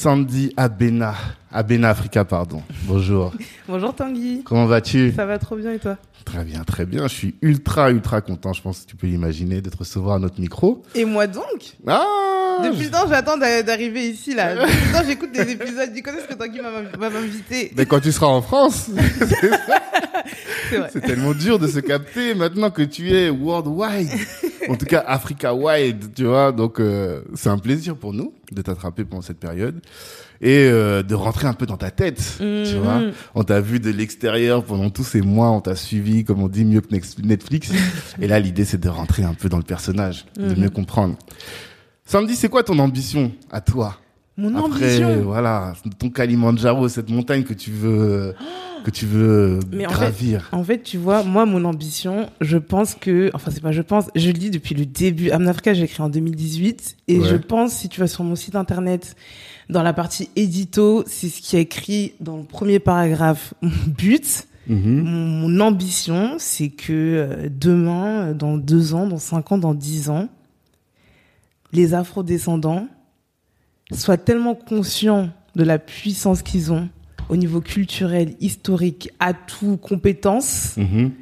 Sandy Abena, Abena Africa, pardon. Bonjour. Bonjour Tanguy. Comment vas-tu? Ça va trop bien et toi? Très bien, très bien. Je suis ultra, ultra content, je pense que tu peux l'imaginer, de te recevoir à notre micro. Et moi donc? Ah Depuis le temps, j'attends d'a- d'arriver ici là. Depuis le temps, j'écoute des épisodes. Du coup, est-ce que Tanguy va m'inv- va m'inviter? Mais quand tu seras en France, c'est tellement dur de se capter maintenant que tu es worldwide. En tout cas, Africa wide, tu vois. Donc, euh, c'est un plaisir pour nous de t'attraper pendant cette période et euh, de rentrer un peu dans ta tête, tu Mhm. vois. On t'a vu de l'extérieur pendant tous ces mois, on t'a suivi, comme on dit, mieux que Netflix. et là, l'idée, c'est de rentrer un peu dans le personnage, de Mhm. mieux comprendre. Sandy, c'est quoi ton ambition à toi? Mon Après, ambition? voilà, ton Kalimandjaro, cette montagne que tu veux, que tu veux Mais en gravir. En fait, tu vois, moi, mon ambition, je pense que, enfin, c'est pas je pense, je le dis depuis le début. Amnafrica, j'ai écrit en 2018 et Ouais. je pense, si tu vas sur mon site internet, dans la partie édito, c'est ce qui est écrit dans le premier paragraphe. Mon but, Mhm. Mon, ambition, c'est que euh, demain, euh, dans deux ans, dans cinq ans, dans dix ans, les afrodescendants soient tellement conscients de la puissance qu'ils ont au niveau culturel, historique, atouts, compétences, Mhm.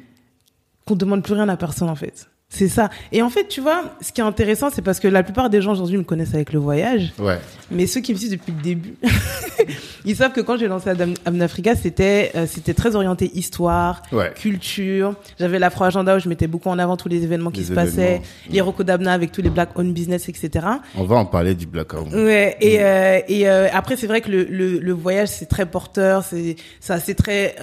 qu'on demande plus rien à personne en fait. C'est ça. Et en fait, tu vois, ce qui est intéressant, c'est parce que la plupart des gens aujourd'hui me connaissent avec le voyage. Ouais. Mais ceux qui me suivent depuis le début, ils savent que quand j'ai lancé Amnafrica, c'était euh, c'était très orienté histoire, Ouais. culture. J'avais l'Afro Agenda où je mettais beaucoup en avant tous les événements qui Les se passaient, événements. les Rocco d'Abna avec tous les Black Owned Business, etc. On va en parler du blackout. Ouais. Et, euh, et euh, après, c'est vrai que le, le, le voyage, c'est très porteur, c'est ça, c'est très.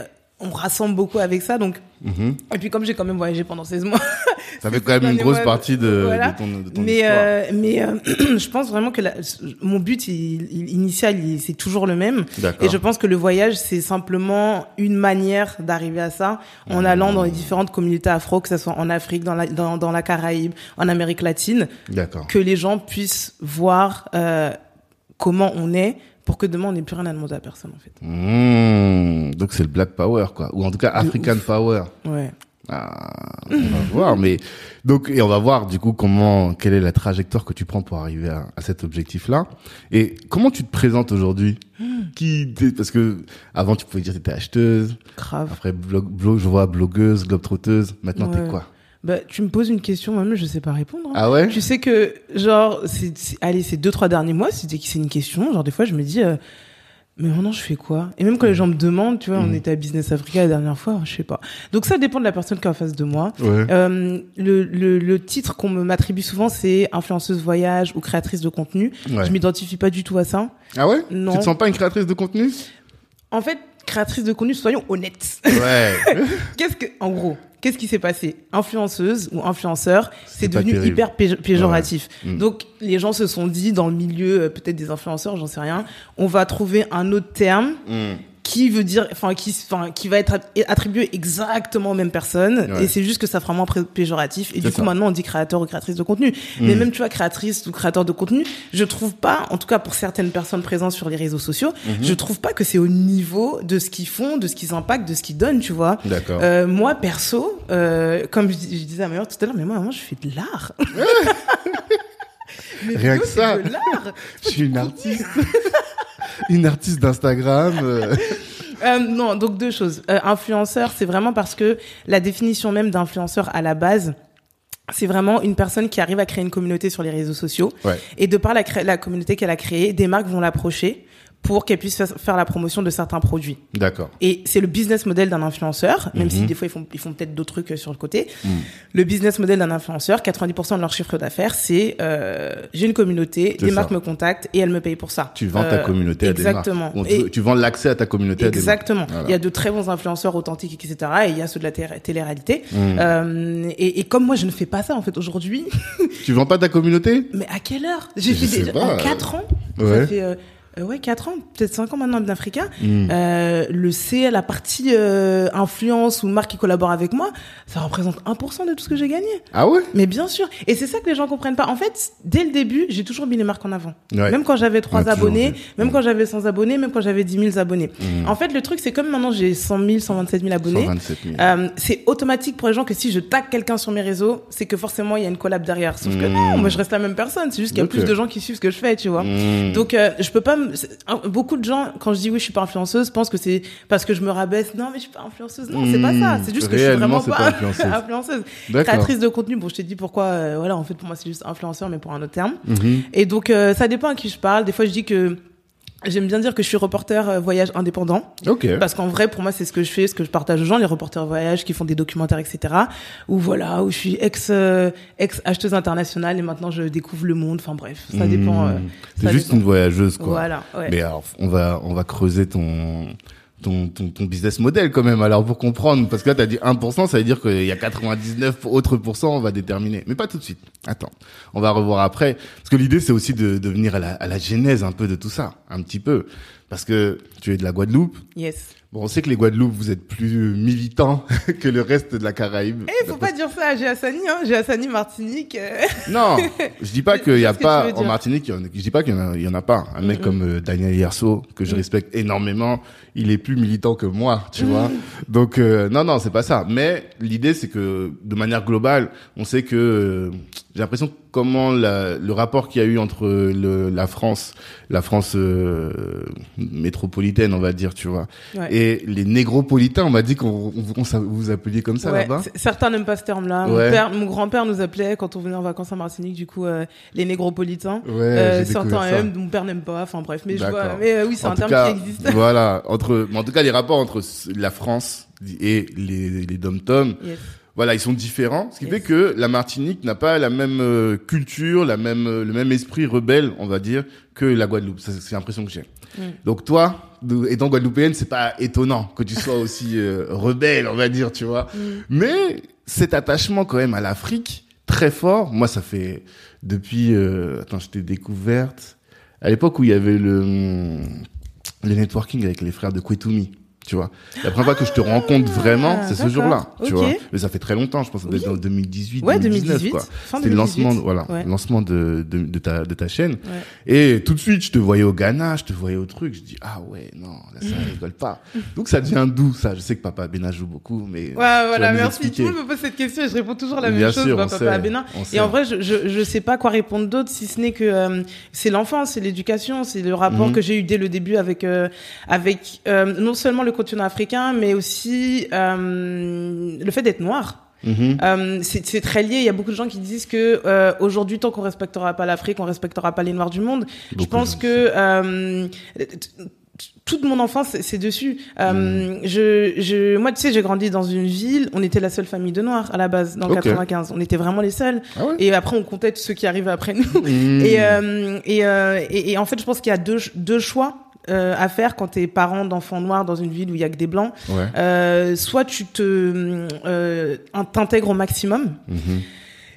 On rassemble beaucoup avec ça, donc. Mhm. Et puis comme j'ai quand même voyagé pendant 16 mois, Ça fait quand même une grosse partie de, Voilà. de ton, de ton mais histoire. euh, mais euh, je pense vraiment que la- mon but il, il- initial il- c'est toujours le même D'accord. et je pense que le voyage c'est simplement une manière d'arriver à ça Mmh. en allant dans les différentes communautés afro que ce soit en Afrique dans la dans, dans la Caraïbe en Amérique latine D'accord. que les gens puissent voir euh, comment on est pour que demain on n'ait plus rien à demander à personne en fait Mmh. Donc c'est le Black Power, quoi. Ou en tout cas African Power. ouais Ah, on va voir, mais donc et on va voir du coup comment quelle est la trajectoire que tu prends pour arriver à, à cet objectif-là. Et comment tu te présentes aujourd'hui? Qui t'es- parce que avant tu pouvais dire que t'étais acheteuse, grave après blog, blog je vois blogueuse, globetrotteuse. Maintenant t'es quoi? Bah tu me poses une question moi-même je sais pas répondre hein. Ah ouais? Tu sais que, genre, c'est, allez, ces deux, trois derniers mois, c'était que c'est une question. Genre, des fois, je me dis, euh, mais maintenant, je fais quoi? Et même quand les gens me demandent, tu vois, on Mhm. était à Business Africa la dernière fois, je sais pas. Donc, ça dépend de la personne qui est en face de moi. Ouais. Euh, le, le, le titre qu'on me m'attribue souvent, c'est influenceuse voyage ou créatrice de contenu. Ouais. Je m'identifie pas du tout à ça. Ah ouais? Non. Tu te sens pas une créatrice de contenu? En fait, créatrice de contenu, soyons honnêtes. Ouais. Qu'est-ce que, en gros, qu'est-ce qui s'est passé? Influenceuse ou influenceur, c'est devenu terrible. hyper péj- péjoratif. Ouais. Mm. Donc, les gens se sont dit, dans le milieu, euh, peut-être des influenceurs, j'en sais rien, on va trouver un autre terme Mmh. Qui veut dire, enfin, qui, enfin, qui va être at- attribué exactement aux mêmes personnes. Ouais. Et c'est juste que ça fera moins pré- péjoratif. Et du coup, ça. maintenant, on dit créateur ou créatrice de contenu. Mais Mm. même, tu vois, créatrice ou créateur de contenu, je trouve pas, en tout cas pour certaines personnes présentes sur les réseaux sociaux, Mhm. je trouve pas que c'est au niveau de ce qu'ils font, de ce qu'ils impactent, de ce qu'ils donnent, tu vois. D'accord. Euh, moi, perso, euh, comme je, je disais à ma mère tout à l'heure, mais moi, moi, je fais de l'art. Rien que ça. de. Je suis une artiste. une artiste d'Instagram. euh. Euh, non, donc deux choses. Euh, influenceur, c'est vraiment parce que la définition même d'influenceur à la base, c'est vraiment une personne qui arrive à créer une communauté sur les réseaux sociaux. Ouais. Et de par la, la communauté qu'elle a créée, des marques vont l'approcher pour qu'elle puisse fa- faire la promotion de certains produits. D'accord. Et c'est le business model d'un influenceur, même Mhm. si des fois ils font, ils font peut-être d'autres trucs euh, sur le côté. Mm. Le business model d'un influenceur, 90% de leur chiffre d'affaires, c'est euh, j'ai une communauté, ça. marques me contactent et elles me payent pour ça. Tu vends ta Euh, communauté à des marques. Exactement. Tu, tu vends l'accès à ta communauté à des marques. Exactement. Voilà. Il y a de très bons influenceurs authentiques, etc. Et il y a ceux de la té- télé-réalité. Mm. Euh, et, et comme moi, je ne fais pas ça en fait aujourd'hui. Tu vends pas ta communauté? Mais à quelle heure? J'ai fait des, en euh, 4 ans. ouais. Ça fait euh, ouais 4 ans, peut-être 5 ans maintenant d'Africa. Mm. Euh, le C, la partie euh, influence ou marque qui collabore avec moi, ça représente 1% de tout ce que j'ai gagné. Ah ouais? Mais bien sûr. Et c'est ça que les gens comprennent pas. En fait, dès le début, j'ai toujours mis les marques en avant. Ouais. Même quand j'avais 3 On a toujours abonnés, même Mm. quand j'avais 100 abonnés, même quand j'avais 10 000 abonnés. Mm. En fait, le truc, c'est comme maintenant j'ai 100 000, 127 000 abonnés. 127 000. Euh, c'est automatique pour les gens que si je tag quelqu'un sur mes réseaux, c'est que forcément il y a une collab derrière. Sauf que Mm. non, moi je reste la même personne. C'est juste qu'il y a plus de gens qui suivent ce que je fais, tu vois. Mm. Donc euh, je peux pas. Beaucoup de gens, quand je dis oui, je suis pas influenceuse, pensent que c'est parce que je me rabaisse. Non, mais je suis pas influenceuse. Non, c'est pas ça. C'est juste que je suis vraiment pas, pas influenceuse. influenceuse. Créatrice de contenu. Bon, je t'ai dit pourquoi. euh, voilà, en fait, pour moi, c'est juste influenceur, mais pour un autre terme. Mhm. Et donc euh, ça dépend à qui je parle. Des fois, je dis que J'aime bien dire que je suis reporter euh, voyage indépendant. Ok. Parce qu'en vrai, pour moi, c'est ce que je fais, ce que je partage aux gens, les reporters voyage qui font des documentaires, etc. Ou voilà, où je suis ex euh, ex acheteuse internationale et maintenant je découvre le monde. Enfin bref, ça dépend. euh, Mm. ça C'est juste dépend. une voyageuse, quoi. Voilà. Ouais. Mais alors, on va, on va creuser ton, ton, ton, ton business model quand même. Alors, pour comprendre, parce que là, t'as dit 1%, ça veut dire qu'il y a 99 autres pourcents, on va déterminer. Mais pas tout de suite. Attends. On va revoir après. Parce que l'idée, c'est aussi de, de venir à la, à la genèse un peu de tout ça. Un petit peu. Parce que tu es de la Guadeloupe. Yes. Bon, on sait que les Guadeloupes, vous êtes plus militants que le reste de la Caraïbe. Eh, faut pas dire ça à Géassani, hein. Géassani, Martinique. euh. Non, je dis pas qu'il y a pas en. Martinique, il y en a- je dis pas qu'il y en a, il y en a pas. Un mec Mm, comme euh, Daniel Yerso que je Mm. respecte énormément, il est plus militant que moi, tu vois. Donc euh, non non, c'est pas ça. Mais l'idée c'est que de manière globale, on sait que euh, j'ai l'impression que comment la- le rapport qu'il y a eu entre le, la France, la France euh, métropolitaine, on va dire, tu vois, Ouais. et les négropolitains, on m'a dit qu'on on, on- vous appeliez comme ça Ouais, là-bas. certains n'aiment pas ce terme-là. Ouais. Mon père, mon grand-père nous appelait quand on venait en vacances en Martinique, du coup, euh, les négropolitains. Ouais, Euh, certains aiment, mon père n'aime pas. Enfin bref, mais je vois. Mais euh, oui, c'est un terme cas, qui existe. Voilà, entre, mais en tout cas, les rapports entre la France et les, les dom-tom, Yes. Voilà, ils sont différents. Ce qui Yes. fait que la Martinique n'a pas la même euh, culture, la même, euh, le même esprit rebelle, on va dire, que la Guadeloupe. Ça, C'est l'impression que j'ai. Mm. Donc toi, étant guadeloupéenne, c'est pas étonnant que tu sois aussi euh, rebelle, on va dire, tu vois. Mm. Mais cet attachement quand même à l'Afrique, très fort. Moi, ça fait depuis... Euh, attends, je t'ai découverte à l'époque où il y avait le, le networking avec les frères de Kwetumi. Tu vois, la première fois que je te rencontre vraiment, c'est ce Ah, jour-là. Tu vois, mais ça fait très longtemps. Je pense Oui. dans 2018, Ouais, 2019, 2018. quoi. C'était le 2018. lancement, voilà, Ouais. le lancement de, de, de ta, de ta chaîne. Ouais. Et tout de suite, je te voyais au Ghana, je te voyais au truc. Je dis, ah ouais, non, là, ça rigole pas. Donc, ça devient d'où, ça? Je sais que papa Bénin joue beaucoup, mais. Ouais, voilà, merci. Tout expliquer. le monde me pose cette question et je réponds toujours la même chose. sûr, bah, papa sait, Bénin. Et en vrai, je, je, je sais pas quoi répondre d'autre si ce n'est que euh, c'est l'enfance, c'est l'éducation, c'est le rapport Mhm. que j'ai eu dès le début avec euh, avec euh, non seulement le continent africain, mais aussi euh, le fait d'être noir. Mhm. Euh, c'est très lié. Il y a beaucoup de gens qui disent que euh, aujourd'hui, tant qu'on respectera pas l'Afrique, on respectera pas les Noirs du monde. je pense que euh, toute mon enfance, c'est- dessus. Euh, je, je, moi, tu sais, j'ai grandi dans une ville. On était la seule famille de Noirs à la base dans le Ok. 95. On était vraiment les seuls. Ah ouais? Et après, on comptait ceux qui arrivaient après nous. Mhm. Et, et, et, et en fait, je pense qu'il y a deux, deux choix euh, à faire quand t'es parent d'enfants noirs dans une ville où il y a que des blancs. Ouais. Euh, soit tu te euh, t'intègres au maximum Mhm.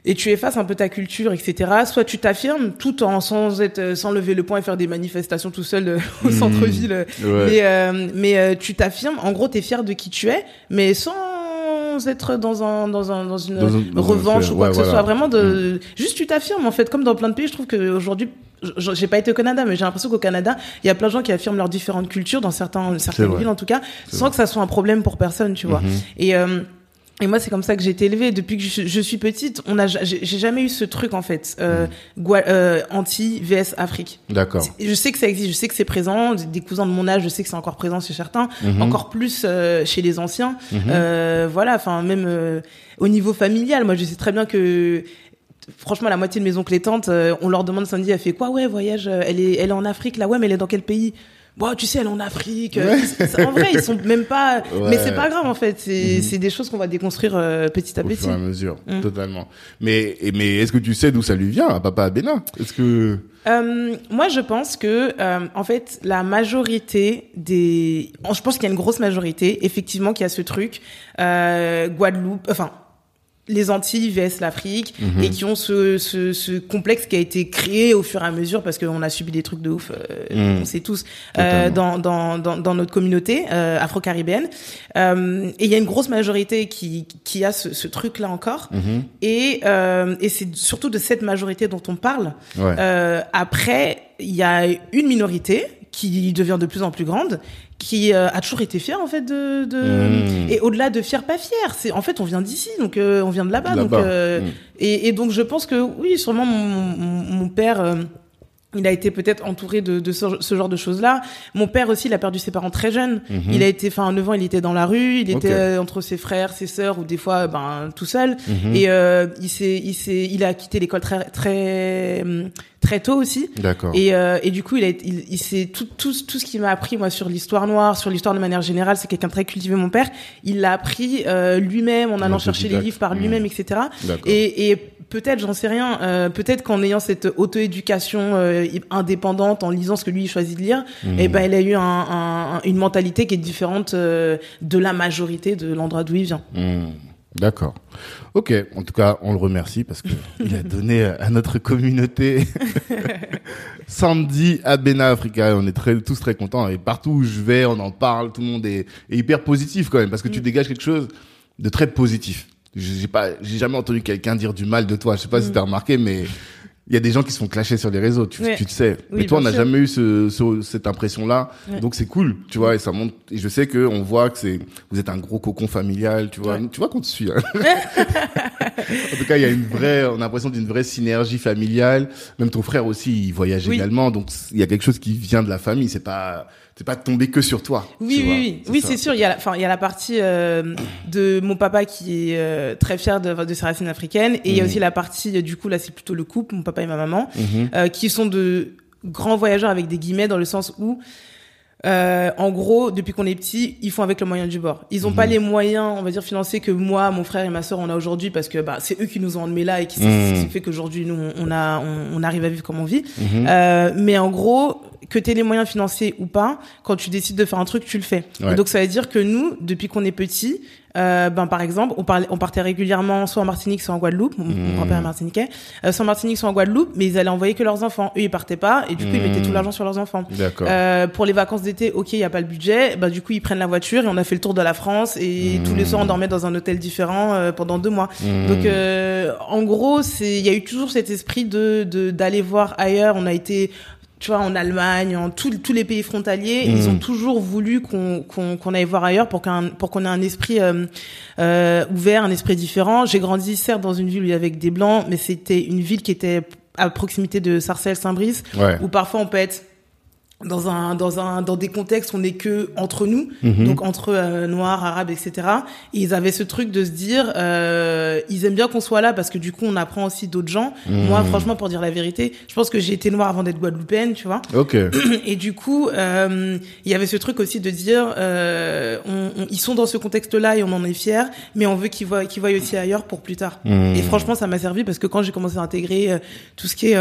et tu effaces un peu ta culture, etc. Soit tu t'affirmes tout en sans être sans lever le poing et faire des manifestations tout seul au Mhm. centre-ville. Ouais. Mais mais tu t'affirmes. En gros, t'es fier de qui tu es, mais sans être dans un dans un dans une Dans un- dans un revanche ou quoi ouais, que ce soit. Vraiment de juste tu t'affirmes en fait. Comme dans plein de pays, je trouve qu'aujourd'hui j'ai pas été au Canada, mais j'ai l'impression qu'au Canada, il y a plein de gens qui affirment leurs différentes cultures dans certains certaines villes en tout cas, sans que ça soit un problème pour personne, tu vois. Mhm. Et euh, Et moi, c'est comme ça que j'ai été élevée. Depuis que je, je suis petite, on a, j'ai jamais eu ce truc en fait. Euh, Gua- euh, Antilles vs Afrique. D'accord. Je sais que ça existe, je sais que c'est présent. Des cousins de mon âge, je sais que c'est encore présent chez certains, Mhm. encore plus euh, chez les anciens. Euh, voilà, enfin même euh, au niveau familial, moi je sais très bien que franchement la moitié de mes oncles et tantes, euh, on leur demande samedi, elle fait quoi? Ouais, voyage, euh, elle est, elle est en Afrique là, ouais, mais elle est dans quel pays? Bon, tu sais, elle est en Afrique. Ouais. En vrai, ils sont même pas. Ouais. Mais c'est pas grave en fait. C'est Mhm. des choses qu'on va déconstruire euh, petit à Au petit. fur et à mesure, Mm. totalement. Mais, mais est-ce que tu sais d'où ça lui vient, à papa Abena? Est-ce que... Euh, moi, je pense que, euh, en fait, la majorité des, je pense qu'il y a une grosse majorité, effectivement, qui a ce truc, euh, Guadeloupe, enfin, les Antilles vs l'Afrique, Mhm. et qui ont ce, ce, ce complexe qui a été créé au fur et à mesure parce qu'on a subi des trucs de ouf, euh, Mhm. on sait tous, euh, dans, dans, dans notre communauté euh, afro-caribéenne. Euh, et il y a une grosse majorité qui, qui a ce, ce truc-là encore. Mhm. Et, euh, et c'est surtout de cette majorité dont on parle. Ouais. Euh, après, il y a une minorité qui devient de plus en plus grande, qui euh, a toujours été fière en fait de, de... Mmh. et au-delà de fier pas fier, c'est en fait on vient d'ici donc euh, on vient de là-bas donc euh, Mm. et, et donc je pense que oui sûrement mon, mon, mon père euh, il a été peut-être entouré de, de ce, ce genre de choses-là. Mon père aussi, il a perdu ses parents très jeunes. Mhm. Il a été, enfin, à 9 ans, il était dans la rue, il était euh, entre ses frères, ses sœurs, ou des fois, ben, tout seul. Mhm. Et euh, il s'est, il s'est, il a quitté l'école très, très, hum, très tôt aussi. D'accord. Et, euh, et du coup, il a, il, il s'est tout, tout, tout ce qu'il m'a appris moi sur l'histoire noire, sur l'histoire de manière générale, c'est quelqu'un de très cultivé. Mon père, il l'a appris euh, lui-même en allant chercher les livres par Mmh. lui-même, etc. Et, et peut-être, j'en sais rien, euh, peut-être qu'en ayant cette auto-éducation indépendante, en lisant ce que lui il choisit de lire, Mhm. et ben il a eu un, un- une mentalité qui est différente de la majorité de l'endroit d'où il vient. Hmm, D'accord. Ok. En tout cas, on le remercie parce que il a donné à notre communauté samedi à Bena Africa. On est très, tous très contents et partout où je vais, on en parle. Tout le monde est, est hyper positif quand même parce que tu Mm. dégages quelque chose de très positif. J'ai pas, j'ai jamais entendu quelqu'un dire du mal de toi. Je sais pas si Mm. t'as remarqué, mais il y a des gens qui se font clasher sur les réseaux. Tu, Ouais. tu le sais. Oui, mais toi, on n'a jamais eu ce, ce- cette impression-là. Ouais. Donc c'est cool, tu vois. Et ça montre. Et je sais que on voit que c'est, vous êtes un gros cocon familial, tu vois. Ouais. Tu vois qu'on te suit. Hein. En tout cas, il y a une vraie, on a l'impression d'une vraie synergie familiale. Même ton frère aussi, il voyage Oui. également, donc il y a quelque chose qui vient de la famille. C'est pas, c'est pas tombé que sur toi. Oui, oui, oui, oui, c'est sûr. Il y a, la- enfin, il y a la partie euh, de mon papa qui est euh, très fier de, de ses racines africaines, et il y a Mhm. aussi la partie, euh, du coup, là, c'est plutôt le couple, mon papa et ma maman, Mhm. euh, qui sont de grands voyageurs avec des guillemets dans le sens où, euh, en gros, depuis qu'on est petit, ils font avec le moyen du bord. Ils ont Mhm. pas les moyens, on va dire financiers que moi, mon frère et ma sœur on a aujourd'hui parce que bah c'est eux qui nous ont emmenés là et qui, ce qui fait qu'aujourd'hui nous on a on, on arrive à vivre comme on vit. Mhm. Euh, mais en gros, que tu aies les moyens financiers ou pas, quand tu décides de faire un truc, tu le fais. Ouais. Donc ça veut dire que nous, depuis qu'on est petit, euh, ben par exemple, on, parlait, on partait régulièrement soit en Martinique, soit en Guadeloupe. Mon, Mmh. grand-père est martiniquais. Euh, soit en Martinique, soit en Guadeloupe, mais ils allaient envoyer que leurs enfants. Eux, ils partaient pas, et du coup, ils Mmh. mettaient tout l'argent sur leurs enfants. D'accord. Euh, pour les vacances d'été, ok, il y a pas le budget. Bah du coup, ils prennent la voiture et on a fait le tour de la France et Mmh. tous les soirs on dormait dans un hôtel différent euh, pendant deux mois. Donc euh, en gros, c'est il y a eu toujours cet esprit de de- d'aller voir ailleurs. On a été tu vois, en Allemagne, en tous tous les pays frontaliers, ils ont toujours voulu qu'on aille voir ailleurs pour qu'un pour qu'on ait un esprit euh, euh, ouvert, un esprit différent. J'ai grandi certes dans une ville où il y avait que des blancs, mais c'était une ville qui était à proximité de Sarcelles, Saint-Brice, Ouais. où parfois on peut être dans un dans un dans des contextes où on n'est que entre nous Mhm. donc entre euh, noirs arabes etc et ils avaient ce truc de se dire euh, ils aiment bien qu'on soit là parce que du coup on apprend aussi d'autres gens Mhm. moi franchement pour dire la vérité je pense que j'ai été noire avant d'être guadeloupéenne tu vois Ok. et du coup euh, il y avait ce truc aussi de dire euh, on, on- ils sont dans ce contexte là et on en est fiers mais on veut qu'ils voient qu'ils voient aussi ailleurs pour plus tard Mhm. et franchement, ça m'a servi parce que quand j'ai commencé à intégrer euh, tout ce qui est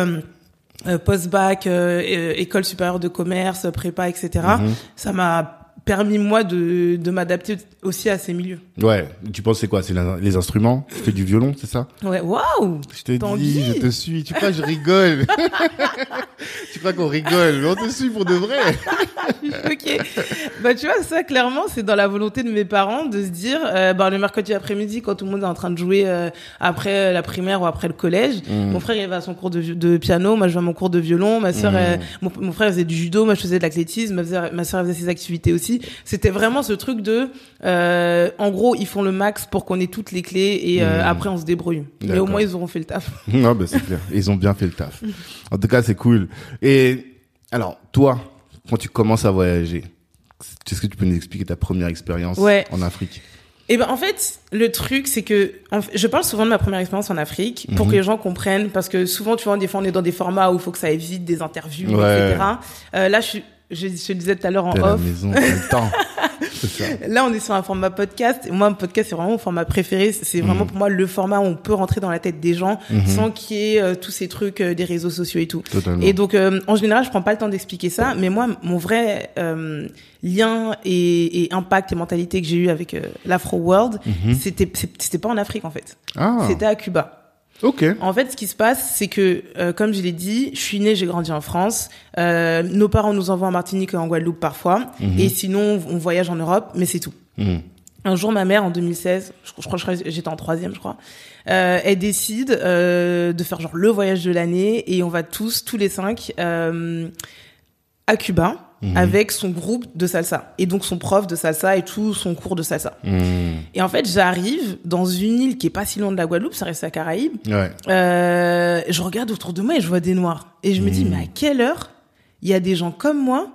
post-bac, euh, euh, école supérieure de commerce, prépa, etc., Mhm. ça m'a permis moi de, de m'adapter aussi à ces milieux. Ouais. Tu penses c'est quoi? C'est les instruments? Tu fais du violon, c'est ça? Ouais, waouh Je te dis, je te suis. Tu crois que je rigole? Tu crois qu'on rigole? Mais on te suit pour de vrai. Ok. Bah tu vois, ça clairement, c'est dans la volonté de mes parents de se dire, euh, bah, le mercredi après-midi, quand tout le monde est en train de jouer euh, après la primaire ou après le collège, Mhm. mon frère il va à son cours de, de piano, moi je vais à mon cours de violon, ma sœur, elle- mon, mon frère faisait du judo, moi je faisais de l'athlétisme, ma sœur, ma sœur elle faisait ses activités aussi. C'était vraiment ce truc de, euh, en gros, ils font le max pour qu'on ait toutes les clés et euh, Mhm. après on se débrouille. Mais au moins ils auront fait le taf. Non, bah, c'est clair. Ils ont bien fait le taf. En tout cas, c'est cool. Et alors, toi, quand tu commences à voyager, est-ce que tu peux nous expliquer ta première expérience Ouais. en Afrique? Et ben en fait, le truc c'est que en fait, je parle souvent de ma première expérience en Afrique pour Mhm. que les gens comprennent parce que souvent tu vois des fois on est dans des formats où il faut que ça aille vite, des interviews, Ouais. etc. Euh, là je suis je, je le disais tout à l'heure en à la off. maison, le temps. Ça. Là, on est sur un format podcast. Moi, un podcast, c'est vraiment mon format préféré. C'est vraiment Mhm. pour moi le format où on peut rentrer dans la tête des gens Mhm. sans qu'il y ait euh, tous ces trucs euh, des réseaux sociaux et tout. Totalement. Et donc, euh, en général, je prends pas le temps d'expliquer ça, mais moi, mon vrai lien et, et impact et mentalité que j'ai eu avec l'Afro World, c'était c'est- c'était pas en Afrique en fait, Ah, c'était à Cuba. Ok. En fait, ce qui se passe, c'est que, euh, comme je l'ai dit, je suis née, j'ai grandi en France. Euh, nos parents nous envoient en Martinique et en Guadeloupe parfois, Mhm. et sinon, on voyage en Europe, mais c'est tout. Mhm. Un jour, ma mère, en 2016, je, je crois que j'étais en troisième, je crois, euh, elle décide euh, de faire genre le voyage de l'année et on va tous, tous les cinq, euh, à Cuba Mhm. avec son groupe de salsa et donc son prof de salsa et tout son cours de salsa. Mhm. Et en fait, j'arrive dans une île qui est pas si loin de la Guadeloupe, ça reste la Caraïbe. Ouais. Euh, je regarde autour de moi et je vois des noirs et je me dis Mhm. mais à quelle heure il y a des gens comme moi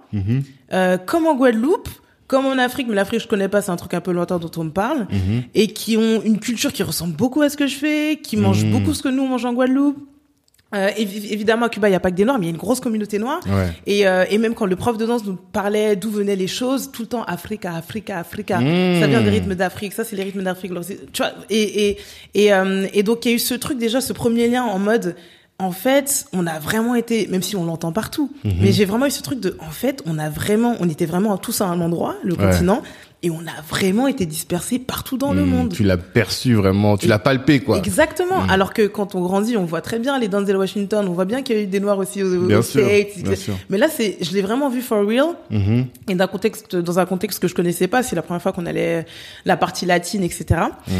euh, comme en Guadeloupe, comme en Afrique, mais l'Afrique je connais pas, c'est un truc un peu lointain dont on me parle, et qui ont une culture qui ressemble beaucoup à ce que je fais, qui mangent beaucoup ce que nous on mange en Guadeloupe. Euh, évi- évidemment à Cuba il y a pas que des noirs, mais il y a une grosse communauté noire. Ouais. Et, euh, et même quand le prof de danse nous parlait d'où venaient les choses, tout le temps Africa, Africa, Africa. Ça vient des rythmes d'Afrique, ça c'est les rythmes d'Afrique. Tu vois, et et et, euh, et donc il y a eu ce truc déjà, ce premier lien en mode. En fait, on a vraiment été, même si on l'entend partout, Mhm. mais j'ai vraiment eu ce truc de, en fait, on a vraiment, on était vraiment tous à un endroit, le Ouais. continent, et on a vraiment été dispersés partout dans le Mhm. monde. Tu l'as perçu vraiment, tu l'as palpé, quoi. Exactement. Mhm. Alors que quand on grandit, on voit très bien les Denzel Washington, on voit bien qu'il y a eu des noirs aussi aux, Bien aux sûr, States. bien sûr. Mais là, c'est, je l'ai vraiment vu for real. Mhm. Et d'un contexte, dans un contexte que je connaissais pas, c'est la première fois qu'on allait la partie latine, etc. Mhm.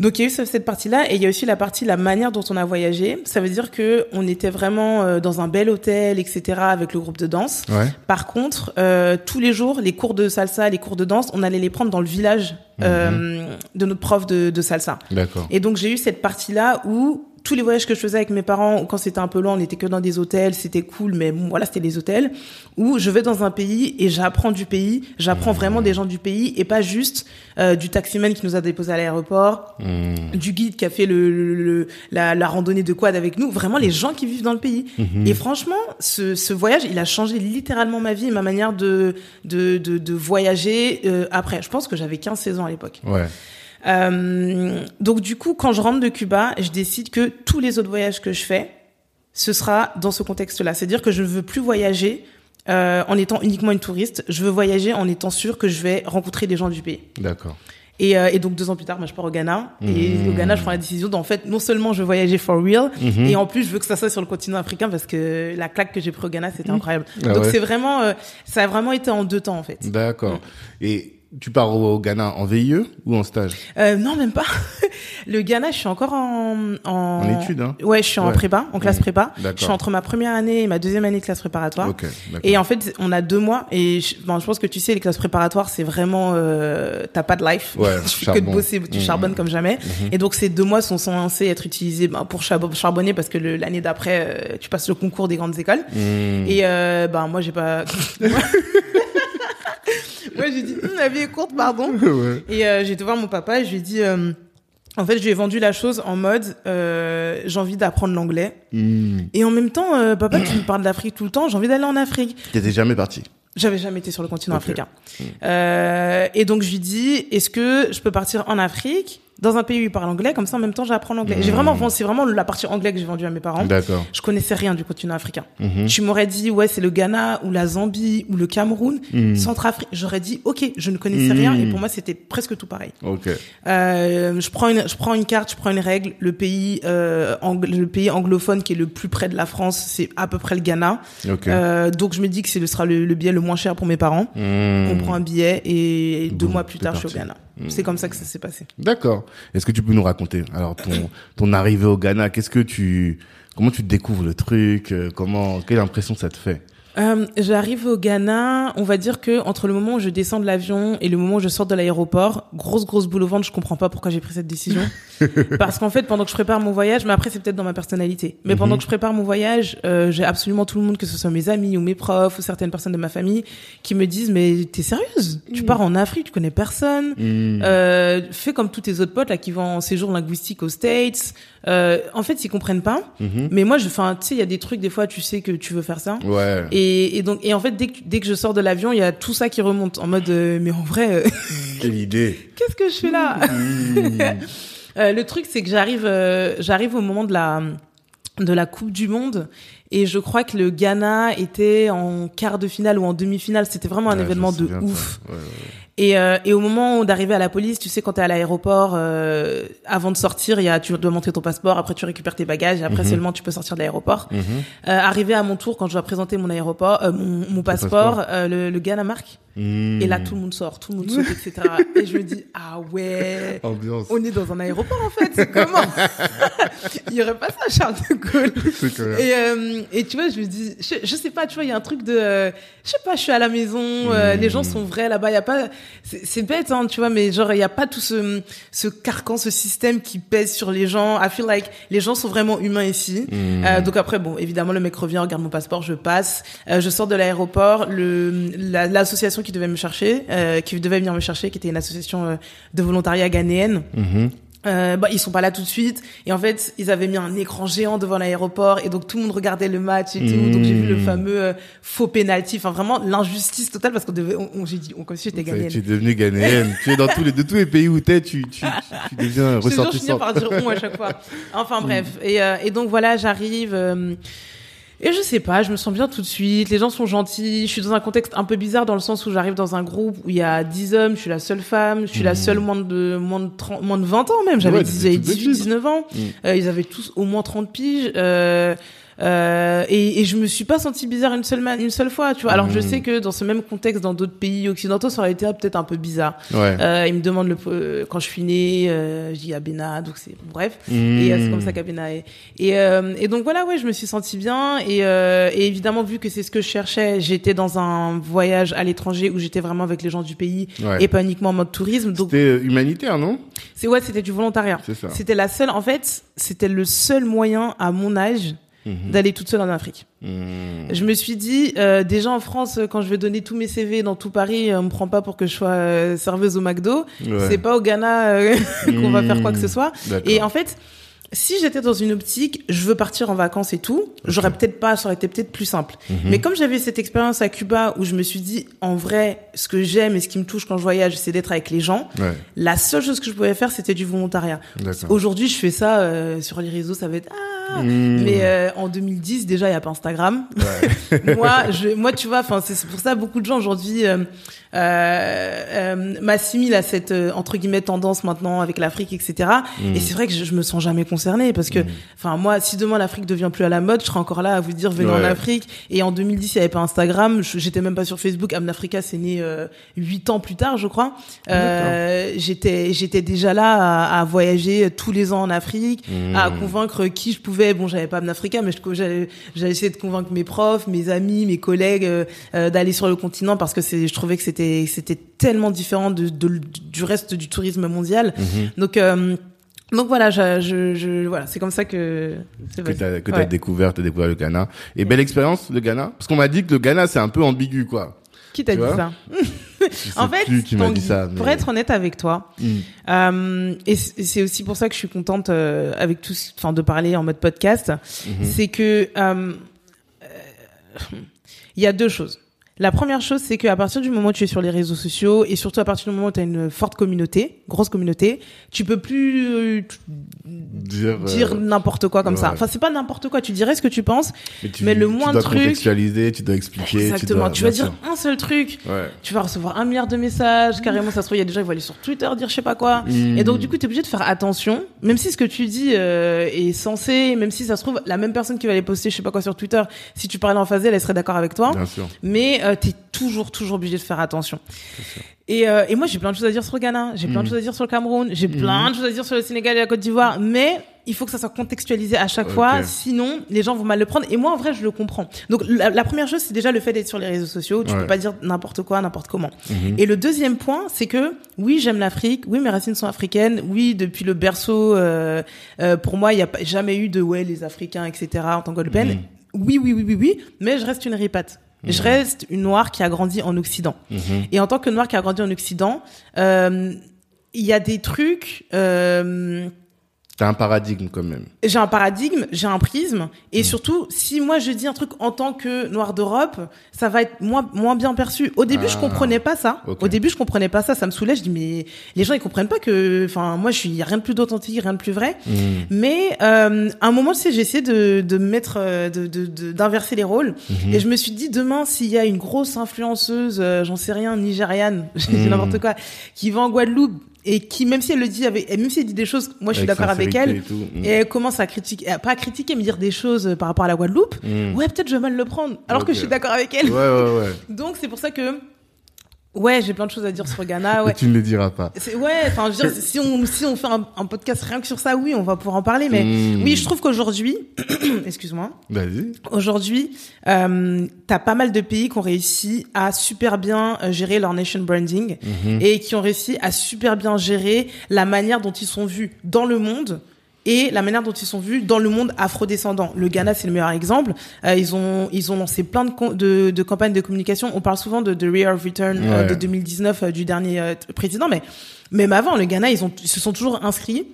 Donc il y a eu ce- cette partie-là, et il y a aussi la partie la manière dont on a voyagé. Ça veut dire que on était vraiment euh, dans un bel hôtel, etc. avec le groupe de danse. Ouais. Par contre, euh, tous les jours, les cours de salsa, les cours de danse, on allait les prendre dans le village euh, de notre prof de, de salsa. D'accord. Et donc j'ai eu cette partie-là où tous les voyages que je faisais avec mes parents, quand c'était un peu loin, on était que dans des hôtels, c'était cool, mais bon, voilà, c'était les hôtels, où je vais dans un pays et j'apprends du pays, j'apprends vraiment des gens du pays et pas juste euh, du taximan qui nous a déposé à l'aéroport, Mhm. du guide qui a fait le, le- le- la, la randonnée de quad avec nous, vraiment les gens qui vivent dans le pays. Mhm. Et franchement, ce, ce voyage, il a changé littéralement ma vie et ma manière de, de, de, de voyager euh, après. Je pense que j'avais 15-16 ans à l'époque. Ouais. Euh, donc du coup, quand je rentre de Cuba, je décide que tous les autres voyages que je fais, ce sera dans ce contexte-là. C'est-à-dire que je ne veux plus voyager euh, en étant uniquement une touriste. Je veux voyager en étant sûr que je vais rencontrer des gens du pays. D'accord. Et, euh, et donc deux ans plus tard, moi, je pars au Ghana. Et Mmh. au Ghana, je prends la décision d'en fait, non seulement je veux voyager for real, Mhm. et en plus, je veux que ça soit sur le continent africain parce que la claque que j'ai pris au Ghana, c'était incroyable. Ah donc ouais. c'est vraiment, euh, ça a vraiment été en deux temps en fait. D'accord. Mm. Et tu pars au, Ghana en VIE ou en stage? Euh, non, même pas. Le Ghana, je suis encore en en, En études, hein? Ouais, je suis en Ouais. prépa, en classe Mmh. prépa. Je suis entre ma première année et ma deuxième année de classe préparatoire. Ok. d'accord. Et en fait, on a deux mois et je, bon, je pense que tu sais, les classes préparatoires, c'est vraiment euh, t'as pas de life. Ouais, tu fais que de bosser, tu Mhm. charbonnes comme jamais. Et donc ces deux mois sont censés être utilisés ben, pour charbonner parce que l'année d'après, euh, tu passes le concours des grandes écoles. Et euh, ben moi j'ai pas. Moi j'ai dit Hum, la vie est courte, pardon. ouais. Et euh, j'ai été voir mon papa et je lui ai dit. euh, en fait, je lui ai vendu la chose en mode euh, j'ai envie d'apprendre l'anglais Mhm. et en même temps, euh, papa, tu me parles d'Afrique tout le temps, j'ai envie d'aller en Afrique. T'étais jamais parti. J'avais jamais été sur le continent africain. Euh, et donc je lui dis, est-ce que je peux partir en Afrique dans un pays où ils parlent anglais, comme ça en même temps j'apprends l'anglais. J'ai vraiment, vendu- c'est vraiment la partie anglais que j'ai vendue à mes parents. D'accord. Je connaissais rien du continent africain. Mhm. Tu m'aurais dit, ouais, c'est le Ghana ou la Zambie ou le Cameroun, Mhm. Centrafrique. J'aurais dit, ok, je ne connaissais Mhm. rien et pour moi c'était presque tout pareil. Ok. Euh, je prends une, je prends une carte, je prends une règle. Le pays, euh, le pays anglophone qui est le plus près de la France, c'est à peu près le Ghana. Ok. Euh, donc je me dis que ce sera le, le billet le moins cher pour mes parents. Mhm. On prend un billet et deux mois plus tard, je suis au. Ghana. C'est comme ça que ça s'est passé. D'accord. Est-ce que tu peux nous raconter alors ton ton arrivée au Ghana? Qu'est-ce que tu comment tu découvres le truc? Euh, Comment quelle impression ça te fait? Euh, J'arrive au Ghana, on va dire que entre le moment où je descends de l'avion et le moment où je sors de l'aéroport, grosse grosse boule au ventre, je comprends pas pourquoi j'ai pris cette décision. Parce qu'en fait, pendant que je prépare mon voyage, mais après c'est peut-être dans ma personnalité, mais pendant que je prépare mon voyage, euh, j'ai absolument tout le monde, que ce soit mes amis ou mes profs ou certaines personnes de ma famille, qui me disent mais t'es sérieuse? Tu pars en Afrique, tu connais personne, euh, fais comme tous tes autres potes là qui vont en séjour linguistique aux States. Euh, en fait, ils comprennent pas. Mais moi, je, enfin, tu sais, il y a des trucs des fois, tu sais que tu veux faire ça. Ouais. Et, et donc, et en fait, dès que, dès que je sors de l'avion, il y a tout ça qui remonte en mode, euh, mais en vrai, euh, Quelle idée. qu'est-ce que je fais là Euh, Le truc, c'est que j'arrive, j'arrive au moment de la de la Coupe du Monde et je crois que le Ghana était en quart de finale ou en demi-finale. C'était vraiment un Ouais, événement me de ouf. Ouais, ouais, ouais. Et, euh, et au moment d'arriver à la police, tu sais, quand t'es à l'aéroport, euh, avant de sortir, il y a, tu dois montrer ton passeport, après tu récupères tes bagages, et après seulement tu peux sortir de l'aéroport. Mhm. Euh, arrivé à mon tour, quand je dois présenter mon aéroport, mon, mon passeport, passeport. le, le Ghana marque. Mhm. Et là, tout le monde sort, tout le monde saute, etc. et je me dis, ah ouais, Ambiance. on est dans un aéroport en fait, comment? Il y aurait pas ça à Charles de Gaulle. Et, euh, et tu vois, je me dis, je, je sais pas, tu vois, il y a un truc de, je sais pas, je suis à la maison, euh, les gens sont vrais là-bas, il y a pas, c'est bête, hein, tu vois, mais genre il y a pas tout ce, ce carcan, ce système qui pèse sur les gens. I feel like les gens sont vraiment humains ici. Mmh. Euh, donc après, bon, évidemment, le mec revient, regarde mon passeport, je passe, Euh, je sors de l'aéroport, le la- l'association qui devait me chercher, euh, qui devait venir me chercher, qui était une association euh, de volontariat ghanéenne. Mhm. Euh, bah, ils sont pas là tout de suite. Et en fait ils avaient mis un écran géant devant l'aéroport et donc tout le monde regardait le match et tout. Donc j'ai vu le Mmh. fameux euh, faux penalty. Enfin vraiment l'injustice totale parce qu'on devait on, on- j'ai dit on comme si j'étais ghanéenne Tu es devenue ghanéenne. tu es dans tous les, de tous les pays où t'es, tu, tu, tu, tu deviens jure, je finis ressortissant. par dire on à chaque fois. Enfin bref. Et, euh, et donc voilà j'arrive euh, et je sais pas, je me sens bien tout de suite, les gens sont gentils, je suis dans un contexte un peu bizarre dans le sens où j'arrive dans un groupe où il y a 10 hommes, je suis la seule femme, je suis la seule moins de, moins de 30, moins de 20 ans même, j'avais Mmh. Ouais, 10 t'étais toute 18, petite. 19 ans, Mm. Euh, ils avaient tous au moins 30 piges, euh, euh, et, et je me suis pas sentie bizarre une seule, une seule fois, tu vois. Alors je Mm. sais que dans ce même contexte, dans d'autres pays occidentaux, ça aurait été ah, peut-être un peu bizarre. Ouais. Euh, ils me demandent le, euh, quand je suis née, euh, je dis à Béna, donc c'est bref. Mmh. Et euh, c'est comme ça qu'Abena est. Et, euh, et donc voilà, ouais, je me suis sentie bien. Et, euh, et évidemment, vu que c'est ce que je cherchais, j'étais dans un voyage à l'étranger où j'étais vraiment avec les gens du pays Ouais. et pas uniquement en mode tourisme. Donc C'était humanitaire, non? C'est ouais, c'était du volontariat. C'est ça. C'était la seule, en fait, c'était le seul moyen à mon âge Mhm. d'aller toute seule en Afrique. Mhm. Je me suis dit, euh, déjà en France, euh, quand je vais donner tous mes CV dans tout Paris, on me prend pas pour que je sois euh, serveuse au McDo. Ouais. C'est pas au Ghana euh, qu'on va faire quoi que ce soit. D'accord. Et en fait, si j'étais dans une optique, je veux partir en vacances et tout, j'aurais peut-être pas, ça aurait été peut-être plus simple. Mhm. Mais comme j'avais cette expérience à Cuba où je me suis dit, en vrai, ce que j'aime et ce qui me touche quand je voyage, c'est d'être avec les gens. Ouais, La seule chose que je pouvais faire, c'était du volontariat. Aujourd'hui, je fais ça euh, sur les réseaux, ça va être ah. Mmh. Mais euh, en 2010, déjà, il y a pas Instagram. moi, je, moi, tu vois, enfin, c'est pour ça beaucoup de gens aujourd'hui euh, m'assimilent à cette entre guillemets tendance maintenant avec l'Afrique, etc. Mmh. Et c'est vrai que je, je me sens jamais parce que, enfin, moi, si demain l'Afrique devient plus à la mode, je serai encore là à vous dire venez en. Afrique. Et en 2010, il y avait pas Instagram, j'étais même pas sur Facebook. Amn Africa, c'est né euh, huit ans plus tard, je crois. Euh, j'étais, j'étais déjà là à, à voyager tous les ans en Afrique, Mmh. à convaincre qui je pouvais. Bon, j'avais pas Amn Africa, mais j'avais essayé de convaincre mes profs, mes amis, mes collègues euh, euh, d'aller sur le continent parce que c'est, je trouvais que c'était, c'était tellement différent de, de- du reste du tourisme mondial. Mhm. Donc euh, donc voilà, je, je, je- voilà, c'est comme ça que que t'as que Ouais. découvert, t'as découvert le Ghana. Et belle expérience, le Ghana. Parce qu'on m'a dit que le Ghana, c'est un peu ambigu, quoi. Qui t'a dit ça En fait, plus qui dit ça. mais- pour être honnête avec toi, Mm. euh, et c'est aussi pour ça que je suis contente euh, avec tout, enfin de parler en mode podcast, Mhm. c'est que euh, euh, il y a deux choses. La première chose, c'est qu'à partir du moment où tu es sur les réseaux sociaux et surtout à partir du moment où tu as une forte communauté, grosse communauté, tu peux plus euh, Dire, euh, dire n'importe quoi comme ça. Enfin, c'est pas n'importe quoi. Tu dirais ce que tu penses. tu- mais le tu moindre dois truc- contextualiser, tu dois expliquer. Exactement. dois- Tu, vas dire un seul truc. Ouais. Tu vas recevoir un milliard de messages. Carrément, ça se trouve, il y a des gens qui vont aller sur Twitter dire je sais pas quoi. Mm. Et donc, du coup, tu es obligé de faire attention. Même si ce que tu dis euh, est censé, même si ça se trouve, la même personne qui va aller poster je sais pas quoi sur Twitter, si tu parlais en phase, elle serait d'accord avec toi. Bien sûr. Mais euh, t'es toujours, toujours obligé de faire attention. Et, euh, et moi, j'ai plein de choses à dire sur le Ghana, j'ai plein de Mhm. choses à dire sur le Cameroun, j'ai plein de choses à dire sur le Sénégal et la Côte d'Ivoire, mais il faut que ça soit contextualisé à chaque fois, sinon les gens vont mal le prendre. Et moi, en vrai, je le comprends. Donc la, première chose, c'est déjà le fait d'être sur les réseaux sociaux. Tu peux pas dire n'importe quoi, n'importe comment. Mhm. Et le deuxième point, c'est que oui, j'aime l'Afrique. Oui, mes racines sont africaines. Oui, depuis le berceau, euh, euh, pour moi, il n'y a jamais eu de ouais les Africains, etc. En tant qu'européenne. Mhm. Oui, oui, oui, oui, oui. Mais je reste une ripate. Je mhm. reste une noire qui a grandi en Occident. Et en tant que noire qui a grandi en Occident, euh, il y a des trucs. Euh, T'as un paradigme quand même. J'ai un paradigme, j'ai un prisme, et mm. surtout, si moi je dis un truc en tant que noir d'Europe, ça va être moins moins bien perçu. Au début, je ah. comprenais pas ça. Au début, je comprenais pas ça, ça me soulève. Je dis mais les gens ils comprennent pas que, enfin moi je suis, y a rien de plus d'authentique, rien de plus vrai. Mm. Mais euh, à un moment, tu sais, j'ai essayé de de mettre, euh, de d'inverser les rôles, mm-hmm. et je me suis dit demain s'il y a une grosse influenceuse, euh, j'en sais rien, nigériane, mm. n'importe quoi, qui va en Guadeloupe et qui même si elle le dit avec même si elle dit des choses moi je suis d'accord avec elle et, mm. elle commence à critiquer pas à critiquer mais dire des choses par rapport à la Guadeloupe mm. ouais peut-être je vais mal le prendre alors que je suis d'accord avec elle ouais, ouais, ouais. donc c'est pour ça que Ouais, j'ai plein de choses à dire sur Ghana. Ouais. tu ne les diras pas. Ouais, enfin, je veux dire, si on si on fait un, un, podcast rien que sur ça, oui, on va pouvoir en parler. Mais hmm. oui, je trouve qu'aujourd'hui, excuse-moi. Vas-y. Aujourd'hui, euh, t'as pas mal de pays qui ont réussi à super bien euh, gérer leur nation branding mhm. et qui ont réussi à super bien gérer la manière dont ils sont vus dans le monde et la manière dont ils sont vus dans le monde afrodescendant. Le Ghana, c'est le meilleur exemple. Euh, ils ont ils ont lancé plein de, de, de, campagnes de communication. On parle souvent de The Rear of Return euh, de 2019 euh, du dernier président, mais même avant, le Ghana, ils, ont, ils se sont toujours inscrits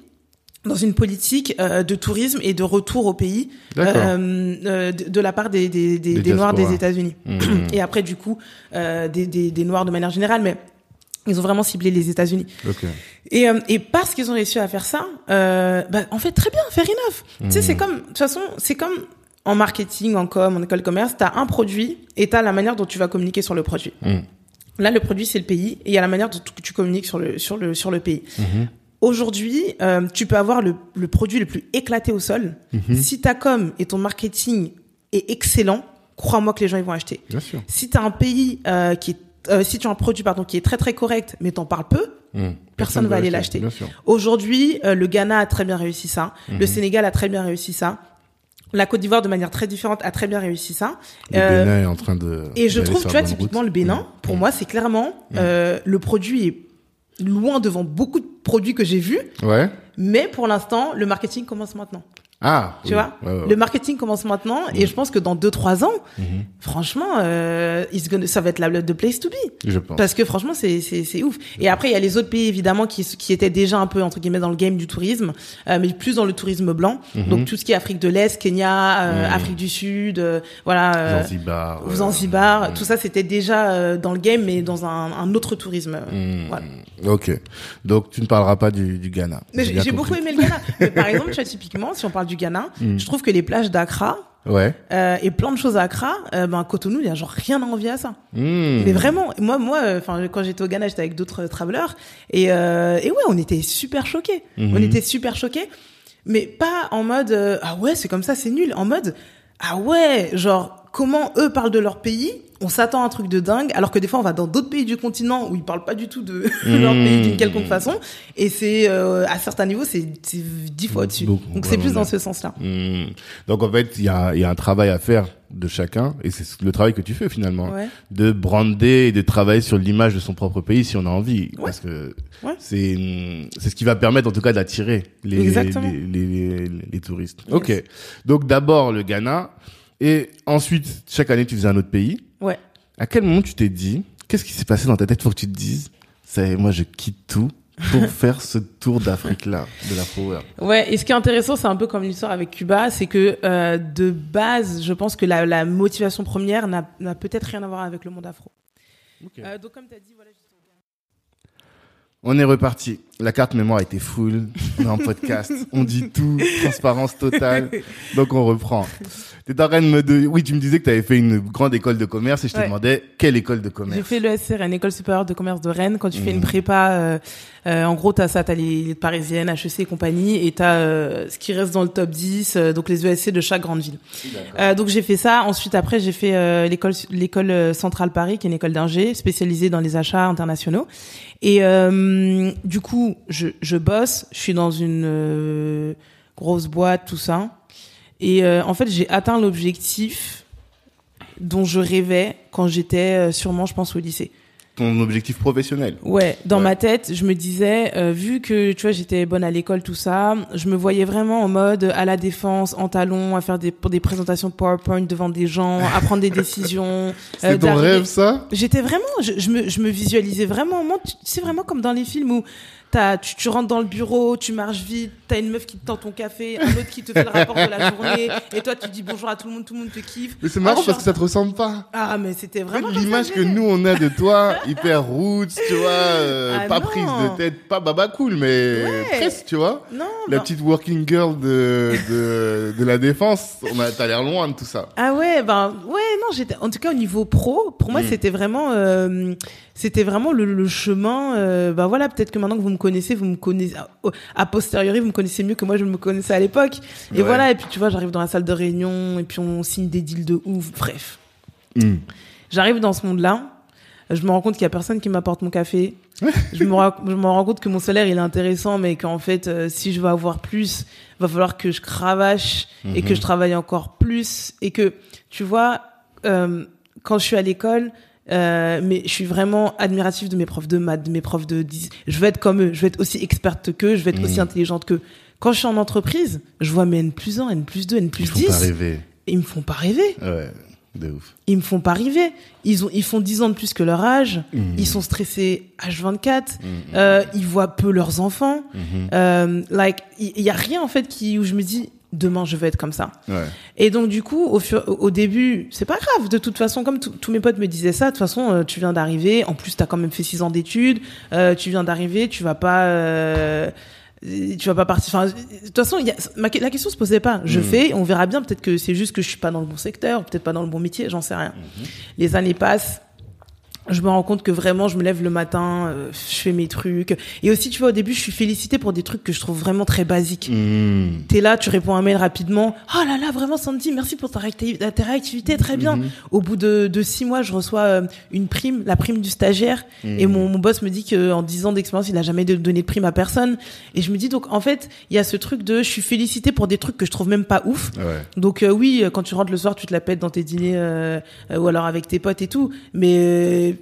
dans une politique de tourisme et de retour au pays de, de, la part des, des, des, des Noirs des États-Unis. Mmh. Et après, du coup, des, des, des Noirs de manière générale. Mais ils ont vraiment ciblé les États-Unis. Okay. Et, euh, et parce qu'ils ont réussi à faire ça, euh, bah, en fait, très bien, fair enough. Tu sais, c'est hmm. comme, de toute façon, c'est comme en marketing, en com, en école de commerce, tu as un produit et tu as la manière dont tu vas communiquer sur le produit. Hmm. Là, le produit, c'est le pays et il y a la manière dont tu communiques sur le, sur le, sur le pays. Hmm. Aujourd'hui, euh, tu peux avoir le, le, produit le plus éclaté au sol. Si ta com et ton marketing est excellent, crois-moi que les gens ils vont acheter. Bien sûr. Si tu as un pays euh, qui est euh, si tu as un produit pardon qui est très très correct mais t'en parles peu, hmm. personne, ne va aller l'acheter. Aujourd'hui, euh, le Ghana a très bien réussi ça, le hmm. Sénégal a très bien réussi ça. La Côte d'Ivoire, de manière très différente, a très bien réussi ça. Le euh, Bénin est en train de. Et je trouve, tu vois, typiquement le Bénin, hmm. pour moi, c'est clairement le produit est loin devant beaucoup de produits que j'ai vus. Ouais. Mais pour l'instant, le marketing commence maintenant. Ah, tu vois, le marketing commence maintenant et mm. je pense que dans 2-3 ans, mm-hmm. franchement, euh, ça va être la de place to be. Je pense. Parce que franchement, c'est c'est c'est ouf. Et après, il y a les autres pays évidemment qui qui étaient déjà un peu entre guillemets dans le game du tourisme, euh, mais plus dans le tourisme blanc. Mm-hmm. Donc tout ce qui est Afrique de l'Est, Kenya, euh. Afrique du Sud, voilà. Zanzibar. Zanzibar, tout ça c'était déjà dans le game, mais dans un, un autre tourisme. Voilà. Ok. Donc tu ne parleras pas du, du Ghana. J'ai beaucoup aimé le Ghana. mais par exemple, tu vois, typiquement, si on parle du Ghana, mm. je trouve que les plages d'Accra, ouais. euh, et plein de choses à Accra, euh, ben Cotonou, il y a genre rien à envier à ça. Mm. Mais vraiment, moi, moi, euh, enfin, quand j'étais au Ghana, j'étais avec d'autres travelers, et euh, et ouais, on était super choqués. Mm-hmm. On était super choqués, mais pas en mode euh, ah ouais, c'est comme ça, c'est nul. En mode ah ouais, genre comment eux parlent de leur pays on s'attend à un truc de dingue, alors que des fois on va dans d'autres pays du continent où ils parlent pas du tout de leur pays d'une quelconque façon, et c'est euh, à certains niveaux c'est dix fois au-dessus. Donc c'est plus dans ce sens-là. Mmh. Donc en fait il y a, y a un travail à faire de chacun, et c'est le travail que tu fais finalement, de brander et de travailler sur l'image de son propre pays si on a envie, parce que c'est c'est ce qui va permettre en tout cas d'attirer les les, les, touristes. Ok, donc d'abord le Ghana. Et ensuite, chaque année, tu faisais un autre pays. À quel moment tu t'es dit, qu'est-ce qui s'est passé dans ta tête? Pour que tu te dises, ça moi, je quitte tout pour faire ce tour d'Afrique-là, de l'afro Ouais, et ce qui est intéressant, c'est un peu comme l'histoire avec Cuba, c'est que euh, de base, je pense que la, la motivation première n'a peut-être rien à voir avec le monde afro. Euh, donc comme tu as dit, voilà, on est reparti. La carte mémoire était full. On est en podcast. on dit tout. Transparence totale. Donc on reprend. T'es en train de me oui, tu me disais que tu avais fait une grande école de commerce et je te demandais quelle école de commerce? J'ai fait le une école supérieure de commerce de Rennes. Quand tu fais une mmh. prépa, euh, euh, en gros, t'as ça, t'as les, les parisiennes, HEC et compagnie, et t'as euh, ce qui reste dans le top 10, euh, donc les ESC de chaque grande ville. donc j'ai fait ça. Ensuite, après, j'ai fait l'école l'école centrale Paris, qui est une école d'ingé spécialisée dans les achats internationaux. Et du coup, je, je bosse. Je suis dans une grosse boîte, tout ça. Et euh, en fait, j'ai atteint l'objectif dont je rêvais quand j'étais euh, sûrement, je pense, au lycée. Ton objectif professionnel. Ouais, dans Ouais. ma tête, je me disais, euh, vu que tu vois, j'étais bonne à l'école, tout ça, je me voyais vraiment en mode à la défense, en talons, à faire des pour des présentations PowerPoint devant des gens, à prendre des décisions. C'est euh, ton rêve, ça? J'étais vraiment, je, je me, je me visualisais vraiment. C'est vraiment comme dans les films où t'as, tu, tu rentres dans le bureau, tu marches vite, t'as une meuf qui te tend ton café, un autre qui te fait le rapport de la journée, et toi tu dis bonjour à tout le monde, tout le monde te kiffe. Mais c'est marrant je parce que ça te ressemble pas. Ah, mais c'était vraiment. L'image que nous on a de toi, hyper roots, tu vois, euh, Ah pas non. prise de tête, pas baba cool, mais Ouais. presque, tu vois. Non, La ben- petite working girl de, de, de la défense, on a, t'as l'air loin de tout ça. Ah ouais, ben ouais, non, j'étais en tout cas au niveau pro, pour moi Mm. c'était vraiment euh, c'était vraiment le, le chemin euh, ben voilà, peut-être que maintenant que vous me connaissez, vous me connaissez a- posteriori, vous me connaissez mieux que moi je me connaissais à l'époque. Et Ouais. voilà, et puis tu vois, j'arrive dans la salle de réunion et puis on signe des deals de ouf, bref. Hmm. J'arrive dans ce monde-là, je me rends compte qu'il y a personne qui m'apporte mon café. je me rends, je me rends compte que mon salaire il est intéressant, mais qu'en fait, euh, si je veux avoir plus, va falloir que je cravache et que je travaille encore plus et que tu vois, euh, quand je suis à l'école. Euh, mais je suis vraiment admirative de mes profs de maths, de mes profs de 10. Je veux être comme eux, je veux être aussi experte qu'eux, je veux être aussi intelligente qu'eux. Quand je suis en entreprise, je vois mes N plus 1, N plus 2, N Ils plus font pas 10. rêver. Ils me font pas rêver Ouais, de ouf. ils me font pas rêver. Ils ont, ils font 10 ans de plus que leur âge. Mhm. Ils sont stressés H24. Mhm. Euh, ils voient peu leurs enfants. Mhm. Euh, like, il il y, a rien en fait qui où je me dis demain je vais être comme ça. Ouais. Et donc du coup, au, fur, au début, c'est pas grave. De toute façon, comme tous mes potes me disaient ça, de toute façon, euh, tu viens d'arriver. En plus, t'as quand même fait 6 ans d'études. Euh, tu viens d'arriver. Tu vas pas. euh, tu vas pas partir. Enfin, de toute façon, y a, ma- la question se posait pas. Je Mhm. fais, on verra bien. Peut-être que c'est juste que je suis pas dans le bon secteur, peut-être pas dans le bon métier, j'en sais rien. Les années passent. Je me rends compte que vraiment, je me lève le matin, euh, je fais mes trucs. Et aussi, tu vois, au début, je suis félicitée pour des trucs que je trouve vraiment très basiques. Hmm. T'es là, tu réponds à un mail rapidement. Oh là là, vraiment, Sandy, merci pour ta, réacti- ta réactivité, très bien. Mhm. Au bout de, de six mois, je reçois euh, une prime, la prime du stagiaire. Et mon, mon boss me dit qu'en dix ans d'expérience, il a jamais donné de prime à personne. Et je me dis, donc, en fait, il y a ce truc de, je suis félicitée pour des trucs que je trouve même pas ouf. Ouais. Donc euh, oui, quand tu rentres le soir, tu te la pètes dans tes dîners euh, euh, ou alors avec tes potes et tout. Mais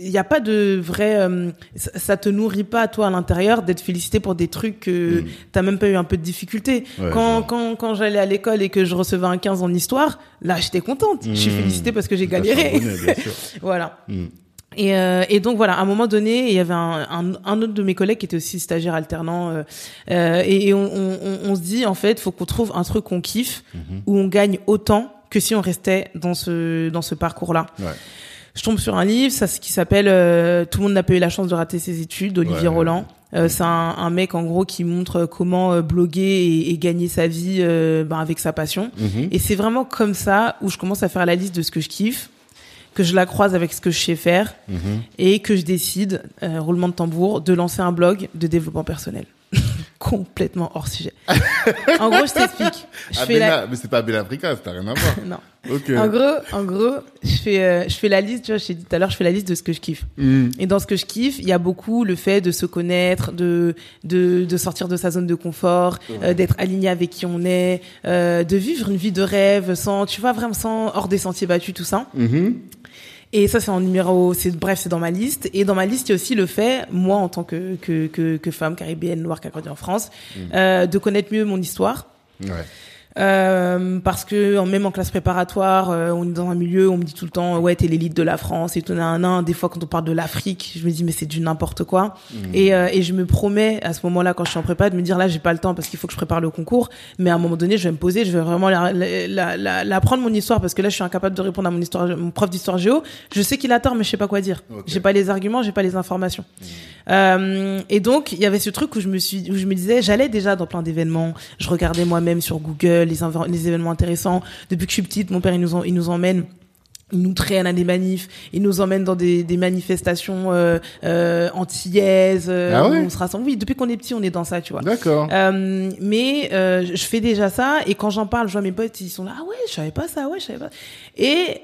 il n'y a pas de vrai... euh, ça, te nourrit pas, toi, à l'intérieur, d'être félicité pour des trucs que Mm. t'as même pas eu un peu de difficulté. Ouais, quand quand, quand j'allais à l'école et que je recevais un 15 en histoire, là, j'étais contente. Je suis Mm. félicitée parce que j'ai galéré. charbonné, bien sûr. voilà. Hmm. Et, euh, et donc voilà, à un moment donné, il y avait un, un, un autre de mes collègues qui était aussi stagiaire alternant, euh, euh, et, et on, on, on- se dit en fait, faut qu'on trouve un truc qu'on kiffe, Mhm. où on gagne autant que si on restait dans ce dans ce parcours-là. Ouais. Je tombe sur un livre, ça, ce qui s'appelle euh, Tout le monde n'a pas eu la chance de rater ses études, d'Olivier Ouais. Roland. Euh, c'est un, un mec en gros qui montre comment euh, bloguer et, et gagner sa vie euh, ben, avec sa passion. Mhm. Et c'est vraiment comme ça où je commence à faire la liste de ce que je kiffe, que je la croise avec ce que je sais faire Mhm. et que je décide, euh, roulement de tambour, de lancer un blog de développement personnel. Complètement hors sujet. en gros, je t'explique. Je fais la... Mais c'est pas Bella Africa, ça n'a rien à voir. Non. En gros, en gros, je fais, euh, je fais la liste, tu vois, je t'ai dit tout à l'heure, je fais la liste de ce que je kiffe. Hmm. Et dans ce que je kiffe, il y a beaucoup le fait de se connaître, de de, de sortir de sa zone de confort, euh, d'être aligné avec qui on est, euh, de vivre une vie de rêve sans, tu vois, vraiment sans hors des sentiers battus, tout ça. Mhm. Et ça, c'est en numéro, c'est bref, c'est dans ma liste. Et dans ma liste, il y a aussi le fait, moi, en tant que que que, que femme caribéenne noire qui a grandi en France, euh, de connaître mieux mon histoire. Ouais. Euh, parce que même en classe préparatoire, euh, on est dans un milieu, on me dit tout le temps, ouais, t'es l'élite de la France et tout, nan, nan. Des fois, quand on parle de l'Afrique, je me dis, mais c'est du n'importe quoi. Et, euh, et je me promets à ce moment-là, quand je suis en prépa, de me dire, là, j'ai pas le temps parce qu'il faut que je prépare le concours. Mais à un moment donné, je vais me poser, je vais vraiment la, la, la, la- mon histoire parce que là, je suis incapable de répondre à mon histoire, mon prof d'histoire géo. Je sais qu'il a tort, mais je sais pas quoi dire. Ok. J'ai pas les arguments, j'ai pas les informations. Euh, et donc, il y avait ce truc où je me suis, où je me disais, j'allais déjà dans plein d'événements. Je regardais moi-même sur Google les, événements intéressants. Depuis que je suis petite, mon père, il nous, en- il nous emmène. Il nous traîne à des manifs, il nous emmène dans des, des manifestations euh, euh, antillaises. euh, Ah ouais on se rassemble. Oui, depuis qu'on est petit, on est dans ça, tu vois. D'accord. Euh, mais euh, je fais déjà ça et quand j'en parle, je vois mes potes, ils sont là, ah ouais, je savais pas ça, ouais, je savais pas. Et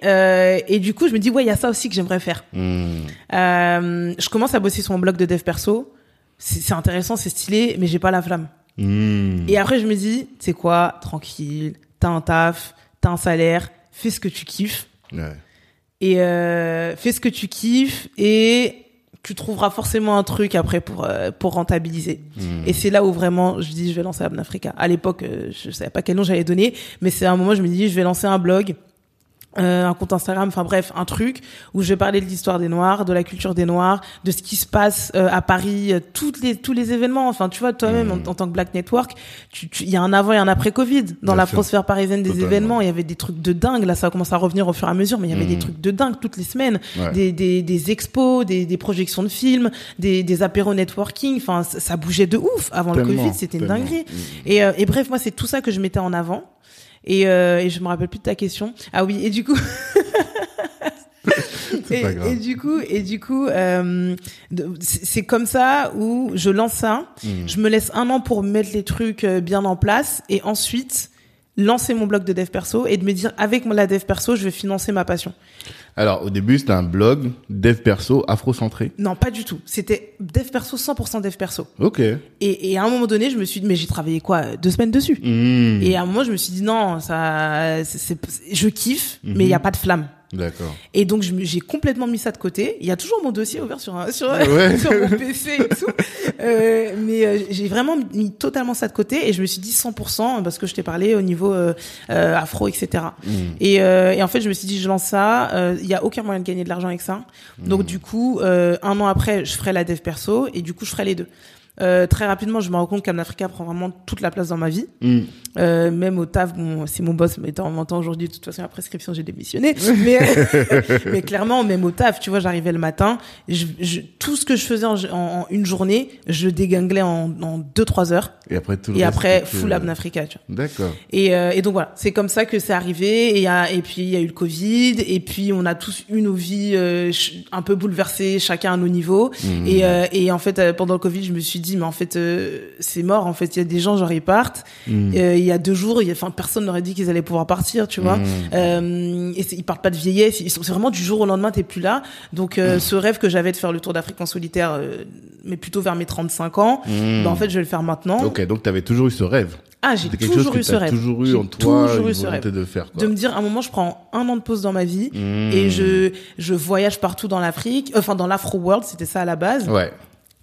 et du coup, je me dis ouais, il y a ça aussi que j'aimerais faire. Hmm. Je commence à bosser sur mon blog de dev perso. C'est c'est intéressant, c'est stylé, mais j'ai pas la flamme. Hmm. Et après, je me dis, c'est quoi, tranquille, t'as un taf, t'as un salaire, fais ce que tu kiffes. Ouais. Et euh, fais ce que tu kiffes et tu trouveras forcément un truc après pour euh, pour rentabiliser. Hmm. Et c'est là où vraiment je dis je vais lancer Abn Africa. À l'époque, euh, je savais pas quel nom j'allais donner, mais c'est à un moment je me dis je vais lancer un blog. Euh, un compte Instagram, enfin bref, un truc où je vais parler de l'histoire des Noirs, de la culture des Noirs, de ce qui se passe euh, à Paris, euh, toutes les tous les événements. Enfin, tu vois, toi-même Mhm. en, en tant que Black Network, tu- il y a un avant et un après Covid dans Bien la sûr. prosphère parisienne des Totalement. événements. Il y avait des trucs de dingue. Là, ça commence à revenir au fur et à mesure, mais il y avait des trucs de dingue toutes les semaines Ouais. des, des, des expos, des, des projections de films, des, des apéros networking. Enfin, ça, bougeait de ouf. Avant le Covid, c'était une dinguerie. Mm. Et, euh, et bref, moi, c'est tout ça que je mettais en avant. Et, euh, et je me rappelle plus de ta question. Ah oui, et du coup. Et, pas grave. et du coup, et du coup, euh, c'est comme ça où je lance ça. Mm. Je me laisse un an pour mettre les trucs euh, bien en place et ensuite lancer mon blog de dev perso et de me dire avec la dev perso, je vais financer ma passion. Alors, au début, c'était un blog dev perso afro-centré. Non, pas du tout. C'était dev perso, 100% dev perso. Ok. Et, et à un moment donné, je me suis dit, mais j'ai travaillé quoi, deux semaines dessus? Hmm. Et à un moment, je me suis dit, non, ça, c'est, je kiffe, Mhm. mais il y a pas de flamme. D'accord. Et donc, j'ai complètement mis ça de côté. Il y a toujours mon dossier ouvert sur, un- sur, Ouais. sur mon PC et tout. Euh, mais euh, j'ai vraiment mis totalement ça de côté et je me suis dit 100% parce que je t'ai parlé au niveau euh, euh, afro, etc. Hmm. Et, euh, et en fait, je me suis dit, je lance ça. euh, Il y a aucun moyen de gagner de l'argent avec ça. Donc, du coup, euh, un an après, je ferai la dev perso et du coup, je ferai les deux. Euh, très rapidement, je me rends compte qu'Amn Africa prend vraiment toute la place dans ma vie. Hmm. Euh, même au taf, bon, c'est mon boss, mais en temps aujourd'hui, de toute façon, la prescription, j'ai démissionné. mais, mais clairement, même au taf, tu vois, j'arrivais le matin, je, je- tout ce que je faisais en, en- en une journée, je le déganglais en, en deux, trois heures. Et après, tout le Et après, full Abn Africa, tu vois. D'accord. Et, euh, et donc voilà, c'est comme ça que c'est arrivé. Et, y a, et puis il y a eu le Covid. Et puis on a tous eu nos vies euh, un peu bouleversées, chacun à nos niveaux. Mhm. Et, euh, et en fait, euh, pendant le Covid, je me suis dit, mais en fait, euh, c'est mort. En fait, il y a des gens, genre ils partent. Hmm. Euh, il y a deux jours, enfin, personne n'aurait dit qu'ils allaient pouvoir partir, tu vois. Hmm. Euh, et ils partent pas de vieillesse. C'est vraiment du jour au lendemain, t'es plus là. Donc euh, Hmm. ce rêve que j'avais de faire le tour d'Afrique en solitaire, mais plutôt vers mes 35 ans, Hmm. bah, en fait, je vais le faire maintenant. Ok, donc t'avais toujours eu ce rêve. Ah, j'ai toujours eu ce rêve. toujours eu en toi, toujours une eu ce rêve. de faire. Quoi. de me dire à un moment je prends un an de pause dans ma vie et je je voyage partout dans l'Afrique enfin dans l'Afro World c'était ça à la base Ouais.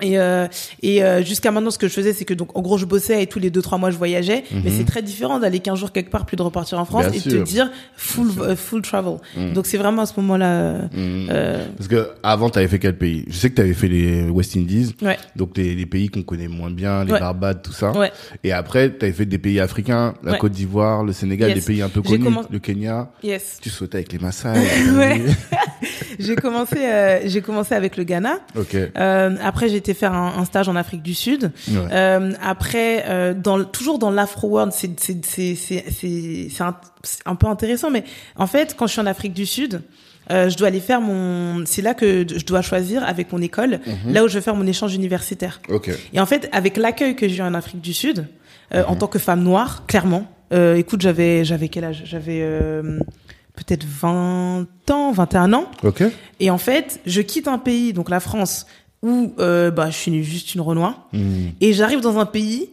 Et euh, et euh, jusqu'à maintenant ce que je faisais c'est que donc en gros je bossais et tous les deux trois mois je voyageais mais c'est très différent d'aller 15 jours quelque part puis de repartir en France Mhm. Bien et de te dire full euh, full travel donc c'est vraiment à ce moment là Hmm. euh, Parce que avant, t'avais fait quel pays? Je sais que t'avais fait les West Indies, ouais donc les, les pays qu'on connaît moins bien, les Ouais. Barbades, tout ça. ouais Et après, t'avais fait des pays africains, la. Côte d'Ivoire, le Sénégal, Yes. des pays un peu connus, le Kenya. yes Tu sautais avec les Maasai. J'ai commencé j'ai commencé avec le Ghana ok. euh, après j'ai faire un, un stage en Afrique du Sud Ouais. Euh, après, euh, dans, toujours dans l'Afro World, c'est un, peu intéressant, mais en fait, quand je suis en Afrique du Sud, euh, je dois aller faire mon. C'est là que je dois choisir avec mon école, Mhm. là où je vais faire mon échange universitaire. Et en fait, avec l'accueil que j'ai eu en Afrique du Sud, euh, en tant que femme noire, clairement. Euh, écoute, j'avais j'avais quel âge? J'avais peut-être 20 ans, 21 ans. Et en fait, je quitte un pays, donc la France, où euh, bah, je suis juste une Renoir. Hmm. Et j'arrive dans un pays,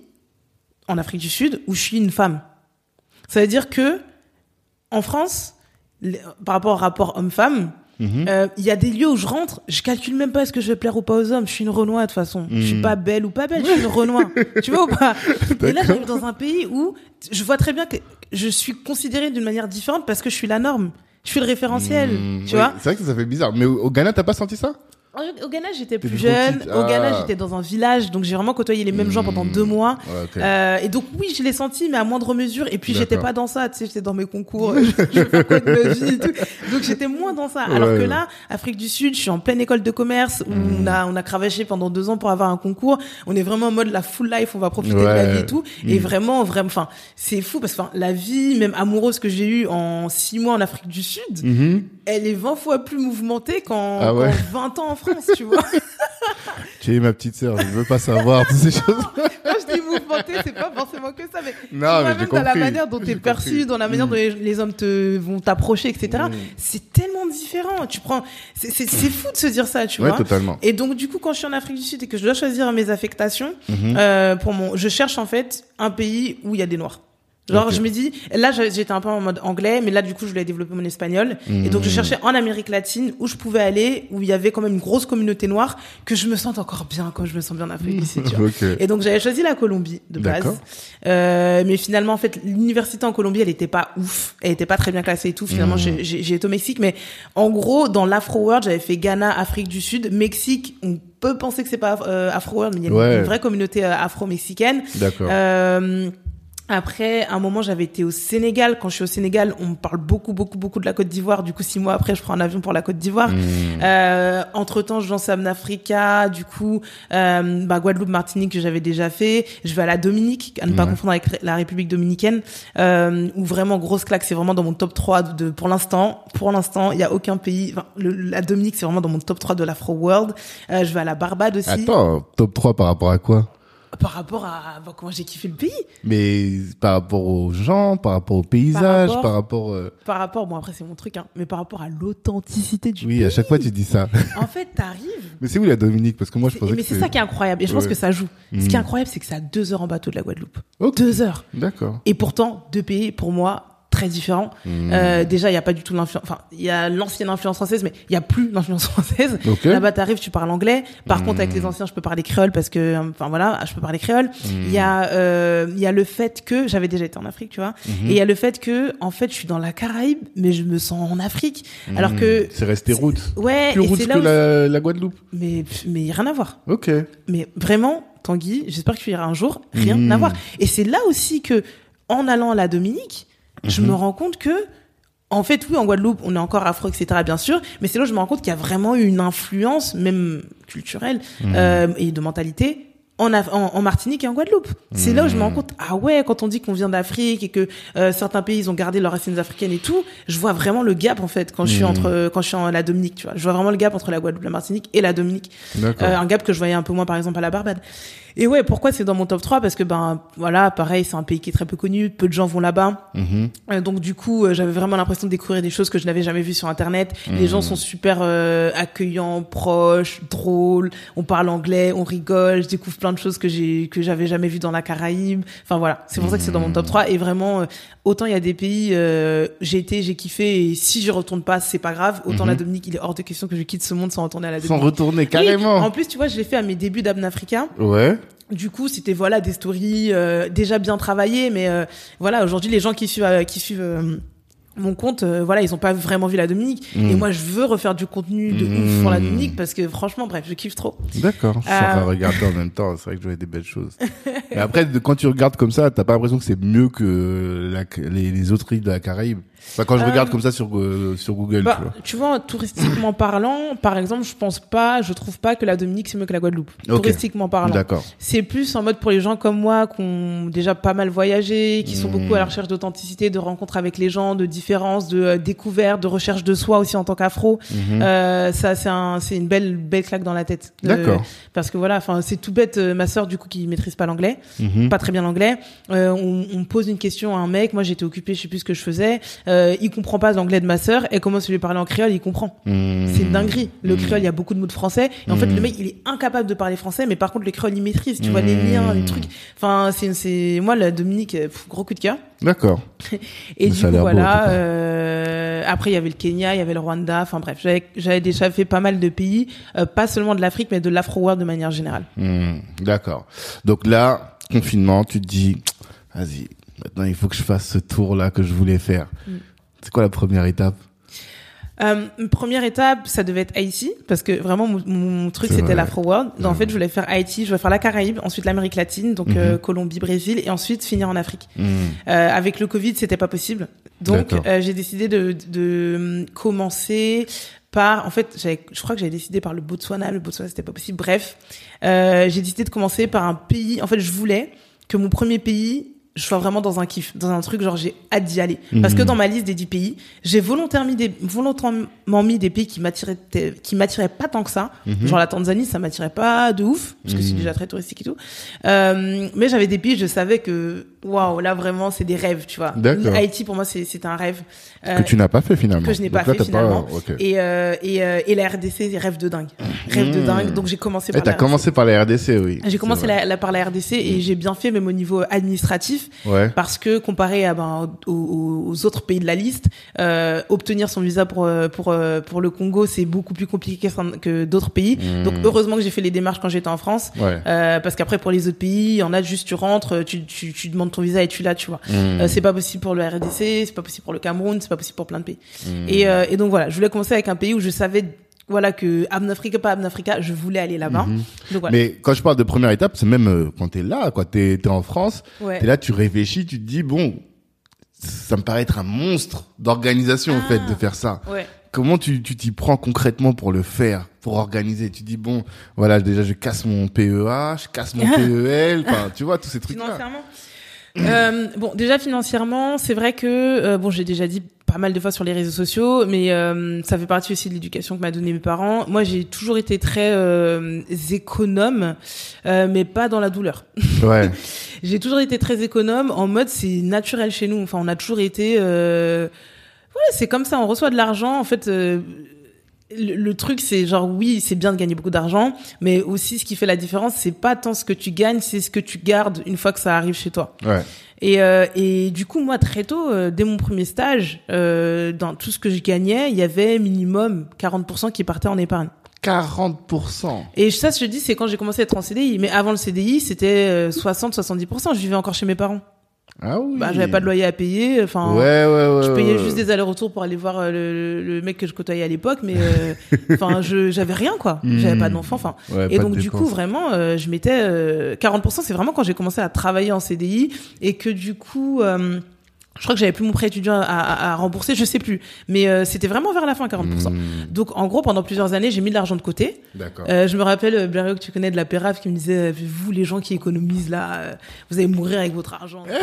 en Afrique du Sud, où je suis une femme. Ça veut dire que, en France, les- par rapport au rapport homme-femme, Mhm. euh, il y a des lieux où je rentre, je calcule même pas est-ce que je vais plaire ou pas aux hommes. Je suis une Renoir de toute façon. Je suis Mhm. pas belle ou pas belle, je suis une Renoir. tu vois ou pas? Et là, j'arrive dans un pays où je vois très bien que je suis considérée d'une manière différente parce que je suis la norme. Je suis le référentiel, Hmm. tu vois? C'est vrai que ça fait bizarre. Mais au Ghana, t'as pas senti ça? Au Ghana, j'étais plus jeune. petite. Au Ghana, Ah. j'étais dans un village, donc j'ai vraiment côtoyé les mêmes gens pendant Hmm. deux mois. Ouais, ok. Euh, et donc oui, je l'ai senti, mais à moindre mesure. Et puis j'étais pas dans ça, tu sais, j'étais dans mes concours, je, je fais quoi de ma vie et tout. Donc j'étais moins dans ça. Alors que ouais. là, Afrique du Sud, je suis en pleine école de commerce où Hmm. on a on a cravaché pendant deux ans pour avoir un concours. On est vraiment en mode la full life, on va profiter de la vie et tout. Et Hmm. vraiment, vraiment, enfin, c'est fou parce que la vie, même amoureuse que j'ai eue en six mois en Afrique du Sud. Elle est 20 fois plus mouvementée qu'en Ah ouais. qu'en 20 ans en France, tu vois. Tu es ma petite sœur, je veux pas savoir toutes ces choses. Quand je dis mouvement raconter, c'est pas forcément que ça, mais Non, mais même dans la manière dont t'es J'ai perçu, compris. dans la manière dont les, les hommes te vont t'approcher, etc. Mm. C'est tellement différent. Tu prends, c'est fou de se dire ça, tu Ouais, vois. totalement. Et donc du coup, quand je suis en Afrique du Sud et que je dois choisir mes affectations, Mhm. euh, pour mon, je cherche en fait un pays où il y a des noirs. Genre, je me dis, là, j'étais un peu en mode anglais, mais là, du coup, je voulais développer mon espagnol. Et donc, je Mhm. cherchais en Amérique latine où je pouvais aller, où il y avait quand même une grosse communauté noire, que je me sente encore bien quand je me sens bien en Afrique tu vois. Ok. Et donc, j'avais choisi la Colombie, de base. Euh, mais finalement, en fait, l'université en Colombie, elle était pas ouf. Elle était pas très bien classée et tout. Finalement, Mhm. j'ai- été au Mexique. Mais en gros, dans l'Afro World, j'avais fait Ghana, Afrique du Sud, Mexique. On peut penser que c'est pas euh, Afro World, mais il y a Ouais. une vraie communauté euh, afro-mexicaine. D'accord. Euh, après, à un moment, j'avais été au Sénégal. Quand je suis au Sénégal, on me parle beaucoup, beaucoup, beaucoup de la Côte d'Ivoire. Du coup, six mois après, je prends un avion pour la Côte d'Ivoire. Hmm. Euh, entre temps, je lance Amn Africa. Du coup, euh, bah, Guadeloupe, Martinique, que j'avais déjà fait. Je vais à la Dominique, à ne pas Ouais. confondre avec la République dominicaine, euh, où vraiment grosse claque. C'est vraiment dans mon top 3 de, pour l'instant. Pour l'instant, il y a aucun pays. Enfin, le- la Dominique, c'est vraiment dans mon top 3 de l'Afro World. Euh, je vais à la Barbade aussi. Attends, top 3 par rapport à quoi? Par rapport à comment j'ai kiffé le pays. Mais par rapport aux gens, par rapport au paysage, rapport- par rapport... euh, Par rapport, bon après c'est mon truc, hein, mais par rapport à l'authenticité du Oui, à chaque fois tu dis ça. En fait, t'arrives. Mais c'est où la Dominique? Parce que moi je pensais Mais c'est ça qui est incroyable, et je pense que ça joue. Ce qui est incroyable, c'est que c'est à deux heures en bateau de la Guadeloupe. Deux heures. D'accord. Et pourtant, deux pays, pour moi, très différents. Hmm. Euh, déjà, il y a pas du tout l'influence. Enfin, il y a l'ancienne influence française, mais il y a plus l'influence française. Là-bas, t'arrives, tu parles anglais. Par contre, avec les anciens, je peux parler créole parce que, euh, enfin voilà, je peux parler créole. Hmm. Il y a, euh, il y a le fait que j'avais déjà été en Afrique, tu vois. Et il y a le fait que, en fait, je suis dans la Caraïbe, mais je me sens en Afrique. Alors que. C'est resté route. ouais, Plus route que où la, la Guadeloupe. mais mais rien à voir. Ok. Mais vraiment, Tanguy, j'espère que tu iras un jour, rien à voir. Et c'est là aussi que, en allant à la Dominique, je Mhm. me rends compte que, en fait, oui, en Guadeloupe, on est encore afro, etc., bien sûr, mais c'est là où je me rends compte qu'il y a vraiment eu une influence, même culturelle Mhm. euh, et de mentalité. En, Af- en, en Martinique et en Guadeloupe. C'est là où je me rends Mhm. compte, ah ouais, quand on dit qu'on vient d'Afrique et que euh, certains pays ils ont gardé leurs racines africaines et tout, je vois vraiment le gap en fait quand je suis Mhm. entre quand je suis en la Dominique, tu vois. Je vois vraiment le gap entre la Guadeloupe, la Martinique et la Dominique. Euh, un gap que je voyais un peu moins par exemple à la Barbade. Et ouais, pourquoi c'est dans mon top 3 Parce que ben voilà, pareil, c'est un pays qui est très peu connu, peu de gens vont là-bas. Mhm. Euh, donc du coup, euh, j'avais vraiment l'impression de découvrir des choses que je n'avais jamais vues sur internet. Les Mhm. gens sont super euh, accueillants, proches, drôles, on parle anglais, on rigole, je découvre plein de choses que j'ai que j'avais jamais vues dans la Caraïbe. Enfin voilà, c'est pour ça que c'est dans mon Mhm. top 3 et vraiment euh, autant il y a des pays euh, j'ai été, j'ai kiffé et si je retourne pas, c'est pas grave. Autant Mhm. la Dominique, il est hors de question que je quitte ce monde sans retourner à la Sans Dominique. retourner Oui, carrément. en plus, tu vois, je l'ai fait à mes débuts d'Abn Africa. Ouais. Du coup, c'était voilà des stories euh, déjà bien travaillées, mais euh, voilà aujourd'hui les gens qui suivent euh, qui suivent euh, mon compte, euh, voilà, ils ont pas vraiment vu la Dominique. Mm. Et moi, je veux refaire du contenu de Mm. ouf sur la Dominique parce que franchement, bref, je kiffe trop. D'accord. Je suis en train de regarder en même temps. C'est vrai que je voyais des belles choses. Mais après, quand tu regardes comme ça, t'as pas l'impression que c'est mieux que la, les, les autres îles de la Caraïbe. Enfin, quand je Euh, regarde comme ça sur euh, sur Google, Bah, tu vois. tu vois, touristiquement parlant, par exemple, je pense pas, je trouve pas que la Dominique c'est mieux que la Guadeloupe. Touristiquement parlant. D'accord. C'est plus en mode pour les gens comme moi qui ont déjà pas mal voyagé, qui sont Mm. beaucoup à la recherche d'authenticité, de rencontres avec les gens, de différences, de euh, découvertes, de recherche de soi aussi en tant qu'afro. Euh, ça, c'est un, c'est une belle, belle claque dans la tête. Euh, D'accord. parce que voilà, enfin, c'est tout bête. euh, ma sœur, du coup, qui maîtrise pas l'anglais, Mhm. pas très bien l'anglais, euh, on, on pose une question à un mec. Moi, j'étais occupée, je sais plus ce que je faisais. Euh, il comprend pas l'anglais de ma sœur. Elle commence à lui parler en créole, il comprend. Mhm. C'est une dinguerie. Le Mhm. créole, il y a beaucoup de mots de français. Et en fait, le mec, il est incapable de parler français, mais par contre, le créole, il maîtrise. Tu vois, les liens, les trucs. Enfin, c'est, c'est, moi, la Dominique, euh, pff, gros coup de cœur. D'accord. Et Mais du coup, beau, voilà. euh, après, il y avait le Kenya, il y avait le Rwanda. Enfin bref, j'avais, j'avais déjà fait pas mal de pays, euh, pas seulement de l'Afrique, mais de l'Afro-World de manière générale. D'accord. Donc là, confinement, tu te dis, vas-y, maintenant il faut que je fasse ce tour là que je voulais faire. Mm. C'est quoi la première étape? Euh, première étape, ça devait être Haïti, parce que vraiment mon, mon truc c'était vrai. l'Afro-World. Donc, En Ouais. fait, je voulais faire Haïti, je voulais faire la Caraïbe, ensuite l'Amérique latine, donc Mhm. euh, Colombie, Brésil, et ensuite finir en Afrique. Mhm. Euh, avec le Covid, c'était pas possible. Donc, j'ai décidé de, de, commencer par, en fait, je crois que j'avais décidé par le Botswana. Le Botswana, c'était pas possible. Bref, j'ai décidé de commencer par un pays. En fait, je voulais que mon premier pays je sois vraiment dans un kiff, dans un truc genre j'ai hâte d'y aller. Parce que Mhm. dans ma liste des 10 pays, j'ai volontairement mis des, volontairement mis des pays qui m'attiraient, qui m'attiraient pas tant que ça. Mhm. Genre la Tanzanie, ça m'attirait pas de ouf, parce que c'est déjà très touristique et tout. Euh, mais j'avais des pays, je savais que, waouh, là vraiment c'est des rêves, tu vois. Haïti pour moi c'est un rêve. Que tu n'as pas fait finalement. que je n'ai pas là, fait t'as finalement. Et, euh, et, euh, et la RDC, rêve de dingue. Rêve de Mmh. dingue. Donc j'ai commencé Eh, par t'as la commencé par la RDC, oui. j'ai commencé la, la- par la RDC et j'ai bien fait même au niveau administratif Ouais. parce que comparé à ben, aux, autres pays de la liste, euh, obtenir son visa pour euh, pour euh, pour le Congo c'est beaucoup plus compliqué que- d'autres pays. Mmh. Donc heureusement que j'ai fait les démarches quand j'étais en France. Ouais. Euh, parce qu'après pour les autres pays, il y en a juste tu rentres, tu, tu, tu demandes ton visa et tu l'as, tu vois. Mmh. Euh, c'est pas possible pour le RDC, c'est pas possible pour le Cameroun, c'est pas possible pour plein de pays. Mmh. Et, euh, et donc voilà, je voulais commencer avec un pays où je savais voilà que Africa pas Africa, je voulais aller là-bas. Voilà. Mmh. Mais quand je parle de première étape, c'est même euh, quand t'es là, quoi. T'es t'es en France, Ouais. t'es là, tu réfléchis, tu te dis bon, ça me paraît être un monstre d'organisation en Ah. fait de faire ça. Ouais. Comment tu tu t'y prends concrètement pour le faire, pour organiser? Tu dis bon, voilà, déjà je casse mon PEA, je casse mon PEL, enfin tu vois tous ces trucs là. Financièrement Euh, bon, déjà financièrement, c'est vrai que euh, bon, j'ai déjà dit pas mal de fois sur les réseaux sociaux, mais euh, ça fait partie aussi de l'éducation que m'a donné mes parents. Moi, j'ai toujours été très euh, économe, euh, mais pas dans la douleur. Ouais. j'ai toujours été très économe en mode c'est naturel chez nous. Enfin, on a toujours été euh, ouais, c'est comme ça. On reçoit de l'argent. En fait, euh, le, le truc c'est genre oui, c'est bien de gagner beaucoup d'argent, mais aussi ce qui fait la différence, c'est pas tant ce que tu gagnes, c'est ce que tu gardes une fois que ça arrive chez toi. Ouais. Et, euh, et du coup, moi, très tôt, euh, dès mon premier stage, euh, dans tout ce que je gagnais, il y avait minimum 40% qui partait en épargne. 40%. Et ça, je te dis, c'est quand j'ai commencé à être en CDI. Mais avant le CDI, c'était euh, 60-70%. Je vivais encore chez mes parents. Ah oui. Bah, j'avais pas de loyer à payer. Enfin, Ouais, ouais, ouais. je payais juste des allers-retours pour aller voir euh, le, le mec que je côtoyais à l'époque, mais euh, enfin, je j'avais rien quoi. J'avais pas d'enfant. Enfin, Ouais, et donc du coup vraiment, euh, je mettais euh, 40%. C'est vraiment quand j'ai commencé à travailler en CDI et que du coup. Je crois que j'avais plus mon prêt étudiant à, à, à rembourser, je sais plus. Mais euh, c'était vraiment vers la fin, 40%. Mmh, Donc, en gros, pendant plusieurs années, j'ai mis de l'argent de côté. Euh, je me rappelle, euh, Blériot, que tu connais de la Pérave, qui me disait, vous, les gens qui économisent là, euh, vous allez mourir avec votre argent.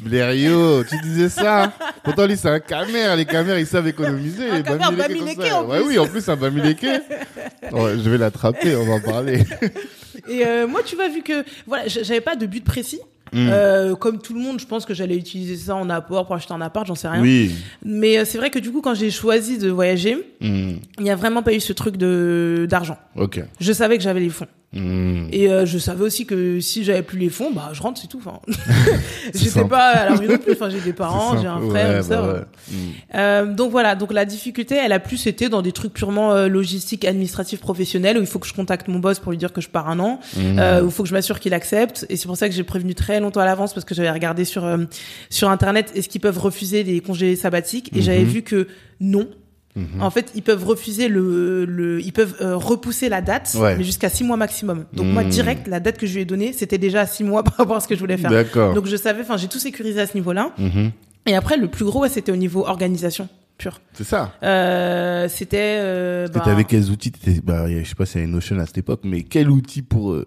Blériot, tu disais ça. Pourtant, lui, c'est un camère. Les camères, ils savent économiser. Un camère Ouais, plus. oui, en plus, un bamileke. Ouais, je vais l'attraper, on va en parler. Et moi, tu vois, vu que voilà, j'avais pas de but précis. Mm. Euh, comme tout le monde, je pense que j'allais utiliser ça en apport pour acheter un appart, j'en sais rien. Oui. Mais euh, c'est vrai que du coup, quand j'ai choisi de voyager, Hmm, il n'y a vraiment pas eu ce truc de d'argent. Ok. Je savais que j'avais les fonds. Hmm. Et euh, je savais aussi que si j'avais plus les fonds, bah je rentre, c'est tout. Enfin, j'étais pas à la rue non plus. Enfin, j'ai des parents, j'ai un frère, Ouais, une bah ouais. Euh, donc voilà, donc la difficulté, elle a plus été dans des trucs purement euh, logistiques, administratifs, professionnels, où il faut que je contacte mon boss pour lui dire que je pars un an, euh, où il faut que je m'assure qu'il accepte. Et c'est pour ça que j'ai prévenu très longtemps à l'avance parce que j'avais regardé sur euh, sur internet est-ce qu'ils peuvent refuser les congés sabbatiques? Et j'avais Mhm. vu que non. Mhm. En fait, ils peuvent refuser le, le ils peuvent euh, repousser la date, Ouais. mais jusqu'à six mois maximum. Donc moi, Mhm. direct, la date que je lui ai donnée, c'était déjà à six mois par rapport à ce que je voulais faire. D'accord. Donc je savais, enfin, j'ai tout sécurisé à ce niveau-là. Mhm. Et après, le plus gros, ouais, c'était au niveau organisation pure. C'est ça. Euh, c'était. Euh, bah, t'avais quels outils bah, Je sais pas si y a une Notion à cette époque, mais quel outil pour euh,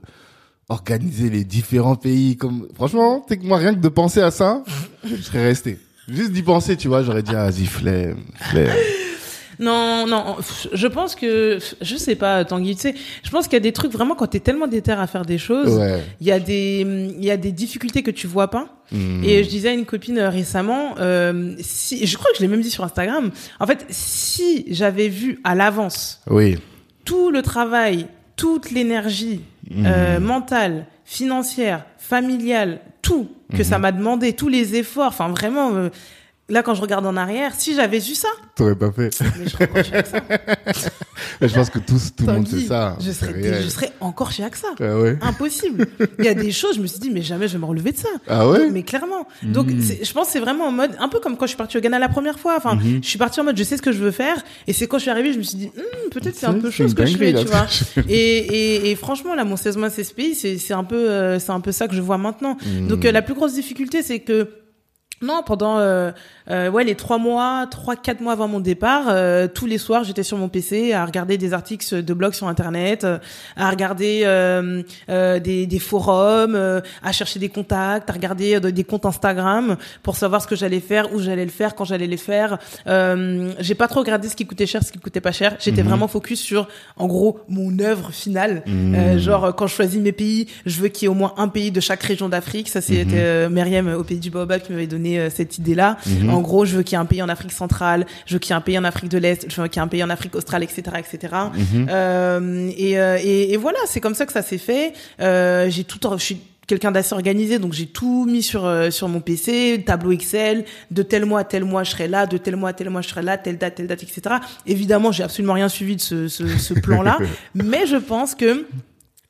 organiser les différents pays comme... Franchement, sais que moi, rien que de penser à ça, je serais resté. Juste d'y penser, tu vois, j'aurais dit, ah, vas-y, flemme, flemme. Non, non. Je pense que, je sais pas, Tanguy. Tu sais, je pense qu'il y a des trucs vraiment quand t'es tellement déter à faire des choses. Ouais. Il y a des, il y a des difficultés que tu vois pas. Hmm. Et je disais à une copine euh, récemment, euh, si, je crois que je l'ai même dit sur Instagram. En fait, si j'avais vu à l'avance Oui. tout le travail, toute l'énergie euh, mentale, financière, familiale, tout que ça m'a demandé, tous les efforts, enfin vraiment, euh, là quand je regarde en arrière, si j'avais vu ça, T'aurais pas fait. mais je serais encore chez AXA. Mais je pense que tous, tout le monde sait ça. Je C'est serais, je serais encore chez AXA. Ah ouais. Impossible. Il y a des choses, je me suis dit, mais jamais je vais me relever de ça. Ah ouais Mais clairement. Donc, c'est- je pense que c'est vraiment en mode, un peu comme quand je suis partie au Ghana la première fois. Enfin, Mhm. je suis partie en mode, je sais ce que je veux faire. Et c'est quand je suis arrivée, je me suis dit, Hmm, peut-être c'est un peu chaud ce que je fais, tu vois. et, et, et franchement, là, mon 16 mois CSPI, c'est, un peu, euh, c'est un peu ça que je vois maintenant. Donc, euh, la plus grosse difficulté, c'est que, non, pendant euh, ouais, les trois mois, trois, quatre mois avant mon départ, euh, tous les soirs, j'étais sur mon PC à regarder des articles de blog sur Internet, euh, à regarder euh, euh, des, des forums, euh, à chercher des contacts, à regarder euh, des comptes Instagram pour savoir ce que j'allais faire, où j'allais le faire, quand j'allais les faire. Euh, j'ai pas trop regardé ce qui coûtait cher, ce qui coûtait pas cher. J'étais Mhm. vraiment focus sur, en gros, mon œuvre finale. Mhm. Euh, genre, euh, quand je choisis mes pays, je veux qu'il y ait au moins un pays de chaque région d'Afrique. Ça, c'était Mhm. euh, Myriam euh, au pays du Baobab qui m'avait donné euh, cette idée-là. Mhm. En gros, je veux qu'il y ait un pays en Afrique centrale, je veux qu'il y ait un pays en Afrique de l'Est, je veux qu'il y ait un pays en Afrique australe, etc., etc. Mhm. Euh, et, euh, et, et voilà, c'est comme ça que ça s'est fait. Euh, j'ai tout, je suis quelqu'un d'assez organisé, donc j'ai tout mis sur euh, sur mon PC, tableau Excel, de tel mois à tel mois je serai là, de tel mois à tel mois je serai là, telle date, telle date, etc. Évidemment, j'ai absolument rien suivi de ce, ce, ce plan-là, mais je pense que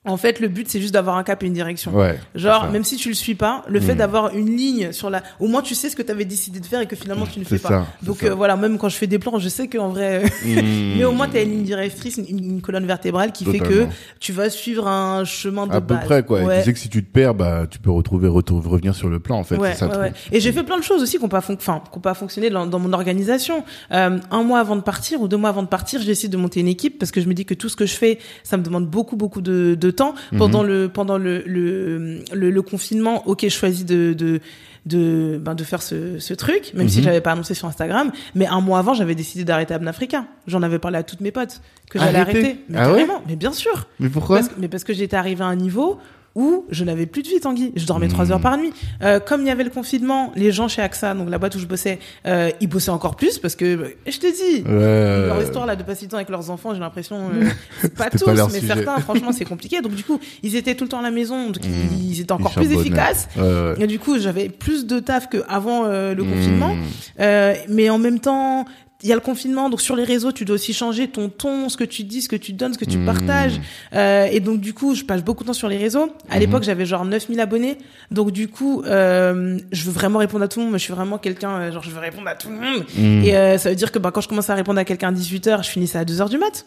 en fait, le but, c'est juste d'avoir un cap et une direction. Ouais. Genre, même si tu le suis pas, le fait Mm. d'avoir une ligne sur la, au moins tu sais ce que tu avais décidé de faire et que finalement tu ne fais pas. ça. c'est Donc euh, voilà, même quand je fais des plans, je sais qu'en vrai, Mhm. mais au moins tu as une ligne directrice, une, une colonne vertébrale qui fait que tu vas suivre un chemin de à peu près quoi. Et tu sais que si tu te perds, bah tu peux retrouver, retrouver revenir sur le plan en fait. Ouais, ça. Et j'ai fait plein de choses aussi qui n'ont pas, enfin, pas fonctionné dans, dans mon organisation. Euh, un mois avant de partir ou deux mois avant de partir, je décide de monter une équipe parce que je me dis que tout ce que je fais, ça me demande beaucoup, beaucoup de, de temps. Mhm. Pendant le pendant le le, le, le confinement, ok, je choisis de de de ben de faire ce, ce truc, même si Mhm. j'avais pas annoncé sur Instagram. Mais un mois avant, j'avais décidé d'arrêter Abn Africa. J'en avais parlé à toutes mes potes que j'allais Arrêter arrêter. Mais Ah ouais mais bien sûr. Mais pourquoi Parce que- mais parce que j'étais arrivé à un niveau où je n'avais plus de vie, Tanguy. Je dormais trois Hmm. heures par nuit. Euh, comme il y avait le confinement, les gens chez AXA, donc la boîte où je bossais, euh, ils bossaient encore plus parce que, je te dis, Ouais. leur histoire là de passer du temps avec leurs enfants, j'ai l'impression, euh, pas tous, pas mais sujet. certains, franchement, c'est compliqué. Donc du coup, ils étaient tout le temps à la maison, donc Hmm. ils étaient encore Ils plus efficaces. Ouais. Et du coup, j'avais plus de taf qu'avant euh, le Mhm. confinement. Euh, mais en même temps, il y a le confinement, donc sur les réseaux, tu dois aussi changer ton ton, ce que tu dis, ce que tu donnes, ce que tu Mhm. partages. Euh, et donc du coup, je passe beaucoup de temps sur les réseaux. À Mhm. l'époque, j'avais genre 9000 abonnés. Donc du coup, euh, je veux vraiment répondre à tout le monde. Je suis vraiment quelqu'un, euh, genre je veux répondre à tout le monde. Mhm. Et euh, ça veut dire que bah, quand je commence à répondre à quelqu'un à 18h, je finissais à 2h du mat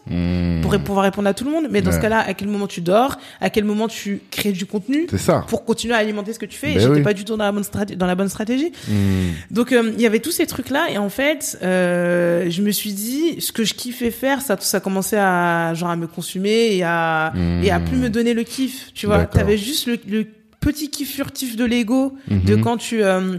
pour pouvoir répondre à tout le monde. Mais dans Ouais. ce cas-là, à quel moment tu dors? À quel moment tu crées du contenu? C'est ça. pour continuer à alimenter ce que tu fais. et Ben j'étais oui. pas du tout dans la bonne, dans la bonne stratégie. Donc euh, il y avait tous ces trucs là et en fait euh, je me suis dit ce que je kiffais faire ça ça commençait à genre à me consumer et à et à plus me donner le kiff tu vois. T'avais juste le, le petit kiff furtif de l'ego de Mhm. quand tu euh,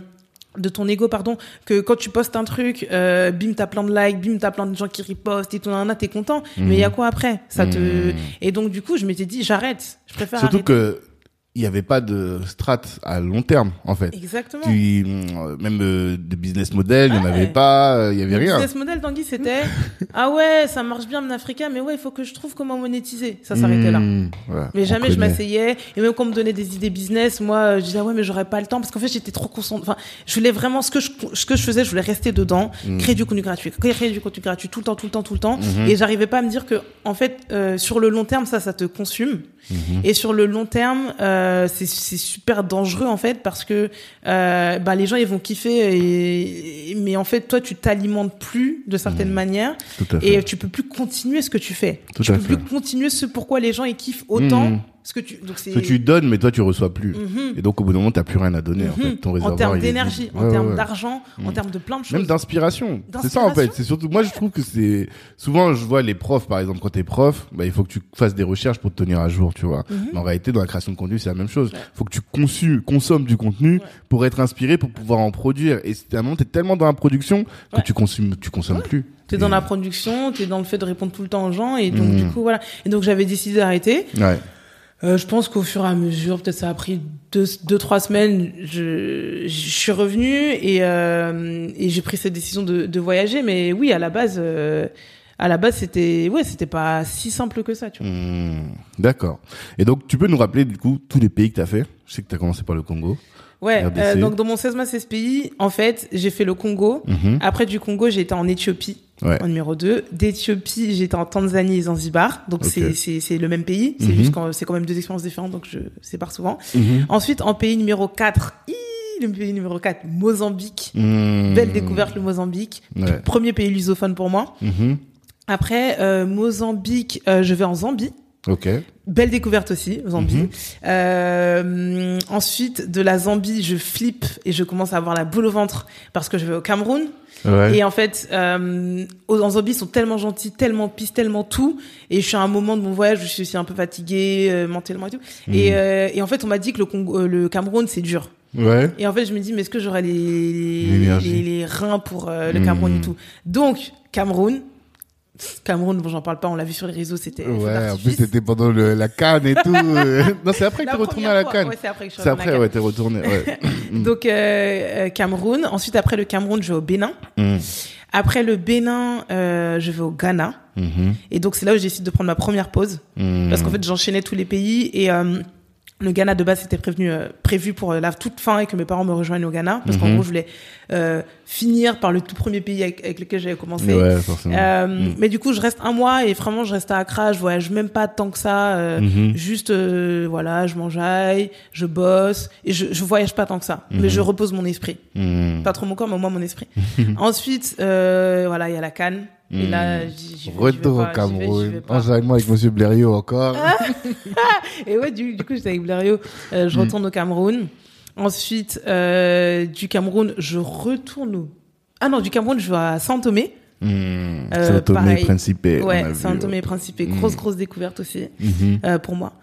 de ton ego pardon que quand tu postes un truc euh, bim t'as plein de likes bim t'as plein de gens qui ripostent et tout t'es content. Mais il y a quoi après? Ça te Mhm. et donc du coup je m'étais dit j'arrête. Je préfère Surtout arrêter. que il y avait pas de strat à long terme en fait. exactement euh, même euh, de business model, il y en Ouais. avait pas, euh, il y avait Le rien. business model Tanguy c'était ah ouais ça marche bien en Africa mais ouais il faut que je trouve comment monétiser ça s'arrêtait là. Voilà, mais jamais je m'asseyais et même quand on me donnait des idées business moi euh, je disais ah ouais mais j'aurais pas le temps parce qu'en fait j'étais trop concentrée enfin je voulais vraiment ce que je ce que je faisais je voulais rester dedans Mhm. créer du contenu gratuit créer du contenu gratuit tout le temps tout le temps tout le temps Mhm. et j'arrivais pas à me dire que en fait euh, sur le long terme ça ça te consume Et sur le long terme, euh, c'est super dangereux en fait parce que euh, bah, les gens ils vont kiffer, et, et- mais en fait toi tu t'alimentes plus de certaines Mhm. manières et tu peux plus continuer ce que tu fais. Tout tu peux fait. plus continuer ce pourquoi les gens ils kiffent autant Mhm. ce que tu donc c'est Ce que tu donnes, mais toi tu reçois plus. Mhm. Et donc au bout d'un moment, t'as plus rien à donner. En Mhm. fait, ton en réservoir. termes il est d'énergie, en termes ouais. d'argent, en termes de plein de choses. Même d'inspiration. C'est ça en fait. C'est surtout, moi je trouve que c'est, souvent je vois les profs, par exemple, quand t'es prof, bah, il faut que tu fasses des recherches pour te tenir à jour, tu vois. Mais en réalité, dans la création de contenu, c'est la même chose. Ouais. Faut que tu conçus, consommes du contenu. Pour être inspiré, pour pouvoir en produire. Et c'est un moment, t'es tellement dans la production que Ouais. tu consommes, tu consommes plus. T'es dans la production, t'es dans le fait de répondre tout le temps aux gens et donc Mhm. du coup voilà. Et donc j'avais décidé d'arrêter. Ouais. Euh, je pense qu'au fur et à mesure, peut-être ça a pris deux, deux trois semaines, je, je suis revenue et, euh, et j'ai pris cette décision de, de voyager. Mais oui, à la base, euh, à la base, c'était ouais, c'était pas si simple que ça, tu vois. Hmm, D'accord. Et donc, tu peux nous rappeler, du coup, tous les pays que t'as fait? Je sais que t'as commencé par le Congo. Ouais. Euh, donc dans mon 16 mois 16 pays, en fait, j'ai fait le Congo. Mhm. Après du Congo, j'ai été en Éthiopie. Ouais. En numéro 2. D'Éthiopie, j'étais en Tanzanie et Zanzibar. Donc Ok. c'est c'est c'est le même pays. C'est Mhm. juste quand c'est quand même deux expériences différentes, donc je sépare souvent. Mhm. Ensuite, en pays numéro 4, le pays numéro 4, Mozambique. Belle découverte, le Mozambique. Ouais. Premier pays lusophone pour moi. Après, euh, Mozambique, euh, je vais en Zambie. Ok. Belle découverte aussi, Zambie. Mhm. Euh, ensuite, de la Zambie, je flippe et je commence à avoir la boule au ventre parce que je vais au Cameroun. Ouais. Et en fait, euh, en Zambie, ils sont tellement gentils, tellement pisse, tellement tout. Et je suis à un moment de mon voyage où je suis aussi un peu fatiguée euh, mentalement et tout. Et, Mhm. euh, et en fait, on m'a dit que le, Congo- le Cameroun, c'est dur. Ouais. Et en fait, je me dis, mais est-ce que j'aurai les, reins pour le Mhm. Cameroun et tout? Donc, Cameroun. Cameroun, bon, j'en parle pas, on l'a vu sur les réseaux, c'était. Ouais, en plus c'était pendant le, la canne et tout. non, c'est après que t'es retourné à la canne. Ouais, c'est après que je suis C'est après, ouais, t'es retourné. Ouais. Cannes. Donc, euh, euh, Cameroun. Ensuite, après le Cameroun, je vais au Bénin. Mm. Après le Bénin, euh, je vais au Ghana. Mhm. Et donc, c'est là où j'ai décidé de prendre ma première pause. Mm. Parce qu'en fait, j'enchaînais tous les pays et euh, le Ghana de base c'était prévenu euh, prévu pour euh, la toute fin et que mes parents me rejoignent au Ghana parce qu'en Mhm. gros je voulais euh, finir par le tout premier pays avec, avec lequel j'avais commencé. Ouais, forcément. Euh, Mm. Mais du coup, je reste un mois et vraiment, je reste à Accra. Je voyage même pas tant que ça. euh, Mhm. Juste, euh, voilà, je m'enjaille, je bosse et je, je voyage pas tant que ça. Mais je repose mon esprit. Mm. Pas trop mon corps, mais au moins mon esprit. Ensuite, euh, voilà, il y a la Cannes. Et là, Mm. j'y Retour au Cameroun. Enjaillement avec Monsieur Blériot encore. Et ouais, du, du coup, j'étais avec Blériot. Je retourne au Cameroun. Ensuite, euh, du Cameroun, je retourne au... Ah non, du Cameroun, je vais à Saint-Thomé. Mm. Euh, pareil. Principe. ouais, Saint-Thomé. Principe. Grosse, grosse découverte aussi Mhm. euh, pour moi.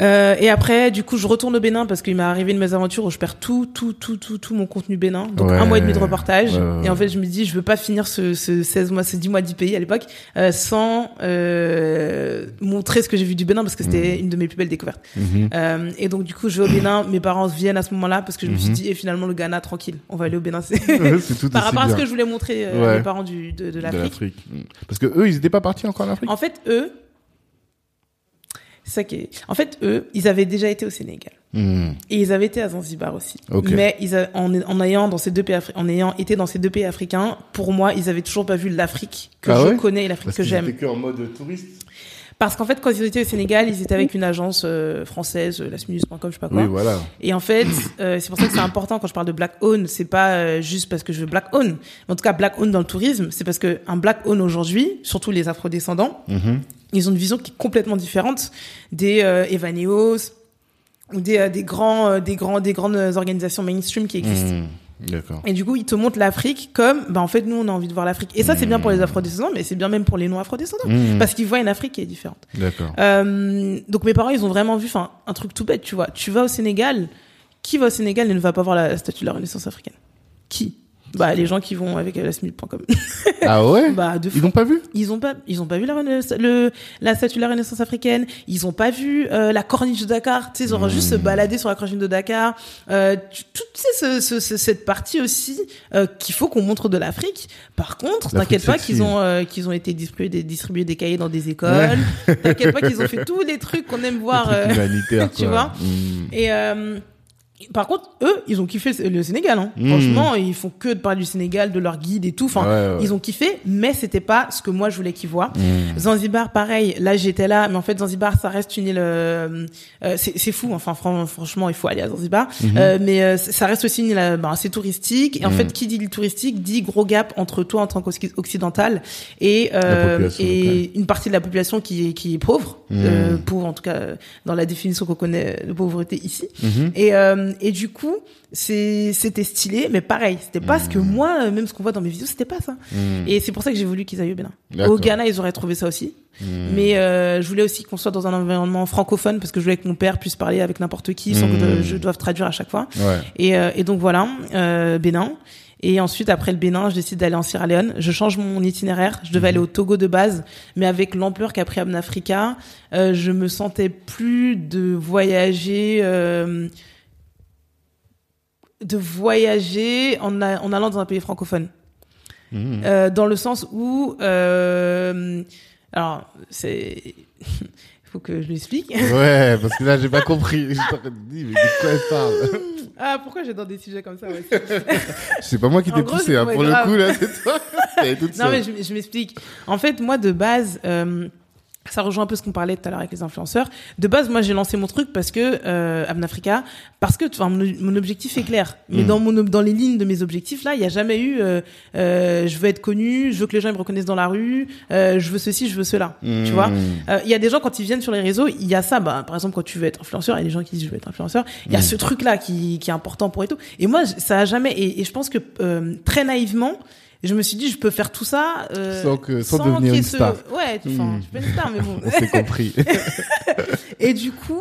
Euh, et après, du coup, je retourne au Bénin parce qu'il m'est arrivé une mésaventure où je perds tout, tout, tout, tout, tout mon contenu Bénin. Donc Ouais. un mois et demi de reportage. Ouais, Et en fait, je me dis, je veux pas finir ce, ce 16 mois, ce 10 mois 10 pays à l'époque, euh, sans euh, montrer ce que j'ai vu du Bénin parce que c'était une de mes plus belles découvertes. Mhm. Euh, et donc, du coup, je vais au Bénin. Mes parents viennent à ce moment-là parce que je me suis Mhm. dit, et finalement, le Ghana, tranquille. On va aller au Bénin. C'est Ouais, tout par rapport à ce que je voulais montrer euh, mes parents du, de, de l'Afrique. Parce que eux, ils étaient pas partis encore en Afrique? En fait, eux, c'est ça qui est... En fait, eux, ils avaient déjà été au Sénégal. Mm. Et ils avaient été à Zanzibar aussi. Mais ils a- en, en ayant dans ces deux pays, Afri- en ayant été dans ces deux pays africains, pour moi, ils avaient toujours pas vu l'Afrique que Ah je ouais connais et l'Afrique que qu'ils j'aime. étaient que en mode touriste. Parce qu'en fait, quand ils étaient au Sénégal, ils étaient avec une agence euh, française, euh, lasminus.com, je sais pas quoi. Oui, voilà. Et en fait, euh, c'est pour ça que c'est important quand je parle de black own, c'est pas euh, juste parce que je veux black own. En tout cas, black own dans le tourisme, c'est parce que un black own aujourd'hui, surtout les afrodescendants, Mhm. Ils ont une vision qui est complètement différente des euh, Evaneos ou des, euh, des grands, euh, des grands, des grandes organisations mainstream qui existent. Mm. D'accord. Et du coup, ils te montrent l'Afrique comme, bah, en fait, nous, on a envie de voir l'Afrique. Et ça, c'est bien pour les afrodescendants, mais c'est bien même pour les non-afrodescendants. Mm. Parce qu'ils voient une Afrique qui est différente. D'accord. Euh, donc mes parents, ils ont vraiment vu, enfin, un truc tout bête, tu vois. Tu vas au Sénégal, qui va au Sénégal et ne va pas voir la statue de la Renaissance africaine? Qui? Bah les gens qui vont avec euh, la SMIL.com. Ah ouais bah de. Ils n'ont pas vu Ils ont pas, ils ont pas vu la, le, la statue de la Renaissance africaine. Ils ont pas vu euh, la corniche de Dakar. Tu sais, ils auraient juste se balader sur la corniche de Dakar. Euh, sais, ce, ce- ce- cette partie aussi euh, qu'il faut qu'on montre de l'Afrique. Par contre, t'inquiète pas qu'ils ont euh, qu'ils ont été distribués des, distribués des cahiers dans des écoles. T'inquiète pas qu'ils ont fait tous les trucs qu'on aime voir. Euh, tu quoi. vois Mm. et euh, par contre, eux, ils ont kiffé le Sénégal. Hein. Mm. Franchement, ils font que de parler du Sénégal, de leur guide et tout. Enfin, Ouais, ouais. ils ont kiffé, mais c'était pas ce que moi je voulais qu'ils voient. Mm. Zanzibar, pareil. Là, j'étais là, mais en fait, Zanzibar, ça reste une île. euh, euh, c'est fou. Enfin, fran- franchement, il faut aller à Zanzibar. Mhm. Euh, mais euh, ça reste aussi une île bah, assez touristique. Et en fait, qui dit île touristique dit gros gap entre toi en tant qu'occidental et euh, et une partie de la population qui est qui est pauvre, pauvre en tout cas dans la définition qu'on connaît de pauvreté ici. Et, euh, et du coup, c'était stylé, mais pareil, c'était pas ce que Mhm. moi, euh, même ce qu'on voit dans mes vidéos, c'était pas ça. Mm. Et c'est pour ça que j'ai voulu qu'ils aillent au Bénin. Au Ghana, ils auraient trouvé ça aussi. Mm. Mais euh, je voulais aussi qu'on soit dans un environnement francophone parce que je voulais que mon père puisse parler avec n'importe qui sans que je doive traduire à chaque fois. Ouais. Et, euh, et donc voilà, euh, Bénin. Et ensuite, après le Bénin, je décide d'aller en Sierra Leone. Je change mon itinéraire. Je devais aller au Togo de base, mais avec l'ampleur qu'a pris Abn Africa, euh, je me sentais plus de voyager, euh, de voyager en, a- en allant dans un pays francophone. Mm. Euh, dans le sens où, euh, alors, c'est, il faut que je l'explique. Ouais, parce que là, j'ai pas compris. Je dit, mais de quoi elle parle? Ah, pourquoi j'ai dans des sujets comme ça ouais, c'est- pas moi qui t'ai poussé, hein. pour le coup, là, c'est toi. Non, seule. mais je, je m'explique. En fait, moi, de base, euh, ça rejoint un peu ce qu'on parlait tout à l'heure avec les influenceurs. De base, moi, j'ai lancé mon truc parce que euh, Africa, parce que enfin, mon, mon objectif est clair. Mais Mm. dans mon dans les lignes de mes objectifs là, il y a jamais eu euh, euh, je veux être connu, je veux que les gens ils me reconnaissent dans la rue, euh, je veux ceci, je veux cela. Tu vois? Mm. Euh, Il y a des gens quand ils viennent sur les réseaux, il y a ça. Bah, par exemple, quand tu veux être influenceur, il y a des gens qui disent je veux être influenceur. Il y a Mm. ce truc là qui, qui est important pour et tout. Et moi, ça a jamais. Et, et je pense que euh, très naïvement. Je me suis dit, je peux faire tout ça euh, Sans que- sans qu'il devenir une ce- star. Ouais, tu- enfin, Mm. je suis pas une star, mais bon. On s'est compris. Et du coup,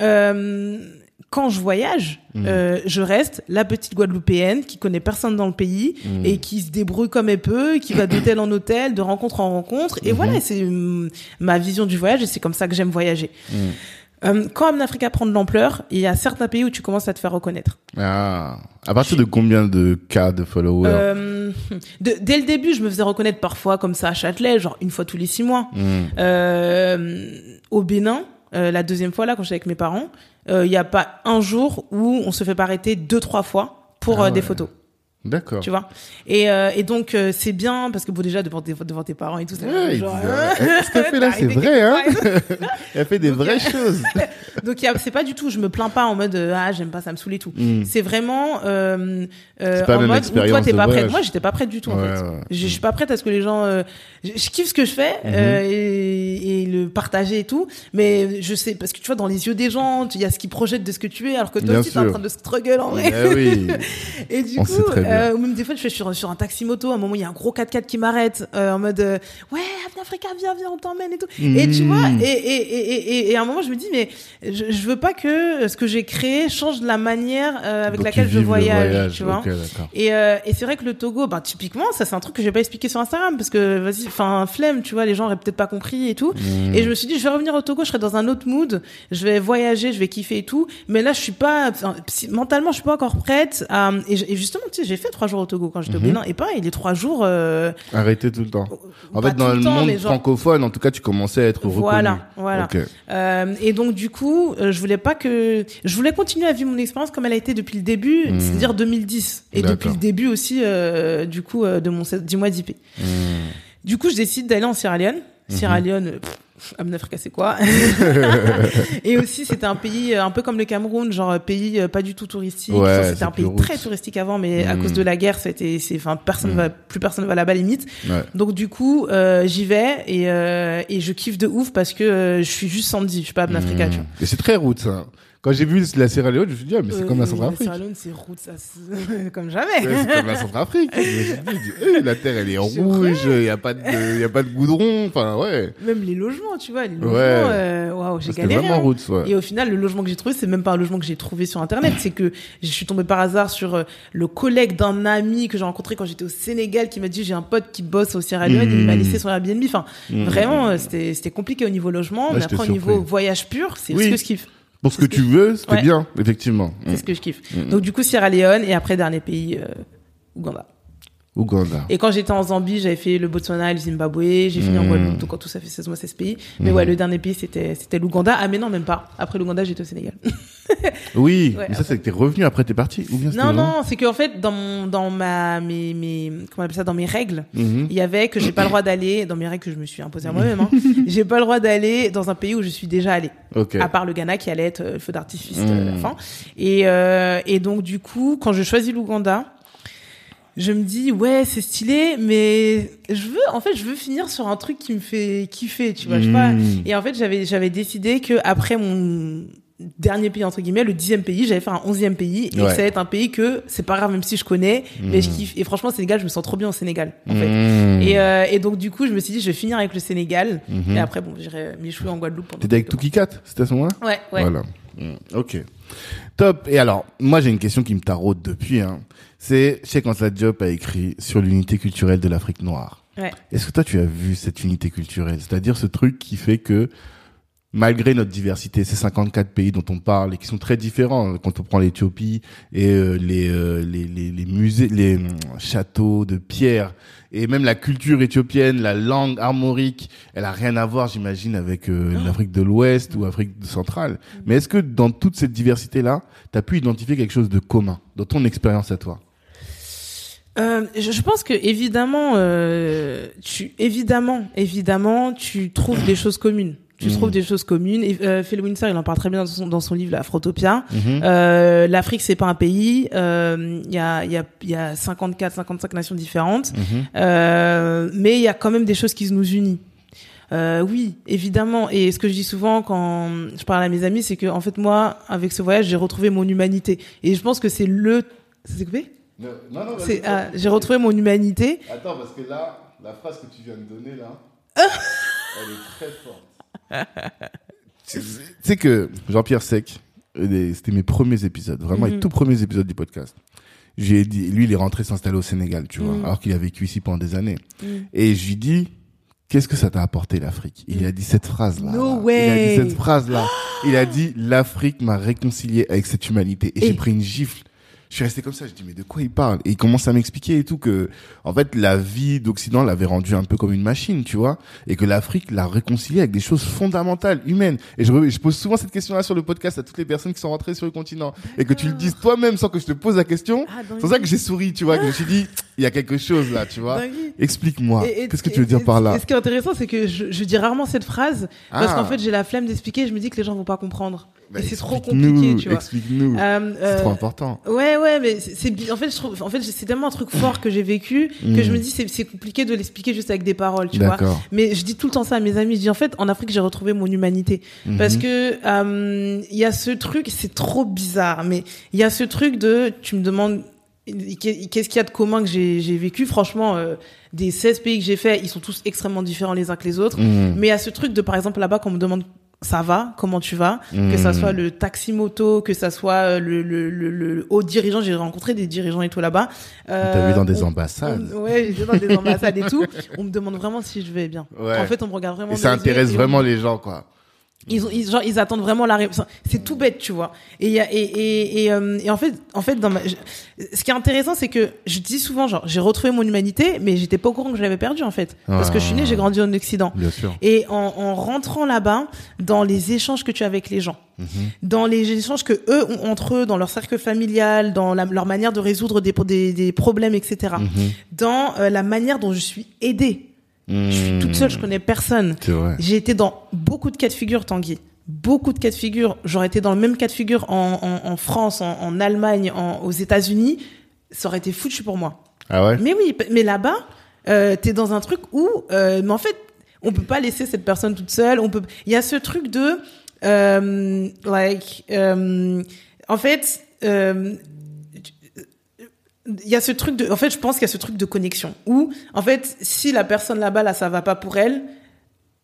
euh, quand je voyage, Mm. euh, je reste la petite Guadeloupéenne qui connaît personne dans le pays Mm. et qui se débrouille comme elle peut, qui va d'hôtel en hôtel, de rencontre en rencontre. Et voilà, c'est ma vision du voyage et c'est comme ça que j'aime voyager. Quand Africa prend de l'ampleur, il y a certains pays où tu commences à te faire reconnaître. Ah. À partir de combien de cas de followers Euh, de- dès le début, je me faisais reconnaître parfois comme ça à Châtelet, genre une fois tous les six mois. Mm. Euh, au Bénin, euh, la deuxième fois là quand j'étais avec mes parents, euh, il n'y a pas un jour où on se fait pas arrêter deux trois fois pour Ah euh, des photos. D'accord. Tu vois et, euh, et donc euh, c'est bien parce que bon déjà devant tes, devant tes parents et tout ça Ouais, genre, euh, ce qu'elle fait là, c'est vrai, hein. Elle fait des vraies choses. donc c'est pas du tout je me plains pas en mode euh, ah j'aime pas ça me saoule et tout Mm. c'est vraiment euh, euh, en mode où toi t'es pas prête moi j'étais pas prête du tout en Ouais, fait ouais. je, je suis pas prête à ce que les gens euh, je, kiffe ce que je fais Mhm. euh, et, et le partager et tout mais je sais parce que tu vois dans les yeux des gens il y a ce qu'ils projettent de ce que tu es alors que toi Bien aussi t'es en train de struggle en vrai Eh oui. et du On coup. Euh, ou même des fois je fais sur, sur un taxi moto à un moment il y a un gros 4x4 qui m'arrête euh, en mode euh, ouais Avenue Africa viens viens on t'emmène et tout et tu Mm. vois et, et, et, et, à un moment je me dis mais je, je veux pas que ce que j'ai créé change la manière euh, avec Donc, laquelle je voyage, tu vois Ok, d'accord. et, et c'est vrai que le Togo, ben typiquement, ça c'est un truc que j'ai pas expliqué sur Instagram parce que vas-y, enfin flemme, tu vois, les gens auraient peut-être pas compris et tout. Mm. Et je me suis dit, je vais revenir au Togo, je serai dans un autre mood, je vais voyager, je vais kiffer et tout. Mais là, je suis pas, mentalement, je suis pas encore prête. À, et justement, tu sais, j'ai fait trois jours au Togo quand j'étais Mhm. au Bénin. Et pareil, les trois jours. Euh, Arrêtez tout le temps. En fait, dans le temps, monde genre- francophone, en tout cas, tu commençais à être reconnu. Voilà, voilà. Euh, et donc du coup, euh, je voulais pas que, je voulais continuer à vivre mon expérience comme elle a été depuis le début, Mhm. c'est-à-dire 2010, et depuis le début aussi, euh, du coup, de mon 10 mois d'IP. Mm. Du coup, je décide d'aller en Sierra Leone. Mhm. Sierra Leone, euh, pff, Africa, c'est quoi Et aussi, c'était un pays euh, un peu comme le Cameroun, genre euh, pays euh, pas du tout touristique. Ouais, c'était un pays très touristique avant, mais à Mhm. cause de la guerre, c'était, c'est, enfin, personne Mhm. va, plus personne va là-bas limite. Ouais. Donc du coup, euh, j'y vais et euh, et je kiffe de ouf parce que euh, je suis juste Sandy, je suis pas Mm. vois. Et c'est très route, ça. Quand j'ai vu la Sierra Leone, je me suis dit, ah, mais c'est Euh, comme la oui, Centrafrique. Sierra Leone, c'est route, ça, c'est- comme jamais. Ouais, c'est comme la Centrafrique. Je me suis dit, eh, la terre, elle est rouge, il y a pas de, y a pas de goudron. Enfin, ouais. Même les logements, tu vois, les logements, Ouais. euh, waouh, j'ai C'était galéré. vraiment hein. route, ouais. Et au final, le logement que j'ai trouvé, c'est même pas un logement que j'ai trouvé sur internet, c'est que je suis tombée par hasard sur euh, le collègue d'un ami que j'ai rencontré quand j'étais au Sénégal qui m'a dit j'ai un pote qui bosse au Sierra Leone, il m'a laissé sur Airbnb. Enfin, Mm. vraiment, euh, c'était compliqué au niveau logement, Ouais, mais après au niveau voyage pur, c'est Oui. ce que je kiffe. Pour ce que tu veux, c'était Ouais. bien, effectivement. C'est Mm. ce que je kiffe. Mhm. Donc du coup Sierra Leone et après dernier pays euh, Ouganda. Ouganda. Et quand j'étais en Zambie, j'avais fait le Botswana, le Zimbabwe, j'ai fini en Mhm. Guadeloupe. Donc en tout ça fait 16 mois 16 pays. Mais Mhm. ouais, le dernier pays c'était c'était l'Ouganda. Ah mais non, même pas. Après l'Ouganda, j'étais au Sénégal. Oui, Ouais, mais ça, c'est que t'es revenu après t'es parti. Ou bien Non, non, c'est qu'en fait, dans mon, dans ma, mes, mes, comment on appelle ça, dans mes règles, Mhm. il y avait que j'ai pas le droit d'aller, dans mes règles que je me suis imposée à moi-même, hein, j'ai pas le droit d'aller dans un pays où je suis déjà allée. Ok. À part le Ghana qui allait être euh, le feu d'artifice euh, à la fin. Et, euh, et donc, du coup, quand je choisis l'Ouganda, je me dis, ouais, c'est stylé, mais je veux, en fait, je veux finir sur un truc qui me fait kiffer, tu vois, je sais pas. Mhm. Et en fait, j'avais, j'avais décidé que après mon dernier pays, entre guillemets, le dixième pays, j'allais faire un onzième pays, et Ouais. ça va être un pays que c'est pas grave, même si je connais, mais je Mhm. kiffe. Et franchement, Sénégal, je me sens trop bien au Sénégal, en fait. Mhm. Et, euh, et donc, du coup, je me suis dit, je vais finir avec le Sénégal, Mhm. et après, bon, j'irai m'échouer en Guadeloupe. pendant T'étais avec Cat, c'était à ce moment-là? Ouais, ouais. Voilà. Ok. Top. Et alors, moi j'ai une question qui me taraude depuis. Hein. C'est Cheikh Anta Diop a écrit sur l'unité culturelle de l'Afrique noire. Ouais. Est-ce que toi tu as vu cette unité culturelle? C'est-à-dire ce truc qui fait que malgré notre diversité, ces 54 pays dont on parle et qui sont très différents hein, quand on prend l'Éthiopie et euh, les, euh, les, les les musées, les hum, châteaux de pierre et même la culture éthiopienne, la langue armorique, elle a rien à voir, j'imagine, avec euh, l'Afrique de l'Ouest ou Afrique centrale. Mais est-ce que dans toute cette diversité-là, tu as pu identifier quelque chose de commun dans ton expérience à toi? Euh, je, je pense que évidemment, euh, tu évidemment, évidemment, tu trouves des choses communes. Tu trouves des choses communes. Et, euh, Phil Windsor, il en parle très bien dans son, dans son livre La Frotopia. Mhm. Euh, L'Afrique, c'est pas un pays. Euh, Il y a, il y a, il y a 54, 55 nations différentes. Mhm. Euh, mais il y a quand même des choses qui nous unissent. Euh, oui, évidemment. Et ce que je dis souvent quand je parle à mes amis, c'est que en fait moi, avec ce voyage, j'ai retrouvé mon humanité. Et je pense que c'est le. C'est coupé? Non, non, non, ah, j'ai retrouvé mon humanité. Attends, parce que là, la phrase que tu viens de donner, là, elle est très forte. Tu sais que Jean-Pierre Sec, euh, c'était mes premiers épisodes, vraiment les Mhm. tout premiers épisodes du podcast. J'ai dit, lui, il est rentré s'installer au Sénégal, tu vois, Mhm. alors qu'il a vécu ici pendant des années. Mm. Et je lui dis, qu'est-ce que ça t'a apporté l'Afrique? Il a dit cette phrase-là. No là. way. Il a dit cette phrase-là. Il a dit, l'Afrique m'a réconcilié avec cette humanité. Et, Et- j'ai pris une gifle. Je suis resté comme ça, je dis mais de quoi il parle? Et il commence à m'expliquer et tout que en fait la vie d'Occident l'avait rendu un peu comme une machine, tu vois, et que l'Afrique l'a réconcilié avec des choses fondamentales, humaines. Et je, je pose souvent cette question-là sur le podcast à toutes les personnes qui sont rentrées sur le continent et que tu le dises toi-même sans que je te pose la question. Ah, C'est pour ça que j'ai souri, tu vois, que je me suis dit il y a quelque chose là, tu vois. Explique-moi, qu'est-ce que tu veux dire et- par là? et ce qui est intéressant, c'est que je, je dis rarement cette phrase parce Ah. qu'en fait, j'ai la flemme d'expliquer. Je me dis que les gens vont pas comprendre. Bah, et c'est trop compliqué, tu vois. Explique-nous. Euh, c'est euh, trop important. Ouais, ouais, mais c'est, en fait, je trouve, en fait, c'est tellement un truc fort que j'ai vécu que je me dis c'est, compliqué de l'expliquer juste avec des paroles, tu vois. Mais je dis tout le temps ça à mes amis. Je dis en fait, en Afrique, j'ai retrouvé mon humanité parce Mhm. que euh, il y a ce truc, c'est trop bizarre, mais il y a ce truc de, tu me demandes qu'est-ce qu'il y a de commun que j'ai, vécu? Franchement, euh, des 16 pays que j'ai fait, ils sont tous extrêmement différents les uns que les autres. Mhm. Mais il y a ce truc de, par exemple, là-bas, quand on me demande ça va, comment tu vas, que ça Mhm. soit le taxi moto, que ça soit euh, le, le, le, le haut dirigeant, j'ai rencontré des dirigeants et tout là-bas. Euh, T'as vu dans des on- ambassades. on- ouais, j'étais dans des ambassades et tout. On me demande vraiment si je vais bien. Ouais. En fait, on me regarde vraiment. Et ça intéresse on- vraiment les gens, quoi. Ils, ont, ils, genre, ils attendent vraiment la réponse. C'est tout bête, tu vois. Et, et, et, et, euh, et en fait, en fait, dans ma, ce qui est intéressant, c'est que je dis souvent, genre, j'ai retrouvé mon humanité, mais j'étais pas au courant que je l'avais perdu, en fait. Parce que je suis née, j'ai grandi en Occident. Bien sûr. Et en, en rentrant là-bas, dans les échanges que tu as avec les gens, Mhm. dans les échanges que eux ont entre eux, dans leur cercle familial, dans la- leur manière de résoudre des, des, des problèmes, etc. Mhm. Dans euh, la manière dont je suis aidée. Je suis toute seule, je connais personne. J'ai été dans beaucoup de cas de figure, Tanguy. Beaucoup de cas de figure. J'aurais été dans le même cas de figure en, en, en France, en, en Allemagne, en, aux États-Unis. Ça aurait été foutu pour moi. Ah ouais? Mais oui, mais là-bas, euh, t'es dans un truc où, euh, mais en fait, on peut pas laisser cette personne toute seule. On peut. Il y a ce truc de, euh, like, euh, en fait. Il y a ce truc de, en fait, je pense qu'il y a ce truc de connexion où, en fait, si la personne là-bas, là, ça va pas pour elle,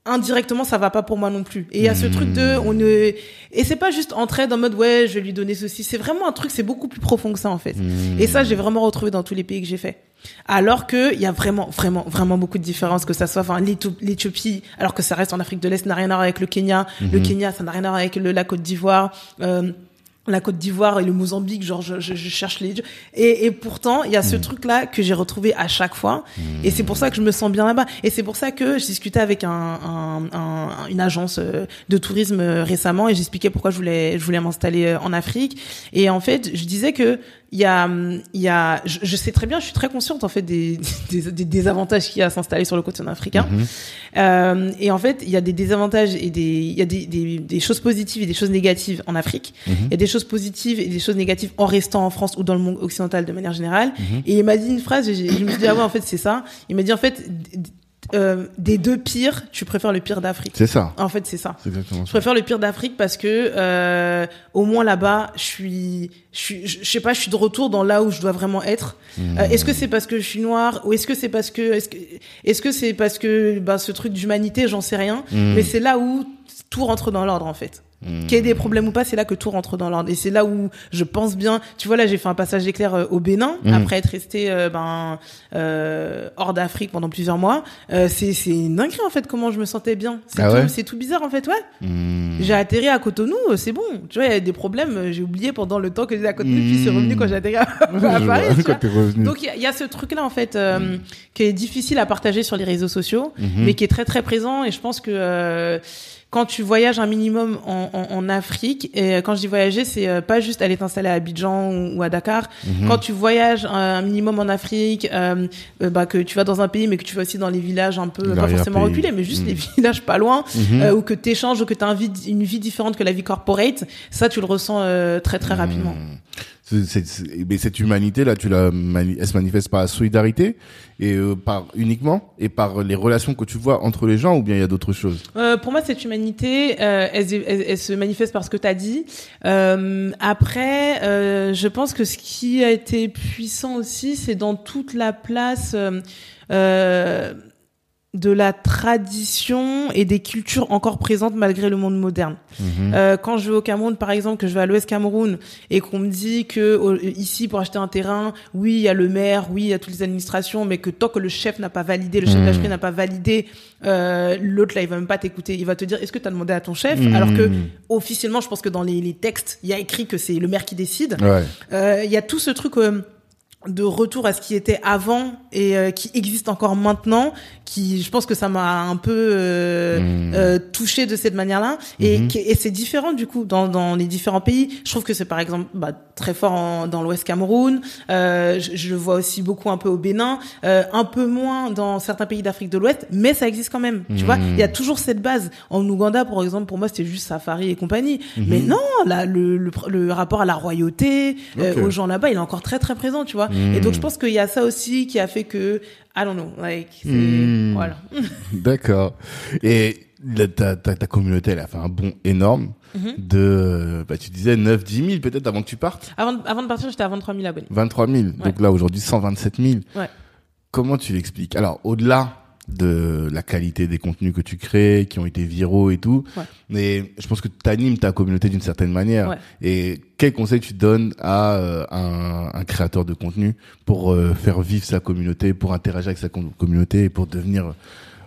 indirectement, ça va pas pour moi non plus. Et il y a ce truc de, on ne, et c'est pas juste entraide en mode, ouais, je vais lui donner ceci. C'est vraiment un truc, c'est beaucoup plus profond que ça, en fait. Et ça, j'ai vraiment retrouvé dans tous les pays que j'ai fait. Alors que il y a vraiment, vraiment, vraiment beaucoup de différences, que ça soit, enfin, l'Éthiop- l'Éthiopie, alors que ça reste en Afrique de l'Est, n'a rien à voir avec le Kenya. Le Kenya, ça n'a rien à voir avec le, la Côte d'Ivoire. Euh, la Côte d'Ivoire et le Mozambique, genre je, je, je cherche les et, et pourtant il y a ce truc là que j'ai retrouvé à chaque fois. Et c'est pour ça que je me sens bien là-bas. Et c'est pour ça que je discutais avec un, un, un- une agence euh, de tourisme euh, récemment et j'expliquais pourquoi je voulais je voulais m'installer euh, en Afrique. Et en fait je disais que il y a il y a je, je sais très bien je suis très consciente en fait des des, des désavantages qu'il y a à s'installer sur le continent africain Mhm. euh, et en fait, il y a des désavantages et des, il y a des, des, des choses positives et des choses négatives en Afrique. Mhm. Il y a des choses positives et des choses négatives en restant en France ou dans le monde occidental de manière générale. Mhm. Et il m'a dit une phrase, et je me suis dit, ah ouais, en fait, c'est ça. Il m'a dit, en fait, euh, des deux pires, tu préfères le pire d'Afrique. C'est ça. En fait, c'est ça. C'est exactement Je ça. préfère le pire d'Afrique parce que euh, au moins là-bas, je suis, je suis, je sais pas, je suis de retour dans là où je dois vraiment être. Mhm. Euh, est-ce que c'est parce que je suis noire ou est-ce que c'est parce que, est-ce que, est-ce que c'est parce que bah, ce truc d'humanité, j'en sais rien. Mhm. Mais c'est là où tout rentre dans l'ordre en fait. Mhm. Qu'il y ait des problèmes ou pas, c'est là que tout rentre dans l'ordre. Et c'est là où je pense bien. Tu vois, là, j'ai fait un passage d'éclair euh, au Bénin Mhm. après être resté euh, ben euh, hors d'Afrique pendant plusieurs mois. Euh, c'est c'est une dinguerie en fait comment je me sentais bien. C'est Ah tout, ouais tout bizarre en fait, ouais. Mhm. J'ai atterri à Cotonou, euh, c'est bon. Tu vois, il y a des problèmes, j'ai oublié pendant le temps que j'étais à Cotonou, puis c'est revenu quand j'ai atterri à, à Paris. Donc il y y, a ce truc-là en fait euh, qui est difficile à partager sur les réseaux sociaux, mais qui est très très présent. Et je pense que euh, quand tu voyages un minimum en, en, en Afrique, et quand je dis voyager, c'est euh, pas juste aller t'installer à Abidjan ou, ou à Dakar. Mhm. Quand tu voyages un minimum en Afrique, euh, euh, bah, que tu vas dans un pays, mais que tu vas aussi dans les villages un peu, pas forcément reculés, mais juste Mhm. les villages pas loin, Mhm. euh, ou que tu échanges, ou que tu as une vie différente que la vie corporate, ça, tu le ressens euh, très très rapidement. Mais cette humanité là, tu la, elle se manifeste par la solidarité et euh, par uniquement et par les relations que tu vois entre les gens ou bien il y a d'autres choses? Euh, pour moi, cette humanité, euh, elle, se- manifeste par ce que tu as dit. Euh, après, je pense que ce qui a été puissant aussi, c'est dans toute la place euh, de la tradition et des cultures encore présentes malgré le monde moderne. Mhm. Euh, quand je vais au Cameroun, par exemple, que je vais à l'Ouest Cameroun et qu'on me dit que au- ici pour acheter un terrain, oui, il y a le maire, oui, il y a toutes les administrations, mais que tant que le chef n'a pas validé, le chef Mhm. d'HP n'a pas validé, euh, l'autre là, il va même pas t'écouter. Il va te dire, est-ce que tu as demandé à ton chef? Mhm. Alors que officiellement, je pense que dans les, les textes, il y a écrit que c'est le maire qui décide. Ouais. Euh, Il y a tout ce truc euh, de retour à ce qui était avant et euh, qui existe encore maintenant, qui, je pense que ça m'a un peu euh, Mhm. euh, touché de cette manière-là. Et, Mhm. qui- et c'est différent du coup dans, dans les différents pays. Je trouve que c'est par exemple bah, très fort en- dans l'Ouest Cameroun. Euh, je, je le vois aussi beaucoup un peu au Bénin, euh, un peu moins dans certains pays d'Afrique de l'Ouest, mais ça existe quand même. Tu vois, il y a toujours cette base. En Ouganda, par exemple, pour moi, c'était juste safari et compagnie. Mais non, là, le, le, le rapport à la royauté, euh, aux gens là-bas, il est encore très très présent, tu vois. Mhm. Et donc je pense qu'il y a ça aussi qui a fait que, I don't know, like, c'est, Mhm. voilà. D'accord. Et la- ta, ta, ta communauté, elle a fait un bond énorme Mhm. de, bah, tu disais 9, 10 000 peut-être avant que tu partes. Avant, avant de partir, j'étais à 23 000 abonnés. 23 000. Donc là, aujourd'hui, 127 000. Ouais. Comment tu l'expliques? Alors, au-delà de la qualité des contenus que tu crées, qui ont été viraux et tout, Ouais. mais je pense que tu animes ta communauté d'une certaine manière. Ouais. Et quel conseil tu donnes à euh, un, un créateur de contenu pour euh, faire vivre sa communauté, pour interagir avec sa com- communauté et pour devenir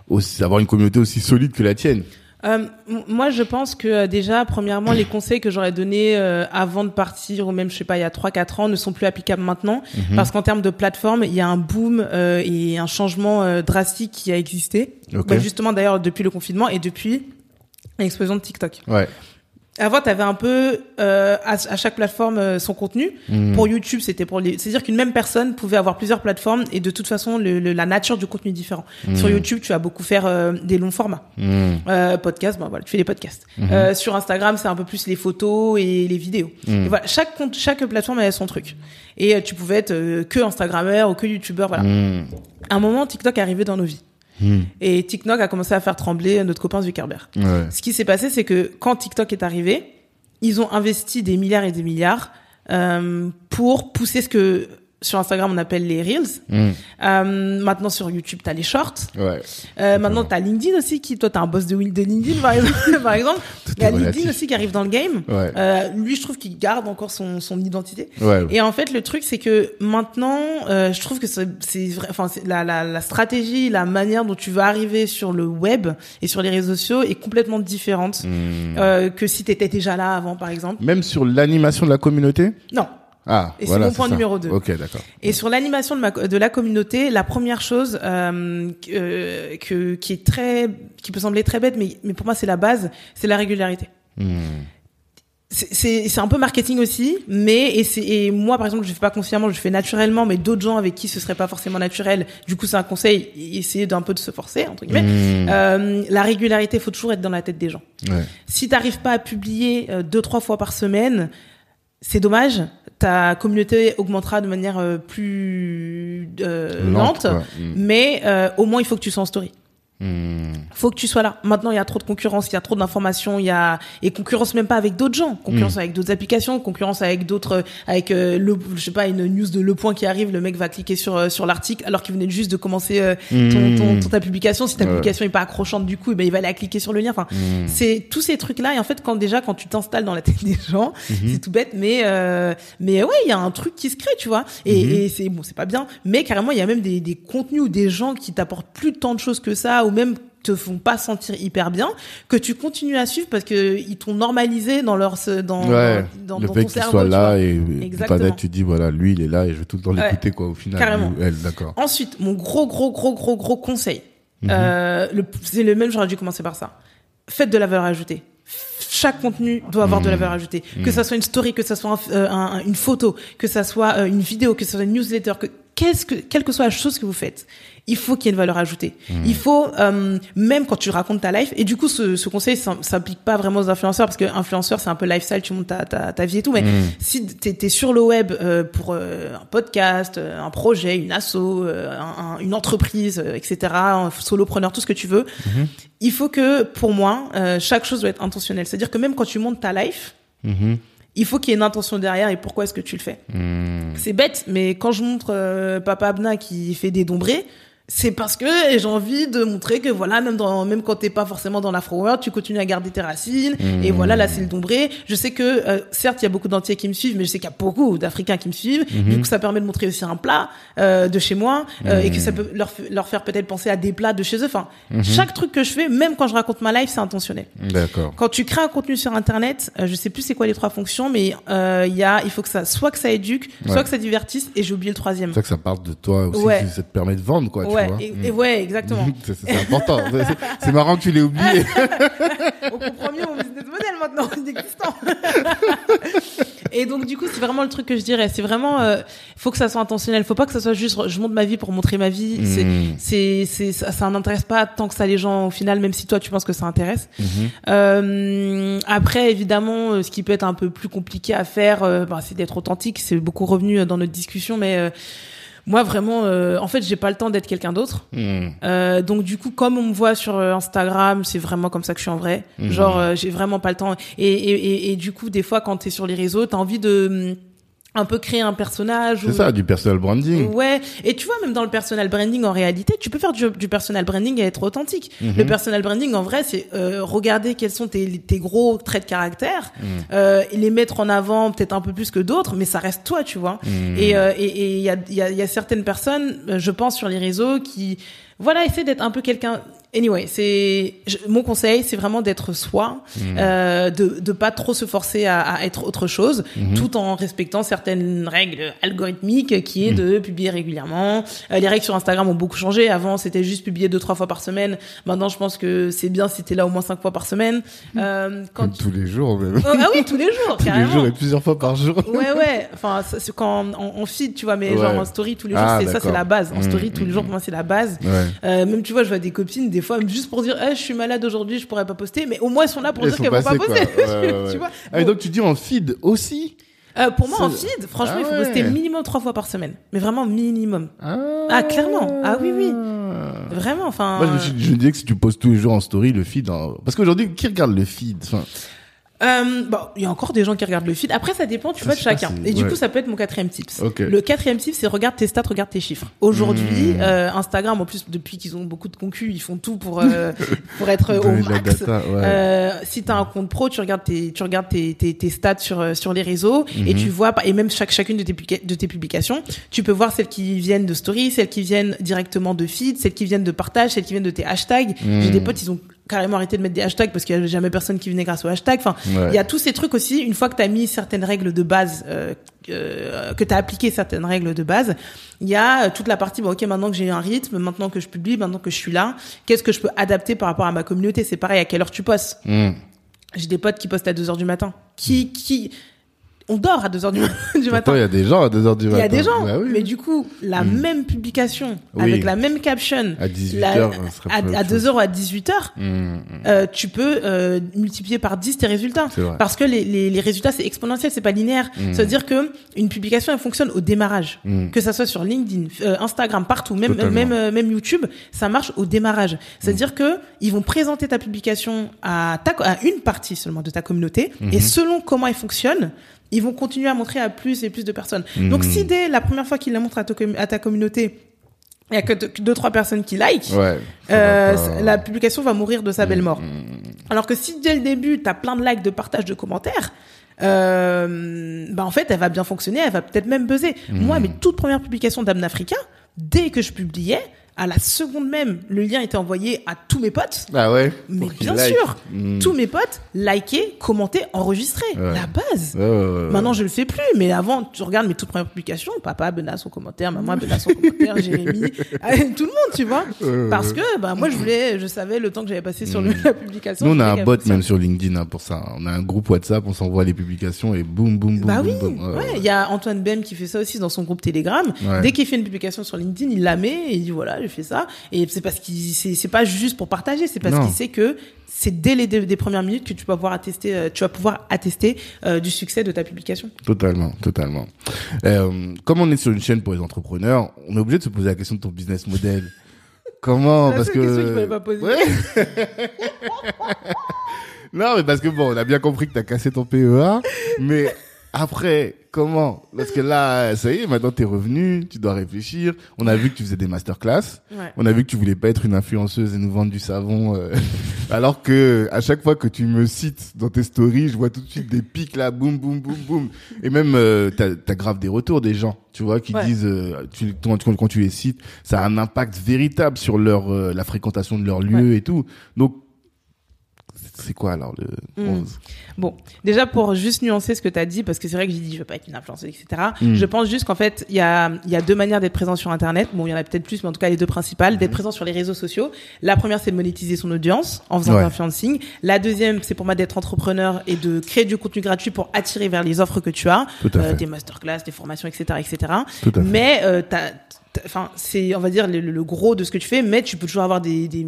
aussi, avoir une communauté aussi solide que la tienne? Euh, moi, je pense que euh, déjà, premièrement, les conseils que j'aurais donnés euh, avant de partir, ou même, je sais pas, il y a 3-4 ans, ne sont plus applicables maintenant. Mhm. Parce qu'en termes de plateforme, il y a un boom euh, et un changement euh, drastique qui a existé. Ok. Bah, justement, d'ailleurs, depuis le confinement et depuis l'explosion de TikTok. Ouais. Avant, tu avais un peu euh, à, à chaque plateforme euh, son contenu. Mhm. Pour YouTube, c'était pour les. C'est-à-dire qu'une même personne pouvait avoir plusieurs plateformes et de toute façon, le, le- la nature du contenu est différent. Mhm. Sur YouTube, tu vas beaucoup faire euh, des longs formats. Mhm. Euh, podcast, bah voilà, tu fais des podcasts. Mhm. Euh, sur Instagram, c'est un peu plus les photos et les vidéos. Et voilà, chaque compte, chaque plateforme avait son truc. Et euh, tu pouvais être que Instagrammeur ou que YouTubeur, voilà. À un moment, TikTok est arrivé dans nos vies. Mhm. Et TikTok a commencé à faire trembler notre copain Zuckerberg. Ouais. Ce qui s'est passé, c'est que quand TikTok est arrivé, ils ont investi des milliards et des milliards euh, pour pousser ce que sur Instagram on appelle les reels. Mhm. Euh, maintenant sur YouTube, t'as les shorts. Ouais. Euh, maintenant, t'as LinkedIn aussi, qui, toi, t'es un boss de, de LinkedIn, par exemple. par exemple. Il y a LinkedIn relatif. aussi qui arrive dans le game. Ouais. Euh, lui, je trouve qu'il garde encore son, son identité. Ouais. Et en fait, le truc, c'est que maintenant, euh, je trouve que c'est vrai, enfin, la, la, la stratégie, la manière dont tu vas arriver sur le web et sur les réseaux sociaux est complètement différente Mhm. euh, que si t'étais déjà là avant, par exemple. Même sur l'animation de la communauté? Non. Ah, Et c'est mon point ça. numéro deux. Ok, d'accord. Et sur l'animation de, ma, de la communauté, la première chose euh, que, euh, que, qui est très, qui peut sembler très bête, mais, mais pour moi c'est la base, c'est la régularité. Mhm. C'est- un peu marketing aussi, mais et, et moi par exemple je fais pas consciemment, je fais naturellement, mais d'autres gens avec qui ce serait pas forcément naturel. Du coup c'est un conseil, essayer d'un peu de se forcer entre guillemets. Mhm. Euh, la régularité, faut toujours être dans la tête des gens. Ouais. Si t'arrives pas à publier euh, deux trois fois par semaine, c'est dommage. Ta communauté augmentera de manière euh, plus euh, lente. Mhm. mais euh, au moins il faut que tu sois en story. Mhm. Faut que tu sois là. Maintenant, il y a trop de concurrence, il y a trop d'informations, il y a et concurrence même pas avec d'autres gens, concurrence avec d'autres applications, concurrence avec d'autres, avec euh, le, je sais pas, une news de Le Point qui arrive, le mec va cliquer sur euh, sur l'article alors qu'il venait juste de commencer euh, ton, ton, ton- ta publication. Si ta Ouais. publication est pas accrochante du coup, eh ben il va aller à cliquer sur le lien. Enfin, Mhm. c'est tous ces trucs là. Et en fait, quand déjà quand tu t'installes dans la tête des gens, c'est tout bête, mais euh, mais ouais, il y a un truc qui se crée, tu vois. Et, et c'est bon, c'est pas bien, mais carrément il y a même des, des contenus ou des gens qui t'apportent plus tant de choses que ça, ou même te font pas sentir hyper bien, que tu continues à suivre parce que ils t'ont normalisé dans leur dans Ouais, dans, le dans fait ton qu'il cerveau. soit là et et peut-être tu dis voilà lui il est là et je vais tout le temps Ouais. l'écouter quoi au final Carrément. elle d'accord Ensuite, mon gros gros gros gros gros conseil, Mhm. euh, le- c'est le même, j'aurais dû commencer par ça. faites de la valeur ajoutée. Chaque contenu doit avoir de la valeur ajoutée. Que ça soit une story, que ça soit un- euh, un- une photo, que ça soit euh, une vidéo, que ça soit une newsletter, que qu'est-ce que quelle que soit la chose que vous faites, il faut qu'il y ait une valeur ajoutée. Il faut euh, même quand tu racontes ta life et du coup ce, ce conseil s'applique pas vraiment aux influenceurs parce que influenceur c'est un peu lifestyle, tu montes ta, ta, ta vie et tout mais si tu es, sur le web euh, pour euh, un podcast, un projet, une asso, un- un- une entreprise, etc., un solopreneur, tout ce que tu veux, il faut que pour moi chaque chose doit être intentionnelle. C'est-à-dire que même quand tu montes ta life, il faut qu'il y ait une intention derrière et pourquoi est-ce que tu le fais. C'est bête, mais quand je montre euh, Papa Abna qui fait des dombrés, c'est parce que j'ai envie de montrer que voilà, même dans, même quand t'es pas forcément dans l'afro world, tu continues à garder tes racines. Et voilà, là c'est le dombré. Je sais que euh, certes il y a beaucoup d'entiers qui me suivent, mais je sais qu'il y a beaucoup d'Africains qui me suivent. Du coup, ça permet de montrer aussi un plat euh, de chez moi euh, et que ça peut leur, leur faire peut-être penser à des plats de chez eux. Enfin, chaque truc que je fais, même quand je raconte ma life, c'est intentionnel. D'accord. Quand tu crées un contenu sur internet, euh, je sais plus c'est quoi les trois fonctions, mais euh, il y a, il faut que ça, soit que ça éduque, soit que ça divertisse, et j'ai oublié le troisième. Ça que ça parle de toi aussi, Ouais. ça te permet de vendre, quoi, ouais, et, Mm. et ouais, exactement. C'est important. C'est- marrant que tu l'aies oublié. On comprend mieux mon business model maintenant, inexistant. et donc du coup, c'est vraiment le truc que je dirais. C'est vraiment, euh, faut que ça soit intentionnel. Faut pas que ça soit juste, je monte ma vie pour montrer ma vie. C'est, Mm. c'est, c'est, ça, ça n'intéresse pas tant que ça les gens au final, même si toi tu penses que ça intéresse. Mhm. Euh, après, évidemment, euh, ce qui peut être un peu plus compliqué à faire, euh, bah, c'est d'être authentique. C'est beaucoup revenu dans notre discussion, mais euh, moi vraiment, euh, en fait, j'ai pas le temps d'être quelqu'un d'autre. Mm. Euh, donc du coup, comme on me voit sur euh, Instagram, c'est vraiment comme ça que je suis en vrai. Mhm. Genre, euh, j'ai vraiment pas le temps. Et, et, et, et du coup, des fois, quand t'es sur les réseaux, t'as envie de hum, un peu créer un personnage. C'est ou- ça, du personal branding. Ouais, et tu vois, même dans le personal branding, en réalité, tu peux faire du, du personal branding et être authentique. Mhm. Le personal branding, en vrai, c'est euh, regarder quels sont tes, tes gros traits de caractère, Mhm. euh, et les mettre en avant peut-être un peu plus que d'autres, mais ça reste toi, tu vois. Mhm. Et euh, et et il y a, il y, a, il y a certaines personnes, euh, je pense, sur les réseaux qui, voilà, essaient d'être un peu quelqu'un. Anyway, c'est mon conseil, c'est vraiment d'être soi, euh, de de pas trop se forcer à, à être autre chose, tout en respectant certaines règles algorithmiques, qui est de publier régulièrement. Euh, les règles sur Instagram ont beaucoup changé. Avant, c'était juste publier deux trois fois par semaine. Maintenant, je pense que c'est bien si t'es là au moins cinq fois par semaine. Euh, quand Comme tous les jours, même. Oh, ah oui, tous les jours, tous les jours et plusieurs fois par jour. Ouais, ouais. Enfin, c'est quand en, en feed, tu vois, mais Ouais. genre en story tous les jours, Ah, c'est ça, c'est la base. En story tous les jours, pour moi, c'est la base. Ouais. Euh, même tu vois, je vois des copines des fois juste pour dire, eh, je suis malade aujourd'hui, je pourrais pas poster, mais au moins elles sont là pour Elles dire qu'elles vont pas poster. Ouais, tu vois. Ah, et donc tu dis en feed aussi euh, pour moi, en feed, franchement, Ah il faut ouais. poster minimum trois fois par semaine, mais vraiment minimum. Ah, Ah, clairement. Ah oui, oui. Vraiment, enfin. Moi, je je disais que si tu postes tous les jours en story le feed, parce qu'aujourd'hui, qui regarde le feed enfin, Euh, bon, il y a encore des gens qui regardent le feed. Après, ça dépend, tu vois, de chacun. si- Et du ouais. coup, ça peut être mon quatrième tips. Le quatrième tips, c'est regarde tes stats, regarde tes chiffres. Aujourd'hui, Mmh. euh, Instagram, en plus, depuis qu'ils ont beaucoup de concus, ils font tout pour euh, pour être au de la max. data, ouais. Euh, si t'as un compte pro, tu regardes tes tu regardes tes tes, tes stats sur euh, sur les réseaux et Mhm. tu vois et même chaque chacune de tes de tes publications, tu peux voir celles qui viennent de story, celles qui viennent directement de feed, celles qui viennent de partage, celles qui viennent de tes hashtags. J'ai des potes, ils ont carrément arrêté de mettre des hashtags parce qu'il y avait jamais personne qui venait grâce aux hashtags. Enfin, Ouais. il y a tous ces trucs aussi. Une fois que tu as mis certaines règles de base, euh, euh, que tu as appliqué certaines règles de base, il y a euh, toute la partie, bon, ok, maintenant que j'ai un rythme, maintenant que je publie, maintenant que je suis là, qu'est-ce que je peux adapter par rapport à ma communauté? C'est pareil, à quelle heure tu postes? Hmm. J'ai des potes qui postent à 2 heures du matin. Qui, qui, on dort à 2 heures du, du Pourtant, matin. il y a des gens à 2h du Il matin. y a des gens, Bah oui. mais du coup, la Mm. même publication, Oui. avec la même caption, À 18h, la- ça serait à, pas à autre 2 chose. heures ou à 18 heures, Hmm, hmm. euh, tu peux euh, multiplier par 10 tes résultats. Parce que les, les, les résultats, c'est exponentiel, c'est pas linéaire. Mm. Ça veut dire que une publication, elle fonctionne au démarrage. Que ça soit sur LinkedIn, euh, Instagram, partout, même, Totalement. même, même YouTube, ça marche au démarrage. C'est-à-dire que ils vont présenter ta publication à, ta, à une partie seulement de ta communauté. Et selon comment elle fonctionne, ils vont continuer à montrer à plus et plus de personnes. Mhm. Donc si dès la première fois qu'ils la montrent à, ta com- à ta communauté, il y a que deux, trois personnes qui like, Ouais. euh, pas- la publication va mourir de sa belle mort. Hmm. Alors que si dès le début, tu as plein de likes, de partages, de commentaires, euh, bah en fait, elle va bien fonctionner, elle va peut-être même buzzer. Hmm. Moi, mes toutes premières publications d'Amnafrica, dès que je publiais, à la seconde même, le lien était envoyé à tous mes potes. Ah ouais. Mais bien like. sûr, Hmm. tous mes potes, liker, commenter, enregistrer. Ouais. La base. Ouais, ouais, ouais, Maintenant, je le fais plus, mais avant, tu regardes mes toutes premières publications, papa menace son commentaire, maman menace son commentaire, Jérémy, euh, tout le monde, tu vois. Parce que, bah, moi, je voulais, je savais le temps que j'avais passé sur le- la publication. Nous, on a un bot même sur LinkedIn hein, pour ça. On a un groupe WhatsApp, on s'envoie les publications et boum, boum, boum, Bah boum, oui, boum. Ouais. Il y a Antoine Bem qui fait ça aussi dans son groupe Telegram. Dès qu'il fait une publication sur LinkedIn, il la met et il dit voilà, fait ça. Et c'est parce qu'il, c'est, c'est pas juste pour partager, c'est parce qu'il sait que c'est dès les des, des premières minutes que tu vas pouvoir attester, euh, tu vas pouvoir attester euh, du succès de ta publication. Totalement, totalement. Euh, comme on est sur une chaîne pour les entrepreneurs, on est obligé de se poser la question de ton business model. Comment Parce que fallait pas poser. Ouais. non, mais parce que bon, on a bien compris que t'as cassé ton PEA, mais après, comment? Parce que là, ça y est, maintenant t'es revenu, tu dois réfléchir. On a vu que tu faisais des masterclass. Ouais. On a vu que tu voulais pas être une influenceuse et nous vendre du savon, euh, alors que à chaque fois que tu me cites dans tes stories, je vois tout de suite des pics là, boum, boum, boum, boum. Et même euh, t'as as grave des retours des gens, tu vois, qui Ouais. disent, euh, tu, quand, quand- quand tu les cites, ça a un impact véritable sur leur euh, la fréquentation de leur lieu et tout. Donc c'est quoi alors le Mm. on- Bon, déjà pour juste nuancer ce que tu as dit, parce que c'est vrai que j'ai dit je veux pas être une influenceuse, etc. Mm. Je pense juste qu'en fait, il y a, il y a deux manières d'être présent sur Internet. Bon, il y en a peut-être plus, mais en tout cas les deux principales. D'être présent sur les réseaux sociaux. La première, c'est de monétiser son audience en faisant Ouais. de l'influencing. La deuxième, c'est pour moi d'être entrepreneur et de créer du contenu gratuit pour attirer vers les offres que tu as, euh, des masterclass, des formations, etc., etc. Mais euh, enfin c'est on va dire le, gros de ce que tu fais mais tu peux toujours avoir des des,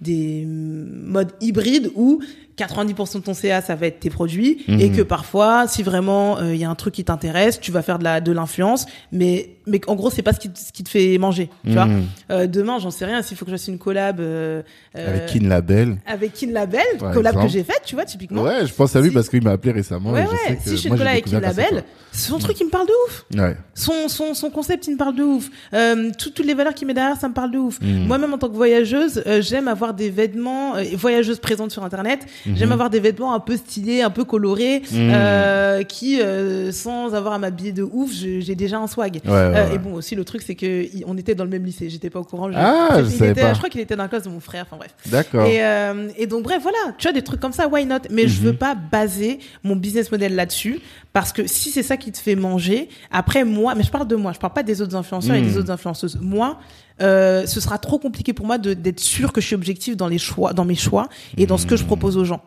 des modes hybrides où 90% de ton CA ça va être tes produits Mhm. et que parfois si vraiment euh, il y a un truc qui t'intéresse tu vas faire de la de l'influence mais mais en gros c'est pas ce qui, ce qui te fait manger tu vois Mhm. Euh, demain j'en sais rien s'il faut que je fasse une collab euh, euh, avec Kin Label. avec Kin Label Par collab que j'ai faite tu vois typiquement Ouais, je pense à lui Si- parce qu'il m'a appelé récemment. ouais et je sais ouais que si je fais une collab avec Kin Label son truc il me parle de ouf. Ouais. son, son, son concept, il me parle de ouf. Euh, tout- toutes les valeurs qu'il met derrière, ça me parle de ouf. Mhm. Moi-même, en tant que voyageuse, euh, j'aime avoir des vêtements, euh, voyageuse présente sur Internet, Mhm. j'aime avoir des vêtements un peu stylés, un peu colorés, Mhm. euh, qui, euh, sans avoir à m'habiller de ouf, je- j'ai déjà un swag. Ouais, ouais, Euh, ouais. Et bon, aussi, le truc, c'est que on était dans le même lycée. J'étais pas au courant. Ah, je était- pas. Je crois qu'il était dans la classe de mon frère. Enfin bref. D'accord. Et, euh, et donc bref, voilà, tu as des trucs comme ça, why not? Mais je veux Mhm. pas baser mon business model là-dessus parce que si c'est ça qui te fait manger, après moi, mais je parle de moi, je parle pas des autres influenceurs et Mhm. des autres influenceuses. Moi, euh, ce sera trop compliqué pour moi d'être sûr que je suis objectif dans les choix, dans mes choix et dans ce que je propose aux gens.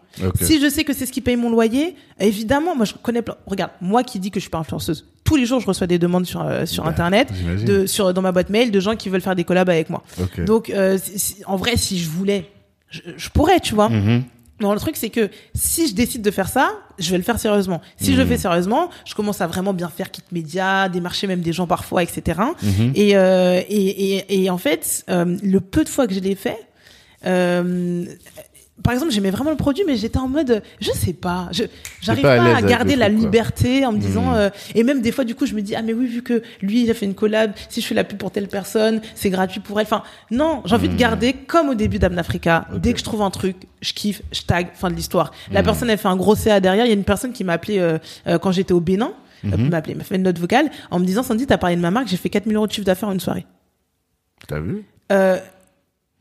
Si je sais que c'est ce qui paye mon loyer, évidemment, moi je connais plein. Regarde, moi qui dis que je suis pas influenceuse, tous les jours je reçois des demandes sur euh, sur Bah, internet, de sur dans ma boîte mail de gens qui veulent faire des collabs avec moi. Donc, euh, si- si- en vrai, si je voulais, je, je pourrais, tu vois. Mhm. Non, le truc, c'est que si je décide de faire ça, je vais le faire sérieusement. Si je le fais sérieusement, je commence à vraiment bien faire kit média, démarcher même des gens parfois, etc. Mhm. Et, euh, et, et, et en fait, euh, le peu de fois que je l'ai fait, euh, par exemple, j'aimais vraiment le produit, mais j'étais en mode, je sais pas, je j'arrive pas à pas, garder la truc, liberté en me disant, Mhm. euh, et même des fois, du coup, je me dis, ah mais oui, vu que lui, il a fait une collab, si je fais la pub pour telle personne, c'est gratuit pour elle. Enfin, non, j'ai envie de garder comme au début d'Amnafrica. Mhm. Ok. Dès que je trouve un truc, je kiffe, je tag, fin de l'histoire. La Mhm. personne, elle fait un gros CA derrière. Il y a une personne qui m'a appelé euh, euh, quand j'étais au Bénin. Mhm. m'a appelé, m'a fait une note vocale en me disant, Sandy, t'as parlé de ma marque, j'ai fait 4000 euros de chiffre d'affaires en une soirée. T'as vu? Euh,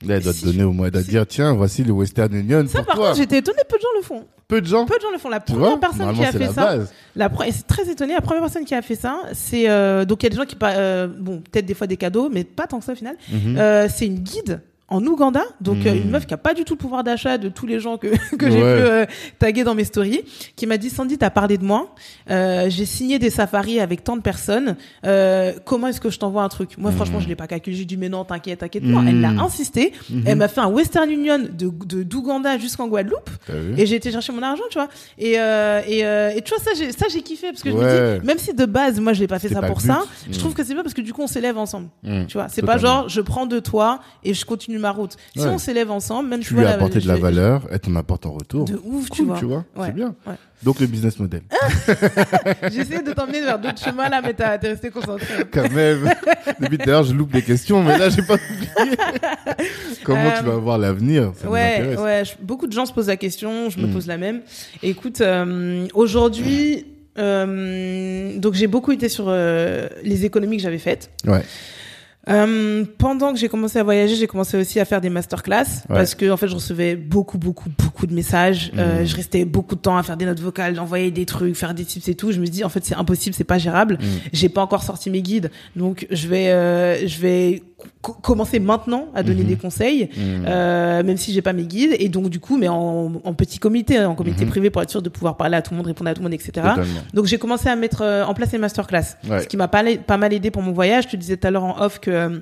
Là, elle doit Si- te donner au moins, elle doit te dire, tiens, voici le Western Union ça, pour par toi. contre, j'étais étonnée, peu de gens le font. Peu de gens. Peu de gens le font. La Tu première vois personne qui a fait la ça, base. la pre- et c'est très étonné, la première personne qui a fait ça, c'est euh, donc il y a des gens qui euh, bon peut-être des fois des cadeaux, mais pas tant que ça au final. Mhm. Euh, c'est une guide en Ouganda, donc euh, une meuf qui a pas du tout le pouvoir d'achat de tous les gens que que j'ai pu euh, taguer dans mes stories, qui m'a dit Sandy, t'as parlé de moi, euh, j'ai signé des safaris avec tant de personnes, euh, comment est-ce que je t'envoie un truc? Moi franchement je l'ai pas calculé, j'ai dit mais non t'inquiète t'inquiète, Mhm. elle l'a insisté, Mhm. elle m'a fait un Western Union de de d'Ouganda jusqu'en Guadeloupe. Et j'ai été chercher mon argent, tu vois. Et, et, et tu vois, ça, j'ai, ça, j'ai kiffé. Parce que je me dis, même si de base, moi, je l'ai pas fait ça pas pour ça, je trouve que c'est bien parce que du coup, on s'élève ensemble. Tu vois, c'est pas genre, je prends de toi et je continue ma route. Si Ouais. on s'élève ensemble, même Tu lui as apporté de la valeur, elle t'en apporte en retour. De ouf, Cool, tu vois. Ouais. C'est bien. Ouais. Donc, le business model. J'essaie de t'emmener vers d'autres chemins là, mais t'es resté concentré. Quand même. Depuis d'ailleurs, je loupe les questions, mais là, j'ai pas oublié. Comment tu Euh, vas voir l'avenir? Ça ouais, ouais. je- beaucoup de gens se posent la question, je me Mm. pose la même. Écoute, euh, aujourd'hui, euh, donc j'ai beaucoup été sur euh, les économies que j'avais faites. Ouais. Euh, pendant que j'ai commencé à voyager, j'ai commencé aussi à faire des masterclass Ouais. parce que en fait, je recevais beaucoup, beaucoup, beaucoup de messages. Euh, Mhm. je restais beaucoup de temps à faire des notes vocales, d'envoyer des trucs, faire des tips et tout. Je me dis en fait, c'est impossible, c'est pas gérable. Mhm. J'ai pas encore sorti mes guides, donc je vais, euh, je vais commencer maintenant à donner Mhm. des conseils, Mhm. euh, même si j'ai pas mes guides. Et donc du coup, mais en, en petit comité, hein, en comité Mhm. privé pour être sûr de pouvoir parler à tout le monde, répondre à tout le monde, etc. Totalement. Donc j'ai commencé à mettre euh, en place les masterclass, Ouais. ce qui m'a pas, pas mal aidé pour mon voyage. Je te disais tout à l'heure en off que euh,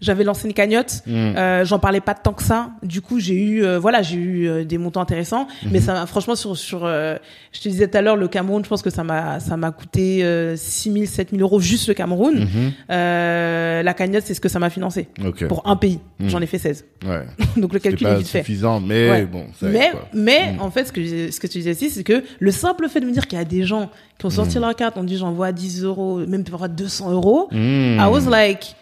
j'avais lancé une cagnotte. Mhm. Euh, J'en parlais pas tant que ça. Du coup, j'ai eu, euh, voilà, j'ai eu euh, des montants intéressants. Mhm. Mais ça, franchement, sur, sur, euh, je te disais tout à l'heure, le Cameroun, je pense que ça m'a, ça m'a coûté euh, 6 000, 7 000 euros juste le Cameroun. Euh, la cagnotte, c'est ce que ça m'a financé Ok. pour un pays. Mhm. J'en ai fait 16. Ouais. Donc le calcul est vite fait. suffisant, mais Ouais. bon. ça Mais, quoi. mais Mm. en fait, ce que, ce que tu disais aussi, c'est que le simple fait de me dire qu'il y a des gens qui ont sorti Mm. leur carte, on dit j'envoie 10 euros, même parfois 200 euros. I was like,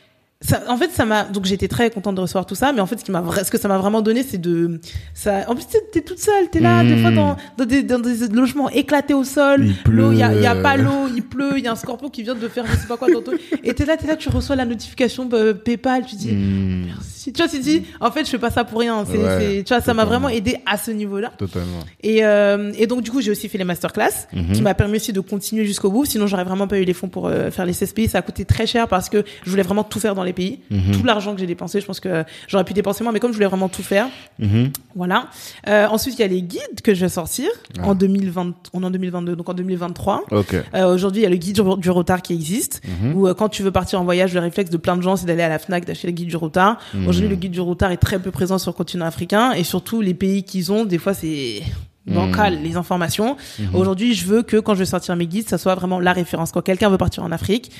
ça, en fait, ça m'a, donc j'étais très contente de recevoir tout ça, mais en fait, ce qui m'a, ce que ça m'a vraiment donné, c'est de, ça, en plus, t'es- toute seule, t'es là, des fois, dans, dans des, dans des logements éclatés au sol. Il L'eau, il y a, y a pas l'eau, il pleut, il y a un scorpion qui vient de faire je sais pas quoi dans ton- Et t'es là, t'es là, tu reçois la notification euh, PayPal, tu dis, Mhm. merci. Tu vois, tu dis, en fait, je fais pas ça pour rien. C'est, Ouais, tu vois, ça m'a vraiment aidé à ce niveau-là. Totalement. Et, euh, et donc, du coup, j'ai aussi fait les masterclass, Mhm. qui m'a permis aussi de continuer jusqu'au bout. Sinon, j'aurais vraiment pas eu les fonds pour euh, faire les 16 pays. Ça a coûté très cher parce que je voulais vraiment tout faire dans les pays. Mhm. Tout l'argent que j'ai dépensé, je pense que j'aurais pu dépenser moins, mais comme je voulais vraiment tout faire, Mhm. voilà. Euh, ensuite, il y a les guides que je vais sortir Ah. en 2020, on est en 2022, donc en 2023. Ok. Euh, Aujourd'hui, il y a le guide du, du retard qui existe, Mhm. où euh, quand tu veux partir en voyage, le réflexe de plein de gens, c'est d'aller à la Fnac, d'acheter le guide du retard. Aujourd'hui, le guide du retard est très peu présent sur le continent africain, et surtout les pays qu'ils ont, des fois, c'est bancal les informations. Aujourd'hui, je veux que quand je vais sortir mes guides, ça soit vraiment la référence. Quand quelqu'un veut partir en Afrique.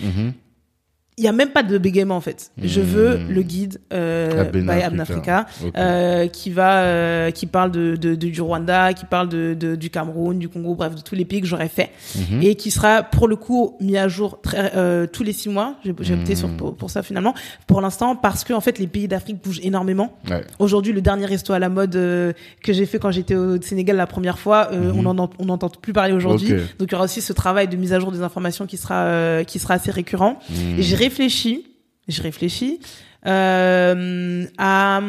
Il y a même pas de bégaiement en fait. Je veux Mhm. le guide euh, by Africa. Africa, Ok. euh, qui va, euh, qui parle de, de, de- du Rwanda, qui parle de, de- du Cameroun, du Congo, bref, de tous les pays que j'aurais fait, Mhm. et qui sera pour le coup mis à jour très, euh, tous les six mois. J'ai j'ai opté Mhm. sur pour, pour ça finalement, pour l'instant, parce que en fait les pays d'Afrique bougent énormément. Ouais. Aujourd'hui, le dernier resto à la mode euh, que j'ai fait quand j'étais au Sénégal la première fois, euh, Mhm. on en on n'entend plus parler aujourd'hui. Donc il y aura aussi ce travail de mise à jour des informations qui sera euh, qui sera assez récurrent. Et j'ai réfléchi, j'ai réfléchi euh, à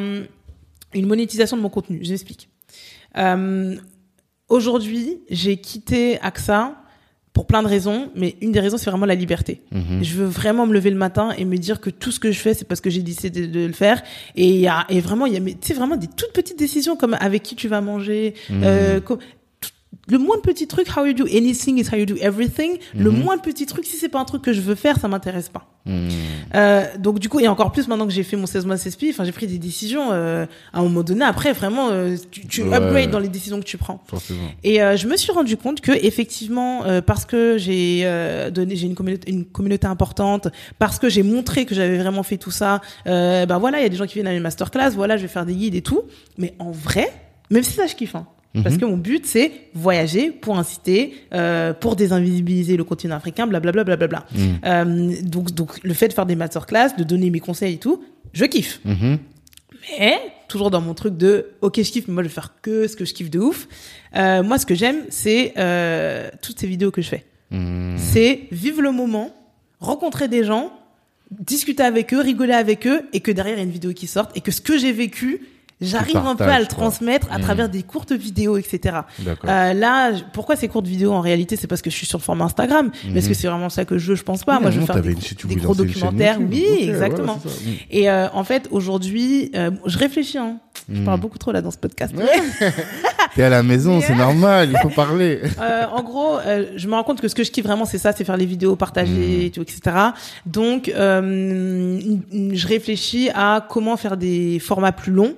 une monétisation de mon contenu. Je m'explique. Euh, Aujourd'hui, j'ai quitté AXA pour plein de raisons, mais une des raisons, c'est vraiment la liberté. Mhm. Je veux vraiment me lever le matin et me dire que tout ce que je fais, c'est parce que j'ai décidé de, le faire. Et y a, et vraiment, il y a, mais, vraiment des toutes petites décisions comme avec qui tu vas manger, euh, tout- le moindre petit truc, how you do anything is how you do everything. Le Mhm. moindre petit truc, si c'est pas un truc que je veux faire, ça m'intéresse pas. Mhm. Euh, donc du coup, et encore plus maintenant que j'ai fait mon 16 mois CSP, enfin j'ai pris des décisions euh, à un moment donné. Après, vraiment, euh, tu, tu Ouais. upgrades dans les décisions que tu prends. Forcément. Et euh, je me suis rendu compte que effectivement, euh, parce que j'ai euh, donné, j'ai une communauté, une communauté importante, parce que j'ai montré que j'avais vraiment fait tout ça, euh, ben voilà, il y a des gens qui viennent à mes masterclass, voilà, je vais faire des guides et tout. Mais en vrai, même si ça je kiffe, hein, parce Mhm. que mon but c'est voyager pour inciter, euh, pour désinvisibiliser le continent africain, blablabla, blablabla. Mhm. Euh, donc, donc le fait de faire des masterclass, de donner mes conseils et tout, je kiffe. Mhm. Mais toujours dans mon truc de ok je kiffe mais moi je vais faire que ce que je kiffe de ouf. Euh, moi ce que j'aime c'est euh, toutes ces vidéos que je fais. C'est vivre le moment, rencontrer des gens, discuter avec eux, rigoler avec eux et que derrière il y a une vidéo qui sorte et que ce que j'ai vécu j'arrive un peu à le quoi. transmettre à Mhm. travers des courtes vidéos etc. Euh, là, pourquoi ces courtes vidéos en réalité C'est parce que je suis sur le format Instagram. Mais est-ce que c'est vraiment ça que je veux Je pense pas? Oui, Moi, je veux faire des, une- si tu des voulais gros une documentaires. Oui, exactement. Mhm. Et euh, en fait, aujourd'hui, euh, je réfléchis. Hein. Je parle beaucoup trop là dans ce podcast. T'es à la maison, c'est normal, il faut parler. Euh, en gros, euh, je me rends compte que ce que je kiffe vraiment, c'est ça, c'est faire les vidéos, partager, et tout, etc. Donc, euh, je réfléchis à comment faire des formats plus longs.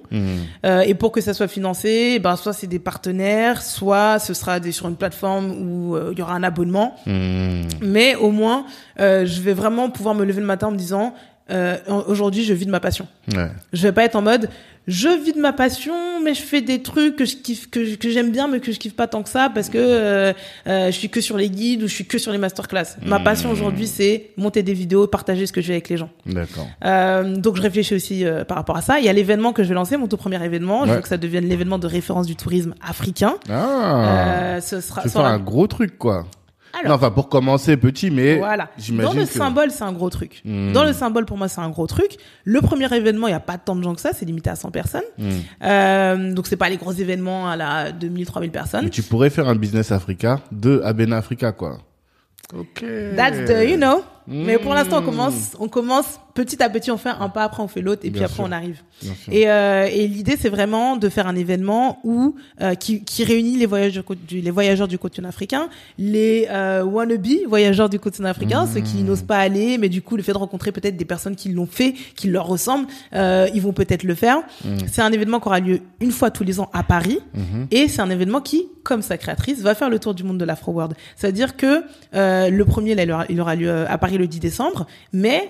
Euh, et pour que ça soit financé, ben soit c'est des partenaires, soit ce sera des, sur une plateforme où euh, il y aura un abonnement. Mhm. Mais au moins, euh, je vais vraiment pouvoir me lever le matin en me disant, euh, aujourd'hui, je vis de ma passion. Ouais. Je vais pas être en mode, je vis de ma passion, mais je fais des trucs que je kiffe, que, que j'aime bien, mais que je kiffe pas tant que ça parce que euh, euh, je suis que sur les guides ou je suis que sur les masterclass. Ma passion aujourd'hui, c'est monter des vidéos, partager ce que je fais avec les gens. D'accord. Euh, donc je réfléchis aussi euh, par rapport à ça. Il y a l'événement que je vais lancer, mon tout premier événement. Je veux que ça devienne l'événement de référence du tourisme africain. Ah. Euh, ce sera, tu aura- un gros truc, quoi. Non, enfin, pour commencer petit, mais Voilà. Dans le que- symbole, c'est un gros truc. Hmm. Dans le symbole, pour moi, c'est un gros truc. Le premier événement, il n'y a pas tant de gens que ça, c'est limité à 100 personnes. Hmm. Euh, donc, c'est pas les gros événements à la 2000, 3000 personnes. Mais tu pourrais faire un business Africa de Abena Africa, quoi. Ok. That's the, you know. Hmm. Mais pour l'instant, on commence, on commence petit à petit, on fait un pas, après on fait l'autre, et puis après on arrive. Et, euh, et l'idée, c'est vraiment de faire un événement où euh, qui, qui réunit les voyageurs, du, les voyageurs du continent africain, les euh, wannabe voyageurs du continent africain, ceux Mmh. qui n'osent pas aller, mais du coup, le fait de rencontrer peut-être des personnes qui l'ont fait, qui leur ressemblent, euh, ils vont peut-être le faire. Mmh. C'est un événement qui aura lieu une fois tous les ans à Paris, Mhm. et c'est un événement qui, comme sa créatrice, va faire le tour du monde de l'Afro World. C'est-à-dire que le premier, là, il aura, lieu à Paris le 10 décembre, mais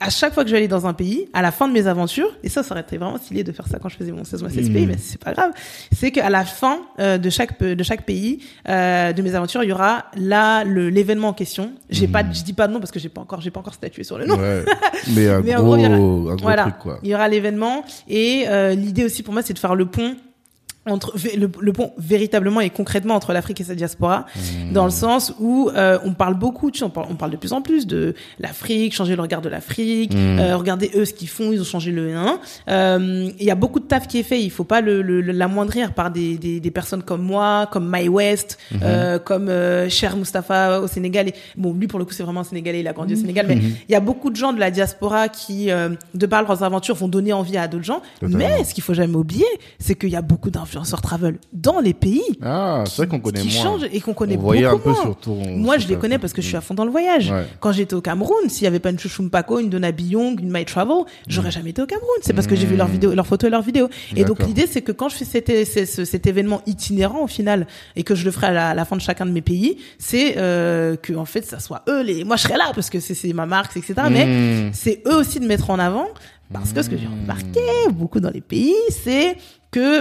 à chaque fois que je vais aller dans un pays, à la fin de mes aventures, et ça, ça aurait été vraiment stylé de faire ça quand je faisais mon 16 mois 16 Mhm. pays, mais c'est pas grave, c'est qu'à la fin euh, de chaque de chaque pays, euh, de mes aventures, il y aura là l'événement en question. J'ai pas, je dis pas de nom parce que j'ai pas encore, j'ai pas encore statué sur le nom. Ouais. Mais un Mais en gros, gros, il y aura- un gros voilà. truc, quoi. Il y aura l'événement et euh, l'idée aussi pour moi c'est de faire le pont entre le, le pont véritablement et concrètement entre l'Afrique et sa diaspora Mmh. dans le sens où euh, on parle beaucoup tu sais, on parle, on parle de plus en plus de l'Afrique changer le regard de l'Afrique Mmh. euh, regardez eux ce qu'ils font ils ont changé le 1 euh, il y a beaucoup de taf qui est fait il faut pas le, le, l'amoindrir par des, des, des personnes comme moi comme My West Mmh. euh, comme euh, Cher Mustapha au Sénégal et, bon lui pour le coup c'est vraiment un Sénégalais il a grandi au Sénégal mais Mmh. il y a beaucoup de gens de la diaspora qui euh, de par leurs aventures vont donner envie à d'autres gens Totalement. mais ce qu'il faut jamais oublier c'est qu'il y a beaucoup d'influenceurs travel dans les pays Ah, c'est vrai qu'on connaît qui moins. changent et qu'on connaît On voyait un beaucoup peu moins. sur. Moi, sur je les connais parce que je suis à fond dans le voyage. Ouais. Quand j'étais au Cameroun, s'il y avait pas une Chouchou Mpako, une Donna Billong, une My Travel, j'aurais jamais été au Cameroun. C'est parce que j'ai vu leurs vidéos, leurs photos et leurs vidéos. Et donc l'idée, c'est que quand je fais cet, événement itinérant au final et que je le ferai à la, à la fin de chacun de mes pays, c'est euh, que en fait, ça soit eux les. Moi, je serai là parce que c'est ma marque, etc. Mais Mmh. c'est eux aussi de mettre en avant parce que ce que j'ai remarqué beaucoup dans les pays, c'est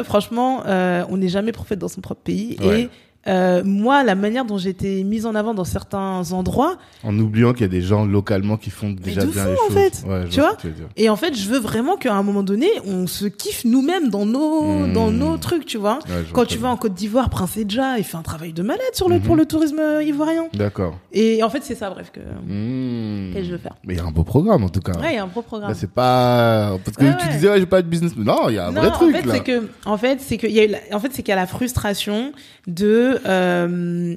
franchement, euh, on n'est jamais prophète dans son propre pays. Et euh, moi, la manière dont été mise en avant dans certains endroits, En oubliant qu'il y a des gens localement qui font déjà de bien fou, les en choses. fait. Ouais, Tu vois tu et en fait, je veux vraiment qu'à un moment donné, on se kiffe nous-mêmes dans nos, Hmm. dans nos trucs, tu vois. Ouais, je vois Quand tu vas en Côte d'Ivoire, Prince Edja, il fait un travail de malade sur le, Mhm. pour le tourisme ivoirien. D'accord. Et en fait, c'est ça, bref, que, Mmh. que je veux faire. Mais il y a un beau programme en tout cas. Ouais, il y a un beau programme. C'est pas parce que Ouais, tu disais ouais, j'ai pas de business. Non, il y a un non, vrai en truc fait, là. c'est que, en fait, c'est que, y a eu la- en fait, c'est qu'il y a la frustration de, euh,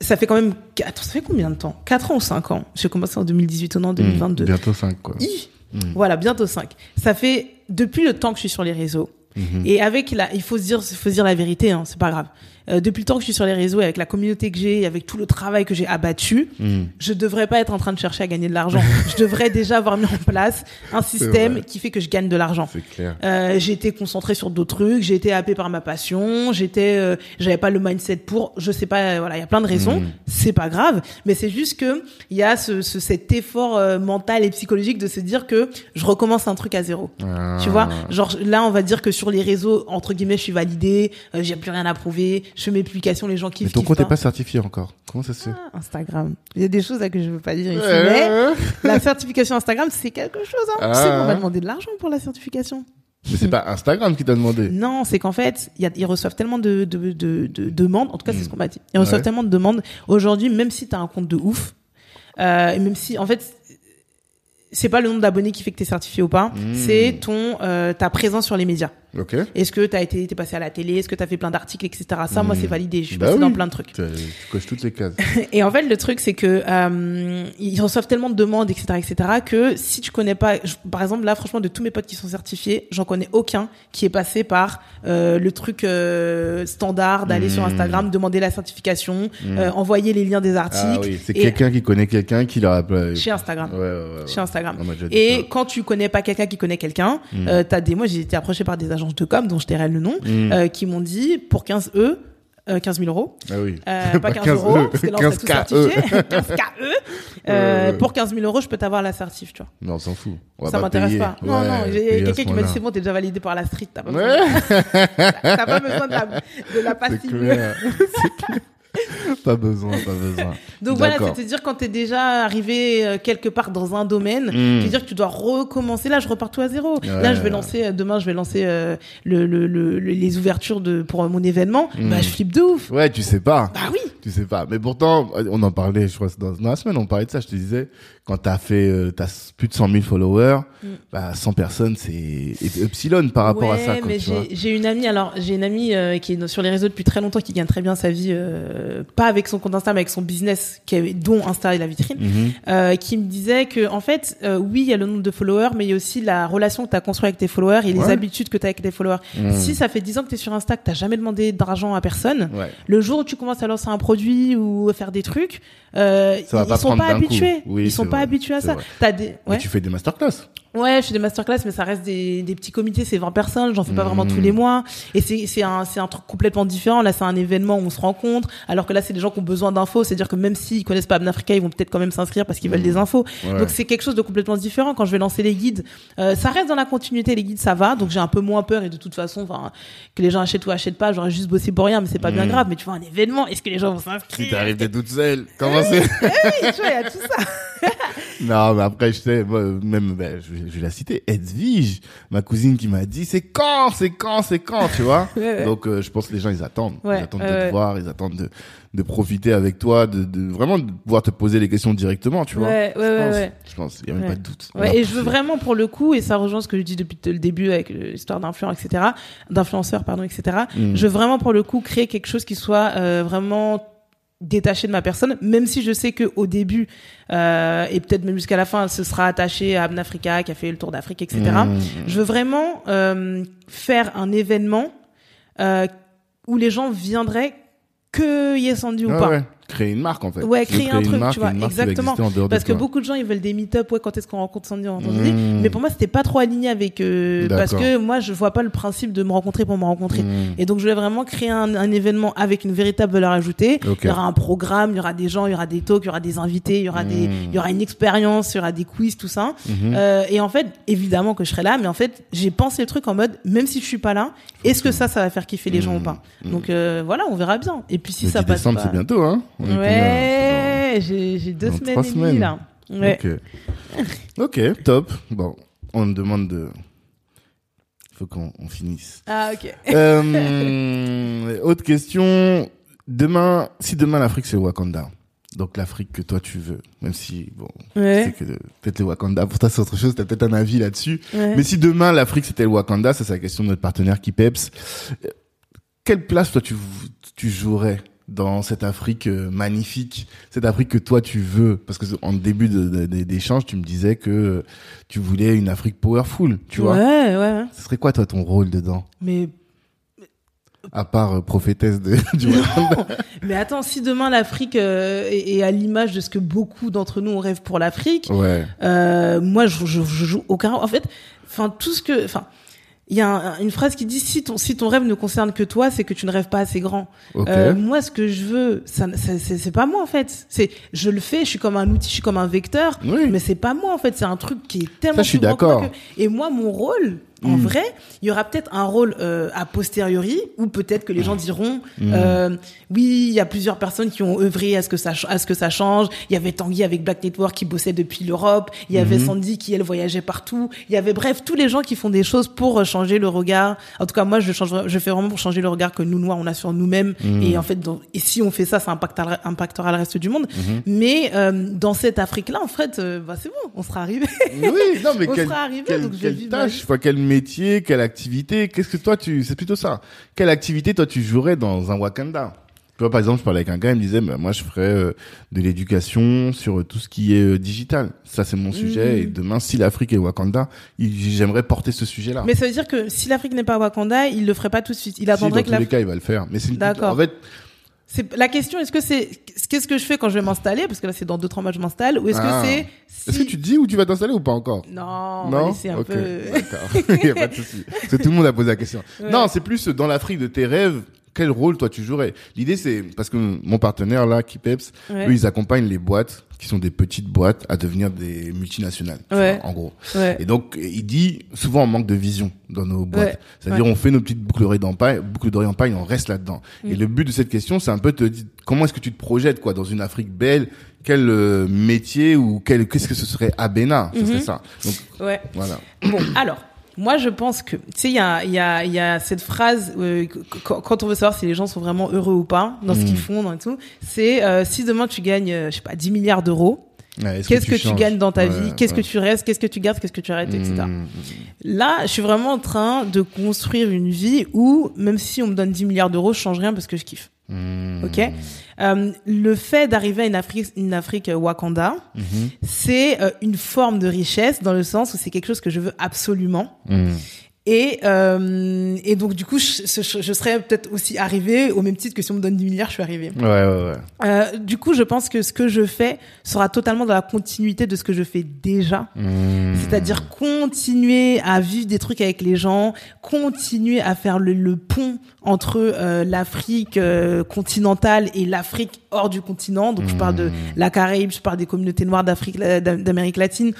ça fait quand même, attends, ça fait combien de temps? 4 ans ou 5 ans? J'ai commencé en 2018, on est en Mmh, 2022. bientôt 5 quoi. Hi Mmh. Voilà, bientôt 5. Ça fait, depuis le temps que je suis sur les réseaux, Mhm. et avec la, il faut se dire, il faut se dire la vérité, hein, c'est pas grave. Euh, depuis le temps que je suis sur les réseaux, et avec la communauté que j'ai, et avec tout le travail que j'ai abattu, Mmh. je devrais pas être en train de chercher à gagner de l'argent. je devrais déjà avoir mis en place un système qui fait que je gagne de l'argent. Euh, j'ai été concentrée sur d'autres trucs, j'ai été happée par ma passion, j'étais, euh, j'avais pas le mindset pour, je sais pas, voilà, il y a plein de raisons, Mhm. c'est pas grave, mais c'est juste que il y a ce, ce- cet effort euh, mental et psychologique de se dire que je recommence un truc à zéro. Ah. Tu vois, genre là, on va dire que sur les réseaux, entre guillemets, je suis validée, euh, j'ai plus rien à prouver, je fais mes publications, les gens kiffent. Mais ton kiffent compte n'est pas certifié encore. Comment ça se fait Ah, Instagram. Il y a des choses là que je veux pas dire ici, mais la certification Instagram, c'est quelque chose. Hein. Ah. Tu sais qu'on va demander de l'argent pour la certification. Mais c'est pas Instagram qui t'a demandé. Non, c'est qu'en fait, il y a- ils reçoivent tellement de, de, de, de demandes. En tout cas, c'est ce qu'on m'a dit. Ils reçoivent Ouais. tellement de demandes. Aujourd'hui, même si tu as un compte de ouf, euh, et même si, en fait, c'est pas le nombre d'abonnés qui fait que tu es certifié ou pas, Mmh. c'est ton euh, ta présence sur les médias. Ok. Est-ce que tu as été t'es passé à la télé, est-ce que tu as fait plein d'articles, etc. Ça, moi, Mmh. c'est validé. Je suis Bah passée oui. dans plein de trucs. Tu tu coches toutes les cases. Et en fait, le truc, c'est que euh, ils reçoivent tellement de demandes, etc., etc., que si tu connais pas, je- par exemple, là, franchement, de tous mes potes qui sont certifiés, j'en connais aucun qui est passé par euh, le truc euh, standard d'aller Mmh. sur Instagram, demander la certification, euh, envoyer les liens des articles Ah oui, c'est quelqu'un qui connaît quelqu'un qui leur a. Chez Instagram. ouais, ouais. ouais. Chez Instagram. Et quand tu connais pas quelqu'un qui connaît quelqu'un, euh, t'as des, moi j'ai été approché par des agences de com dont je tairai le nom, Mm. euh, qui m'ont dit pour 15 E, euh, 15 000 euros, Ah oui. euh, pas 15 euros, parce que là on serait tous 15 certifiés, 15 KE, euh, pour 15 000 euros je peux t'avoir la certif, tu vois. Non, on s'en fout. On ça m'intéresse pas. Non, Ouais, non, j'ai payer à quelqu'un qui m'a dit c'est bon, t'es déjà validé par la street, t'as pas, Ouais, besoin, pas besoin de la, de la passive. C'est clair. Pas besoin, pas besoin. Donc voilà, c'est-à-dire quand t'es déjà arrivé euh, quelque part dans un domaine, Mm. c'est-à-dire que tu dois recommencer. Là, je repars tout à zéro. Ouais. Là, je vais lancer euh, demain, je vais lancer euh, le, le, le- le- les ouvertures de pour mon événement. Mm. Bah, je flippe de ouf. Ouais, tu sais pas. Bah oui. tu sais pas. Mais pourtant, on en parlait, je crois, dans, dans la semaine, on parlait de ça. Je te disais, quand t'as fait, euh, t'as plus de 100 000 followers, Mm. bah 100 personnes, c'est epsilon par rapport à ça. Quoi, mais j'ai une amie, alors j'ai une amie euh, qui est sur les réseaux depuis très longtemps, qui gagne très bien sa vie, euh, pas avec son compte Insta, mais avec son business, qui est, dont Insta est la vitrine, euh, qui me disait que en fait, euh, oui, il y a le nombre de followers, mais il y a aussi la relation que tu as construite avec tes followers et les habitudes que tu as avec tes followers. Mhm. Si ça fait 10 ans que tu es sur Insta, que tu jamais demandé d'argent à personne, Ouais. le jour où tu commences à lancer un produit ou à faire des trucs, euh, ils pas sont pas habitués. Oui, ils sont pas vrai. habitués à ça. T'as des, Mais tu fais des masterclass. Ouais, je fais des masterclass, mais ça reste des, des petits comités, c'est 20 personnes, j'en fais pas vraiment tous les mois. Et c'est, un, un truc complètement différent. Là, c'est un événement où on se rencontre, alors que là, c'est des gens qui ont besoin d'infos. C'est-à-dire que même s'ils connaissent pas Abnafrica, ils vont peut-être quand même s'inscrire parce qu'ils veulent des infos. Ouais. Donc c'est quelque chose de complètement différent. Quand je vais lancer les guides, euh, ça reste dans la continuité. Les guides, ça va. Donc j'ai un peu moins peur et de toute façon, enfin, que les gens achètent ou achètent pas, j'aurais juste bossé pour rien, mais c'est pas bien Mhm. grave. Mais tu vois, un événement, est-ce que les gens vont s'inscrire? Si t'arrives d'être toute seule, comment c'est Oui, tu vois, y a tout ça. Non, mais après, je sais, moi, même, ben, je, je vais la citer, Edwige, ma cousine qui m'a dit, c'est quand, c'est quand, c'est quand, tu vois. Donc, euh, je pense que les gens, ils attendent. Ouais, ils attendent de te voir, ils attendent de, de profiter avec toi, de, de vraiment de pouvoir te poser les questions directement, tu vois. Ouais, ouais, je ouais, pense, ouais. Je pense, il y a même pas de doute. Et je veux vraiment pour le coup, et ça rejoint ce que je dis depuis le début avec l'histoire d'influence, etc., d'influenceurs, pardon, etc. Mm. Je veux vraiment pour le coup créer quelque chose qui soit euh, vraiment détaché de ma personne, même si je sais que au début euh, et peut-être même jusqu'à la fin, ce sera attaché à Abnafrica qui a fait le tour d'Afrique, etc. Mm. Je veux vraiment euh, faire un événement euh, où les gens viendraient que Yesandu ou Ouais, pas. ouais. Créer une marque, en fait. Ouais, créer un truc, marque, tu vois, exactement. Parce que beaucoup de gens ils veulent des meet-up, ouais, quand est-ce qu'on rencontre Sandy. Mmh. Mais pour moi, c'était pas trop aligné avec euh, parce que moi, je vois pas le principe de me rencontrer pour me rencontrer. Mm. Et donc, je voulais vraiment créer un, un événement avec une véritable valeur ajoutée. Il y aura un programme, il y aura des gens, il y aura des talks, il y aura des invités, il y aura des, Mm. il y aura une expérience, il y aura des quiz, tout ça. Mhm. Euh, et en fait, évidemment que je serai là, mais en fait, j'ai pensé le truc en mode, même si je suis pas là, est-ce que ça, ça va faire kiffer les gens ou pas? Donc euh, voilà, on verra bien. Et puis si Le ça 10 passe décembre, pas... c'est bientôt, hein. On est combien Ouais, j'ai deux dans semaines trois et demie semaines. là. Ouais. Ok. Ok, top. Bon, on me demande de. Il faut qu'on on finisse. Ah ok. Euh, autre question. Demain, si demain l'Afrique c'est le Wakanda, donc l'Afrique que toi tu veux, même si bon, Ouais. c'est que peut-être le Wakanda pour toi c'est autre chose, t'as peut-être un avis là-dessus. ouais. Mais si demain l'Afrique c'était le Wakanda, ça c'est la question de notre partenaire Kipeps. Euh, Quelle place toi tu tu jouerais dans cette Afrique euh, magnifique, cette Afrique que toi tu veux Parce que en début de- de- de- d'échange, tu me disais que euh, tu voulais une Afrique powerful, tu vois. Ouais, ouais. Ce serait quoi toi ton rôle dedans? Mais À part euh, prophétesse de, du Wakanda. mais attends, si demain l'Afrique euh, est, est à l'image de ce que beaucoup d'entre nous on rêve pour l'Afrique, Ouais. euh, moi je, je, je joue aucun. En fait, enfin tout ce que, enfin. Il y a un- une phrase qui dit si ton si ton rêve ne concerne que toi, c'est que tu ne rêves pas assez grand. Ok. Euh, moi, ce que je veux, ça, ça- c'est pas moi en fait. C'est je le fais, je suis comme un outil, je suis comme un vecteur, oui. mais c'est pas moi en fait. C'est un truc qui est tellement. Ça, je suis d'accord. que- Et moi, mon rôle, en Mm. vrai, il y aura peut-être un rôle euh, a posteriori ou peut-être que les gens diront, Mm. euh, oui, il y a plusieurs personnes qui ont œuvré à ce que ça à ce que ça change. Il y avait Tanguy avec Black Network qui bossait depuis l'Europe. Il y avait Mhm. Sandy qui elle voyageait partout. Il y avait bref tous les gens qui font des choses pour euh, changer le regard. En tout cas, moi, je change, je fais vraiment pour changer le regard que nous noirs on a sur nous-mêmes. Et en fait, dans- et si on fait ça, ça impactera, impactera le reste du monde. Mais euh, dans cette Afrique-là, en fait, euh, bah, c'est bon, on sera arrivé. Oui, non, mais on quel, sera arrivé, quelle, donc je vais quelle tâche, métier, quelle activité, qu'est-ce que toi tu, c'est plutôt ça. Quelle activité toi tu jouerais dans un Wakanda? Tu vois, par exemple, je parlais avec un gars, il me disait, bah, moi, je ferais euh, de l'éducation sur euh, tout ce qui est euh, digital. Ça, c'est mon sujet. Mhm. Et demain, si l'Afrique est Wakanda, j'aimerais porter ce sujet-là. Mais ça veut dire que si l'Afrique n'est pas Wakanda, il le ferait pas tout de suite. Il Si, attendrait dans que tous les cas, il va le faire. Mais c'est une D'accord. En fait, C'est la question. Est-ce que c'est qu'est-ce que je fais quand je vais m'installer? Parce que là c'est dans deux trois mois que je m'installe ou est-ce Ah. que c'est si... est-ce que tu te dis où tu vas t'installer ou pas encore? non, non? laisser un peu d'accord. Il y a pas de souci. Que tout le monde a posé la question. Ouais. Non, c'est plus dans l'Afrique de tes rêves. Quel rôle toi tu jouerais? L'idée c'est parce que mon partenaire là, Kipeps, Ouais. eux ils accompagnent les boîtes qui sont des petites boîtes à devenir des multinationales. Ouais. vois, en gros. ouais. Et donc il dit souvent on manque de vision dans nos boîtes. Ouais. C'est-à-dire on fait nos petites boucles d'oreilles d'empaille, boucles d'oreilles d'empaille, on reste là-dedans. Et Mm. le but de cette question c'est un peu de te dire comment est-ce que tu te projettes quoi dans une Afrique belle? Quel euh, métier ou quel qu'est-ce que ce serait Abena? Ce serait Mhm. ça donc ouais. voilà Bon, alors Moi, je pense que, tu sais, il y a, il y, a, il y a cette phrase, euh, qu- quand on veut savoir si les gens sont vraiment heureux ou pas dans ce qu'ils font, dans tout, c'est euh, si demain tu gagnes, euh, je sais pas, 10 milliards d'euros, Ouais, qu'est-ce que, tu gagnes dans ta Ouais, vie Qu'est-ce ouais. que tu restes Qu'est-ce que tu gardes Qu'est-ce que tu arrêtes, etc. Mm, Là, je suis vraiment en train de construire une vie où, même si on me donne 10 milliards d'euros, je change rien parce que je kiffe. Mm, Ok. Euh, le fait d'arriver à une Afrique, une Afrique euh, Wakanda, mhm, c'est euh, une forme de richesse dans le sens où c'est quelque chose que je veux absolument. mm. Et, euh, et donc, du coup, je, je, je serais peut-être aussi arrivée au même titre que si on me donne 10 milliards, je suis arrivée. Ouais, ouais, ouais. Euh, du coup, je pense que ce que je fais sera totalement dans la continuité de ce que je fais déjà. Mm. C'est-à-dire continuer à vivre des trucs avec les gens, continuer à faire le, le pont entre euh, l'Afrique euh, continentale et l'Afrique hors du continent. Donc je parle de la Caraïbe, je parle des communautés noires d'Afrique, d'Amérique latine.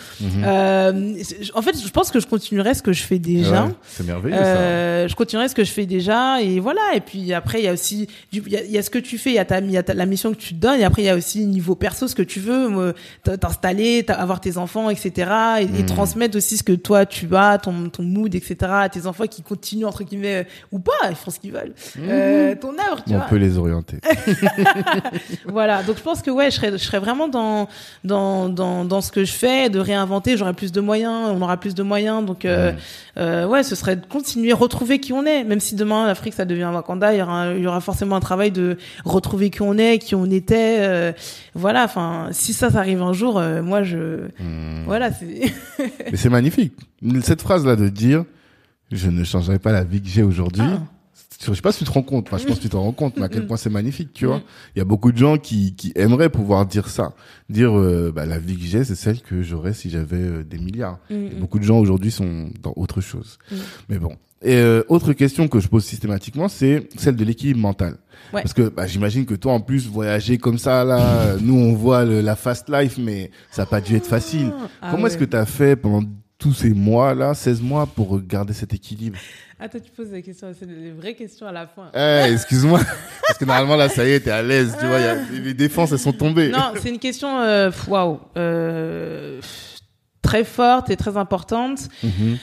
Euh, c'est- en fait, je pense que je continuerai ce que je fais déjà. Ouais, c'est merveilleux ça. Euh, je continuerai ce que je fais déjà et voilà et puis après il y a aussi il y a, il y a ce que tu fais il y a ta il y a ta- la mission que tu te donnes et après il y a aussi niveau perso ce que tu veux t'installer t'a- avoir tes enfants etc et, et Mm. transmettre aussi ce que toi tu as ton ton mood etc à tes enfants qui continuent entre guillemets euh, ou pas ils font ce qu'ils veulent euh, ton œuvre tu On vois peut les orienter. voilà donc je pense que ouais je serais je serais vraiment dans dans dans dans ce que je fais de réinventer j'aurai plus de moyens on aura plus de moyens donc euh, Mm. euh, ouais ce serait de continuer retrouver qui on est même si demain l'Afrique ça devient Wakanda il y aura il y aura forcément un travail de retrouver qui on est qui on était euh, voilà enfin si ça ça arrive un jour euh, moi je Mm. voilà c'est Mais c'est magnifique. Cette phrase-là de dire, je ne changerai pas la vie que j'ai aujourd'hui. Ah. Je sais pas si tu te rends compte. Enfin, je pense que tu t'en rends compte, mais à quel Mm. point c'est magnifique, tu vois. Mm. Il y a beaucoup de gens qui, qui aimeraient pouvoir dire ça. Dire, euh, bah, la vie que j'ai, c'est celle que j'aurais si j'avais euh, des milliards. Et Mm, beaucoup de gens aujourd'hui sont dans autre chose. Mais bon. Et euh, autre question que je pose systématiquement, c'est celle de l'équilibre mental. Ouais. Parce que bah, j'imagine que toi, en plus, voyager comme ça, là, nous, on voit le- la fast life, mais ça n'a pas dû être facile. Ah Comment est-ce que tu as fait pendant tous ces mois-là, 16 mois, pour garder cet équilibre attends tu poses des questions c'est des vraies questions à la fin Eh, excuse-moi. Parce que normalement, là, ça y est, t'es à l'aise, tu vois. y a- les défenses, elles sont tombées. Non, c'est une question, euh, waouh, euh, très forte et très importante Mhm.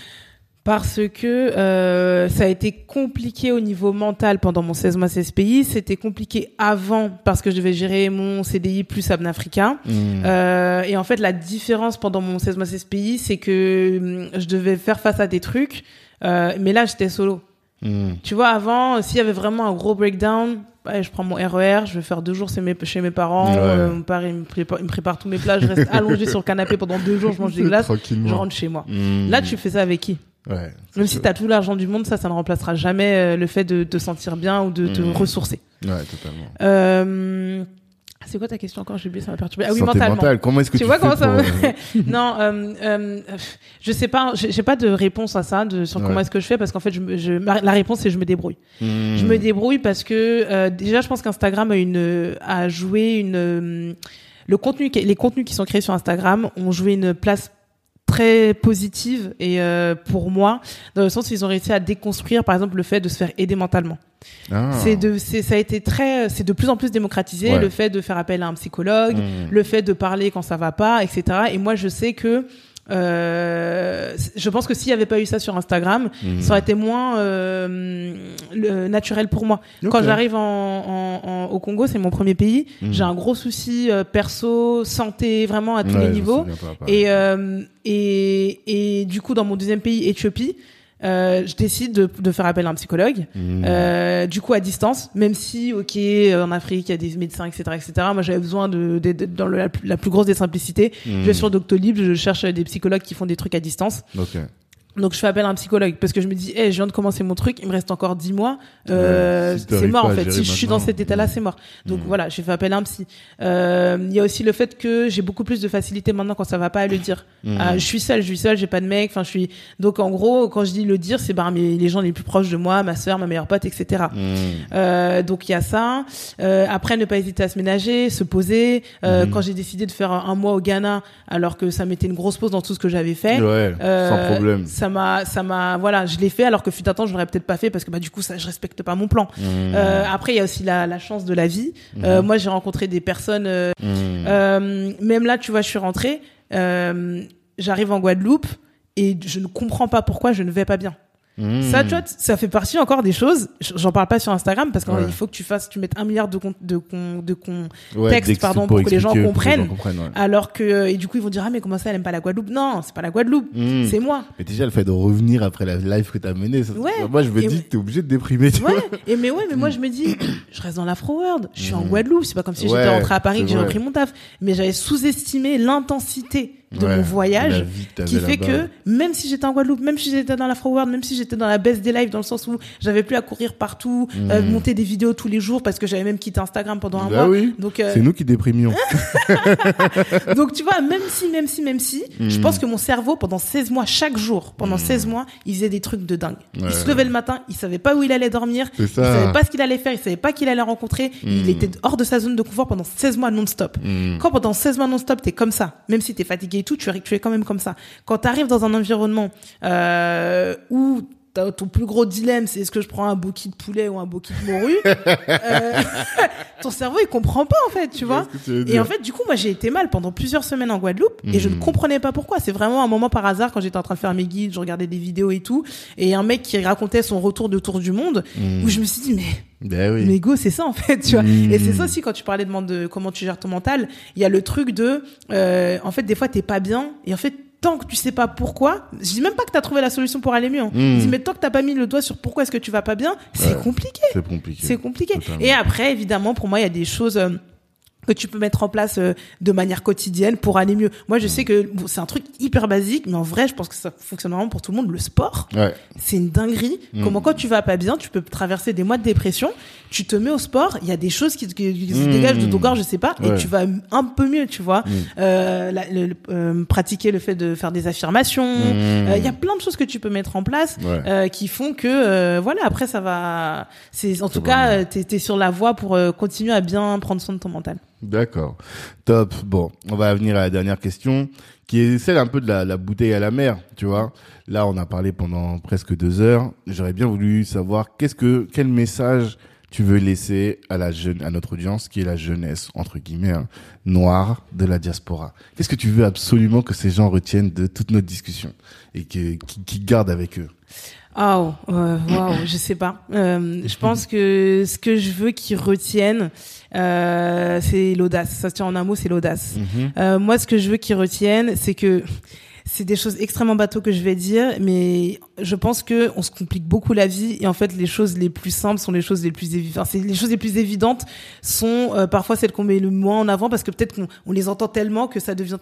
Parce que euh, ça a été compliqué au niveau mental pendant mon 16 mois 16 pays. C'était compliqué avant parce que je devais gérer mon CDI plus Abn Africa. Mhm. Euh, et en fait, la différence pendant mon 16 mois 16 pays, c'est que hum, je devais faire face à des trucs, euh, mais là, j'étais solo. Mhm. Tu vois, avant, s'il y avait vraiment un gros breakdown, je prends mon RER, je vais faire deux jours chez mes, chez mes parents. Ouais. euh, mon père, il me, prépare, il me prépare tous mes plats. Je reste allongé sur le canapé pendant deux jours, je mange des glaces, je rentre chez moi. Là, tu fais ça avec qui? Ouais. Même si tu as tout l'argent du monde, ça, ça ne remplacera jamais euh, le fait de te sentir bien ou de te Mhm. ressourcer. Ouais, totalement. Euh, C'est quoi ta question encore? J'ai oublié, ça m'a perturbé. Ah oui, Santé mentalement. mentale, comment est-ce que tu, Tu vois fais comment ça pour, me- non, euh, euh, je sais pas, j'ai pas de réponse à ça, de, sur Ouais. comment est-ce que je fais, parce qu'en fait, je, je, la réponse c'est je me débrouille. hmm. Je me débrouille parce que euh, déjà, je pense qu'Instagram a une a joué une euh, le contenu, les contenus qui sont créés sur Instagram ont joué une place très positive et euh, pour moi dans le sens où ils ont réussi à déconstruire par exemple le fait de se faire aider mentalement Ah. c'est de c'est ça a été très c'est de plus en plus démocratisé Ouais. le fait de faire appel à un psychologue Hmm. le fait de parler quand ça va pas, etc. Et moi, je sais que euh, je pense que s'il y avait pas eu ça sur Instagram, Hmm. ça aurait été moins euh, le- naturel pour moi. Quand j'arrive en, en- en- au Congo, c'est mon premier pays, Hmm. j'ai un gros souci euh, perso, santé, vraiment à tous Ouais, les niveaux. pas. Et, euh, et, et du coup, dans mon deuxième pays, Éthiopie, euh, je décide de, de faire appel à un psychologue. Hmm. Euh, du coup à distance, même si ok euh, en Afrique il y a des médecins etc etc. Moi j'avais besoin de, de- de- dans le- la, plus- la plus grosse des simplicités. Je vais sur Doctolib, je cherche des psychologues qui font des trucs à distance. Donc je fais appel à un psychologue parce que je me dis, hey, je viens de commencer mon truc, il me reste encore 10 mois, euh, Ouais, si c'est mort en fait. Si je suis dans cet état-là, c'est mort. Donc Mm. voilà, j'ai fait appel à un psy. Euh, Il y a aussi le fait que j'ai beaucoup plus de facilité maintenant quand ça va pas à le dire. Hmm. Ah, je suis seule, je suis seule, j'ai pas de mec. Enfin, je suis. Donc en gros, quand je dis le dire, c'est bah, mes- les gens les plus proches de moi, ma sœur, ma meilleure pote, etc. Hmm. Euh, donc il y a ça. Euh, après, ne pas hésiter à se ménager, se poser. Euh. Quand j'ai décidé de faire un, un mois au Ghana, alors que ça mettait une grosse pause dans tout ce que j'avais fait. Ouais, sans problème. Ça m'a, ça m'a, voilà, je l'ai fait alors que fut un temps je l'aurais peut-être pas fait parce que bah du coup ça, je respecte pas mon plan. Hmm. Euh, après il y a aussi la, la chance de la vie. Euh, moi j'ai rencontré des personnes. euh, euh, même là tu vois je suis rentrée. J'arrive en Guadeloupe et je ne comprends pas pourquoi je ne vais pas bien. Mmh. Ça, tu vois, ça fait partie encore des choses. J'en parle pas sur Instagram parce qu'il Ouais. faut que tu fasses, tu mettes un milliard de con, de con, de con, Ouais, texte, texte pardon, pour que les gens les comprennent. gens comprennent, ouais. Alors que, et du coup, ils vont dire, ah, mais comment ça, elle aime pas la Guadeloupe? Non, c'est pas la Guadeloupe. Mmh. C'est moi. Mais déjà, le fait de revenir après la live que t'as menée, ça- Ouais. moi, je me Et dis t'es obligé de déprimer, tu vois. Ouais. Et mais ouais, mais moi, je me dis, je reste dans l'Afro World. Je suis en. Guadeloupe. C'est pas comme si j'étais rentrée à Paris que j'ai repris mon taf. Mais j'avais sous-estimé l'intensité de Ouais, mon la voyage. que qui fait que même si j'étais en Guadeloupe, même si j'étais dans l'Afro World, même si j'étais dans la best des lives dans le sens où j'avais plus à courir partout, euh, Mhm. monter des vidéos tous les jours parce que j'avais même quitté Instagram pendant un Bah mois. oui. Donc, euh, C'est nous qui déprimions. donc tu vois, même si, même si, même si, je Mhm. pense que mon cerveau pendant 16 mois, chaque jour, pendant 16 mois, il faisait des trucs de dingue. Ouais. Il se levait le matin, il savait pas où il allait dormir, il savait pas ce qu'il allait faire, il savait pas qui il allait rencontrer, il Mhm. était hors de sa zone de confort pendant 16 mois non-stop. Mmh. Quand pendant 16 mois non-stop, t'es comme ça, même si t'es fatigué et tout, tu es, tu quand même comme ça. Quand t'arrives dans un environnement euh, où ton plus gros dilemme, c'est est-ce que je prends un bouquet de poulet ou un bouquet de morue, euh, ton cerveau il comprend pas en fait, tu vois. Tu Et dire en fait, du coup, moi, j'ai été mal pendant plusieurs semaines en Guadeloupe et je ne Mhm. comprenais pas pourquoi. C'est vraiment un moment par hasard quand j'étais en train de faire mes guides, je regardais des vidéos et tout, et un mec qui racontait son retour de tour du monde, Mmh. où je me suis dit, mais, Ben oui. mais go, c'est ça en fait, tu vois. Mhm. Et c'est ça aussi quand tu parlais de, de comment tu gères ton mental, il y a le truc de, euh, en fait, des fois, t'es pas bien, et en fait, tant que tu sais pas pourquoi, je dis même pas que t'as trouvé la solution pour aller mieux. hein. Je dis, mais tant que t'as pas mis le doigt sur pourquoi est-ce que tu vas pas bien, c'est Ouais. compliqué. C'est compliqué. C'est compliqué. Totalement. Et après, évidemment, pour moi, il y a des choses euh, que tu peux mettre en place euh, de manière quotidienne pour aller mieux. Moi, je sais que bon, c'est un truc hyper basique, mais en vrai, je pense que ça fonctionne vraiment pour tout le monde. Le sport, Ouais. c'est une dinguerie. Mm. Comment quand tu vas pas bien, tu peux traverser des mois de dépression, tu te mets au sport, il y a des choses qui, qui- qui se Mm. dégagent de ton corps, je sais pas, Ouais. et tu vas un peu mieux, tu vois. Mm. Euh, la- le- le- euh, pratiquer le fait de faire des affirmations. Euh, Mmh. Il y a plein de choses que tu peux mettre en place Ouais. euh, qui font que euh, voilà après ça va c'est en tout cas euh, t'es es sur la voie pour euh, continuer à bien prendre soin de ton mental D'accord. Top. Bon, on va venir à la dernière question, qui est celle un peu de la, la bouteille à la mer, tu vois. Là, on a parlé pendant presque deux heures. J'aurais bien voulu savoir qu'est-ce que, quel message tu veux laisser à la jeune, à notre audience, qui est la jeunesse, entre guillemets, hein, noire de la diaspora. Qu'est-ce que tu veux absolument que ces gens retiennent de toute notre discussion et que, qui, qui gardent avec eux? Oh, euh, waouh, je sais pas. Euh, je pense que ce que je veux qu'ils retiennent, euh, c'est l'audace. Ça se tient en un mot, c'est l'audace. Mhm. Euh, moi, ce que je veux qu'ils retiennent, c'est que c'est des choses extrêmement bateaux que je vais dire, mais je pense que on se complique beaucoup la vie et en fait, les choses les plus simples sont les choses les plus évidentes. Enfin, les choses les plus évidentes sont euh, parfois celles qu'on met le moins en avant parce que peut-être qu'on on les entend tellement que ça devient.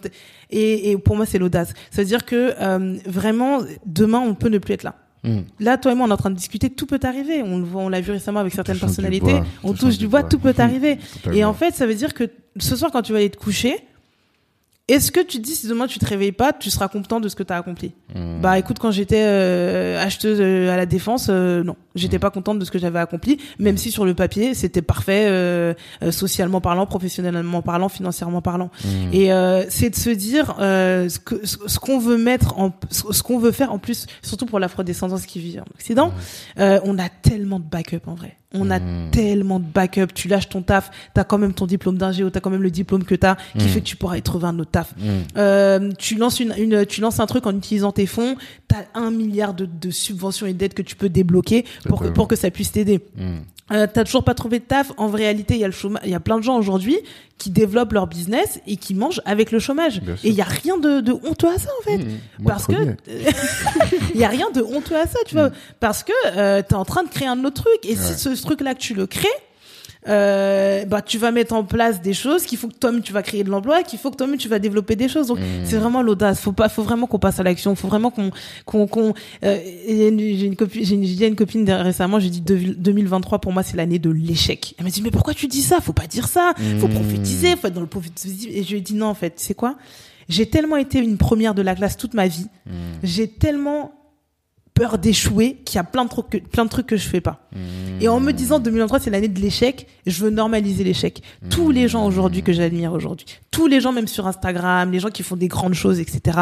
Et, et pour moi, c'est l'audace. Ça veut dire que euh, vraiment, demain, on peut ne plus être là. Mhm. Là, toi et moi, on est en train de discuter, tout peut arriver. On le voit, on l'a vu récemment avec certaines personnalités. bois, on touche du bois, tout peut arriver. Et en fait, ça veut dire que ce soir, quand tu vas aller te coucher, est-ce que tu te dis si demain tu te réveilles pas, tu seras content de ce que tu as accompli? Mhm. Bah écoute, quand j'étais euh, acheteuse euh, à la défense, euh, non. J'étais pas contente de ce que j'avais accompli, même si sur le papier c'était parfait, euh, euh, socialement parlant, professionnellement parlant, financièrement parlant. Mhm. Et euh, c'est de se dire euh, ce que ce, qu'on veut mettre en ce qu'on veut faire en plus, surtout pour l'afrodescendance qui vit en Occident, euh, on a tellement de backup en vrai. On a tellement de backup. Tu lâches ton taf, t'as quand même ton diplôme d'ingéo, t'as quand même le diplôme que t'as, qui fait que tu pourras y trouver un autre taf. Euh, tu lances une, une, tu lances un truc en utilisant tes fonds, t'as un milliard de, de subventions et d'aides que tu peux débloquer pour que, Totalement. pour que ça puisse t'aider. Mhm. Euh, t'as toujours pas trouvé de taf. En réalité, il y a le chômage. Il y a plein de gens aujourd'hui qui développent leur business et qui mangent avec le chômage. Et il y a rien de, de honteux à ça en fait. Moi, Parce que il y a rien de honteux à ça, tu vois, parce que euh, t'es en train de créer un autre truc et. Ouais. si ce, ce truc-là que tu le crées, euh, bah tu vas mettre en place des choses qu'il faut que toi-même tu vas créer de l'emploi, qu'il faut que toi-même tu vas développer des choses. Donc Mm. c'est vraiment l'audace. Faut pas, faut vraiment qu'on passe à l'action. Faut vraiment qu'on qu'on qu'on. euh, j'ai une- copine, j'ai une, copine récemment, j'ai dit deux- 2023 pour moi c'est l'année de l'échec. Elle m'a dit mais pourquoi tu dis ça? Faut pas dire ça. Faut Mm. prophétiser. Faut être dans le prophétisme. Et je lui ai dit non en fait, c'est quoi? J'ai tellement été une première de la classe toute ma vie. Mhm. J'ai tellement peur d'échouer qu'il y a plein de trucs que, plein de trucs que je fais pas. Mhm. Et en me disant 2023 c'est l'année de l'échec, je veux normaliser l'échec. Tous les gens aujourd'hui que j'admire aujourd'hui, tous les gens même sur Instagram, les gens qui font des grandes choses, etc.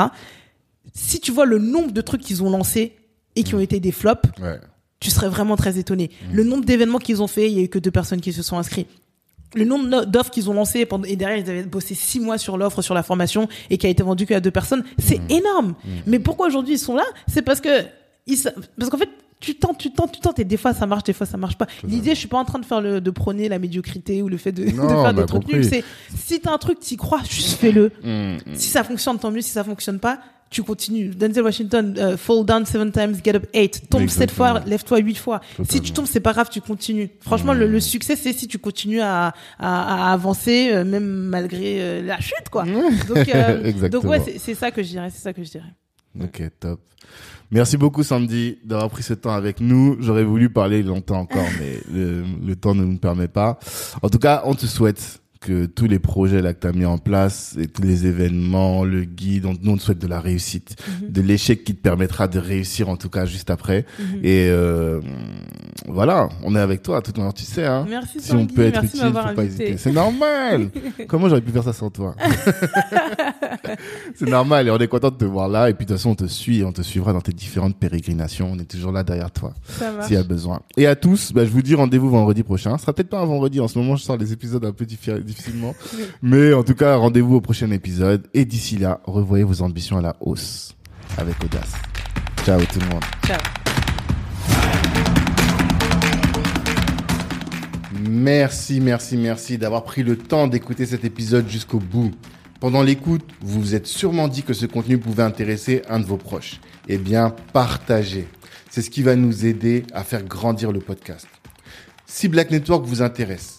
Si tu vois le nombre de trucs qu'ils ont lancés et qui ont été des flops, Ouais. tu serais vraiment très étonné. Le nombre d'événements qu'ils ont fait, il y a eu que deux personnes qui se sont inscrits. le nombre d'offres qu'ils ont lancées pendant, et derrière ils avaient bossé six mois sur l'offre, sur la formation et qui a été vendue qu'à deux personnes, c'est Mmh. énorme. Mais pourquoi aujourd'hui ils sont là? C'est parce que parce qu'en fait tu tentes, tu tentes, tu tentes et des fois ça marche, des fois ça marche pas. L'idée, je suis pas en train de faire le, de prôner la médiocrité ou le fait de, de faire des trucs compris. nuls. C'est si t'as un truc, t'y crois, juste fais-le. Mm, mm. Si ça fonctionne, tant mieux. Si ça fonctionne pas, tu continues. Denzel Washington, euh, fall down seven times, get up eight. Tombe sept fois, lève-toi huit fois. Si tu tombes, c'est pas grave, tu continues. Franchement, le, le succès, c'est si tu continues à, à, à avancer, euh, même malgré euh, la chute, quoi. Donc, euh, donc ouais, c'est ça que je dirais. C'est ça que je dirais. Ok, top. Merci beaucoup Sandy d'avoir pris ce temps avec nous. J'aurais voulu parler longtemps encore, mais le, le temps ne nous permet pas. En tout cas, on te souhaite que tous les projets là que tu as mis en place et tous les événements, le guide, on, nous on te souhaite de la réussite, Mhm. de l'échec qui te permettra de réussir en tout cas juste après. Mhm. Et euh, voilà, on est avec toi, tout le tu sais. Hein. Merci, Si on peut être Merci utile, faut pas hésiter. C'est normal. Comment j'aurais pu faire ça sans toi? C'est normal et on est content de te voir là. Et puis de toute façon, on te suit on te suivra dans tes différentes pérégrinations. On est toujours là derrière toi s'il y a besoin. Et à tous, bah, je vous dis rendez-vous vendredi prochain. Ce sera peut-être pas un vendredi. En ce moment, je sors les épisodes un peu diffi- difficilement. Mais en tout cas, rendez-vous au prochain épisode. Et d'ici là, revoyez vos ambitions à la hausse avec audace. Ciao tout le monde. Ciao. Merci, merci, merci d'avoir pris le temps d'écouter cet épisode jusqu'au bout. Pendant l'écoute, vous vous êtes sûrement dit que ce contenu pouvait intéresser un de vos proches. Eh bien, partagez. C'est ce qui va nous aider à faire grandir le podcast. Si Black Network vous intéresse,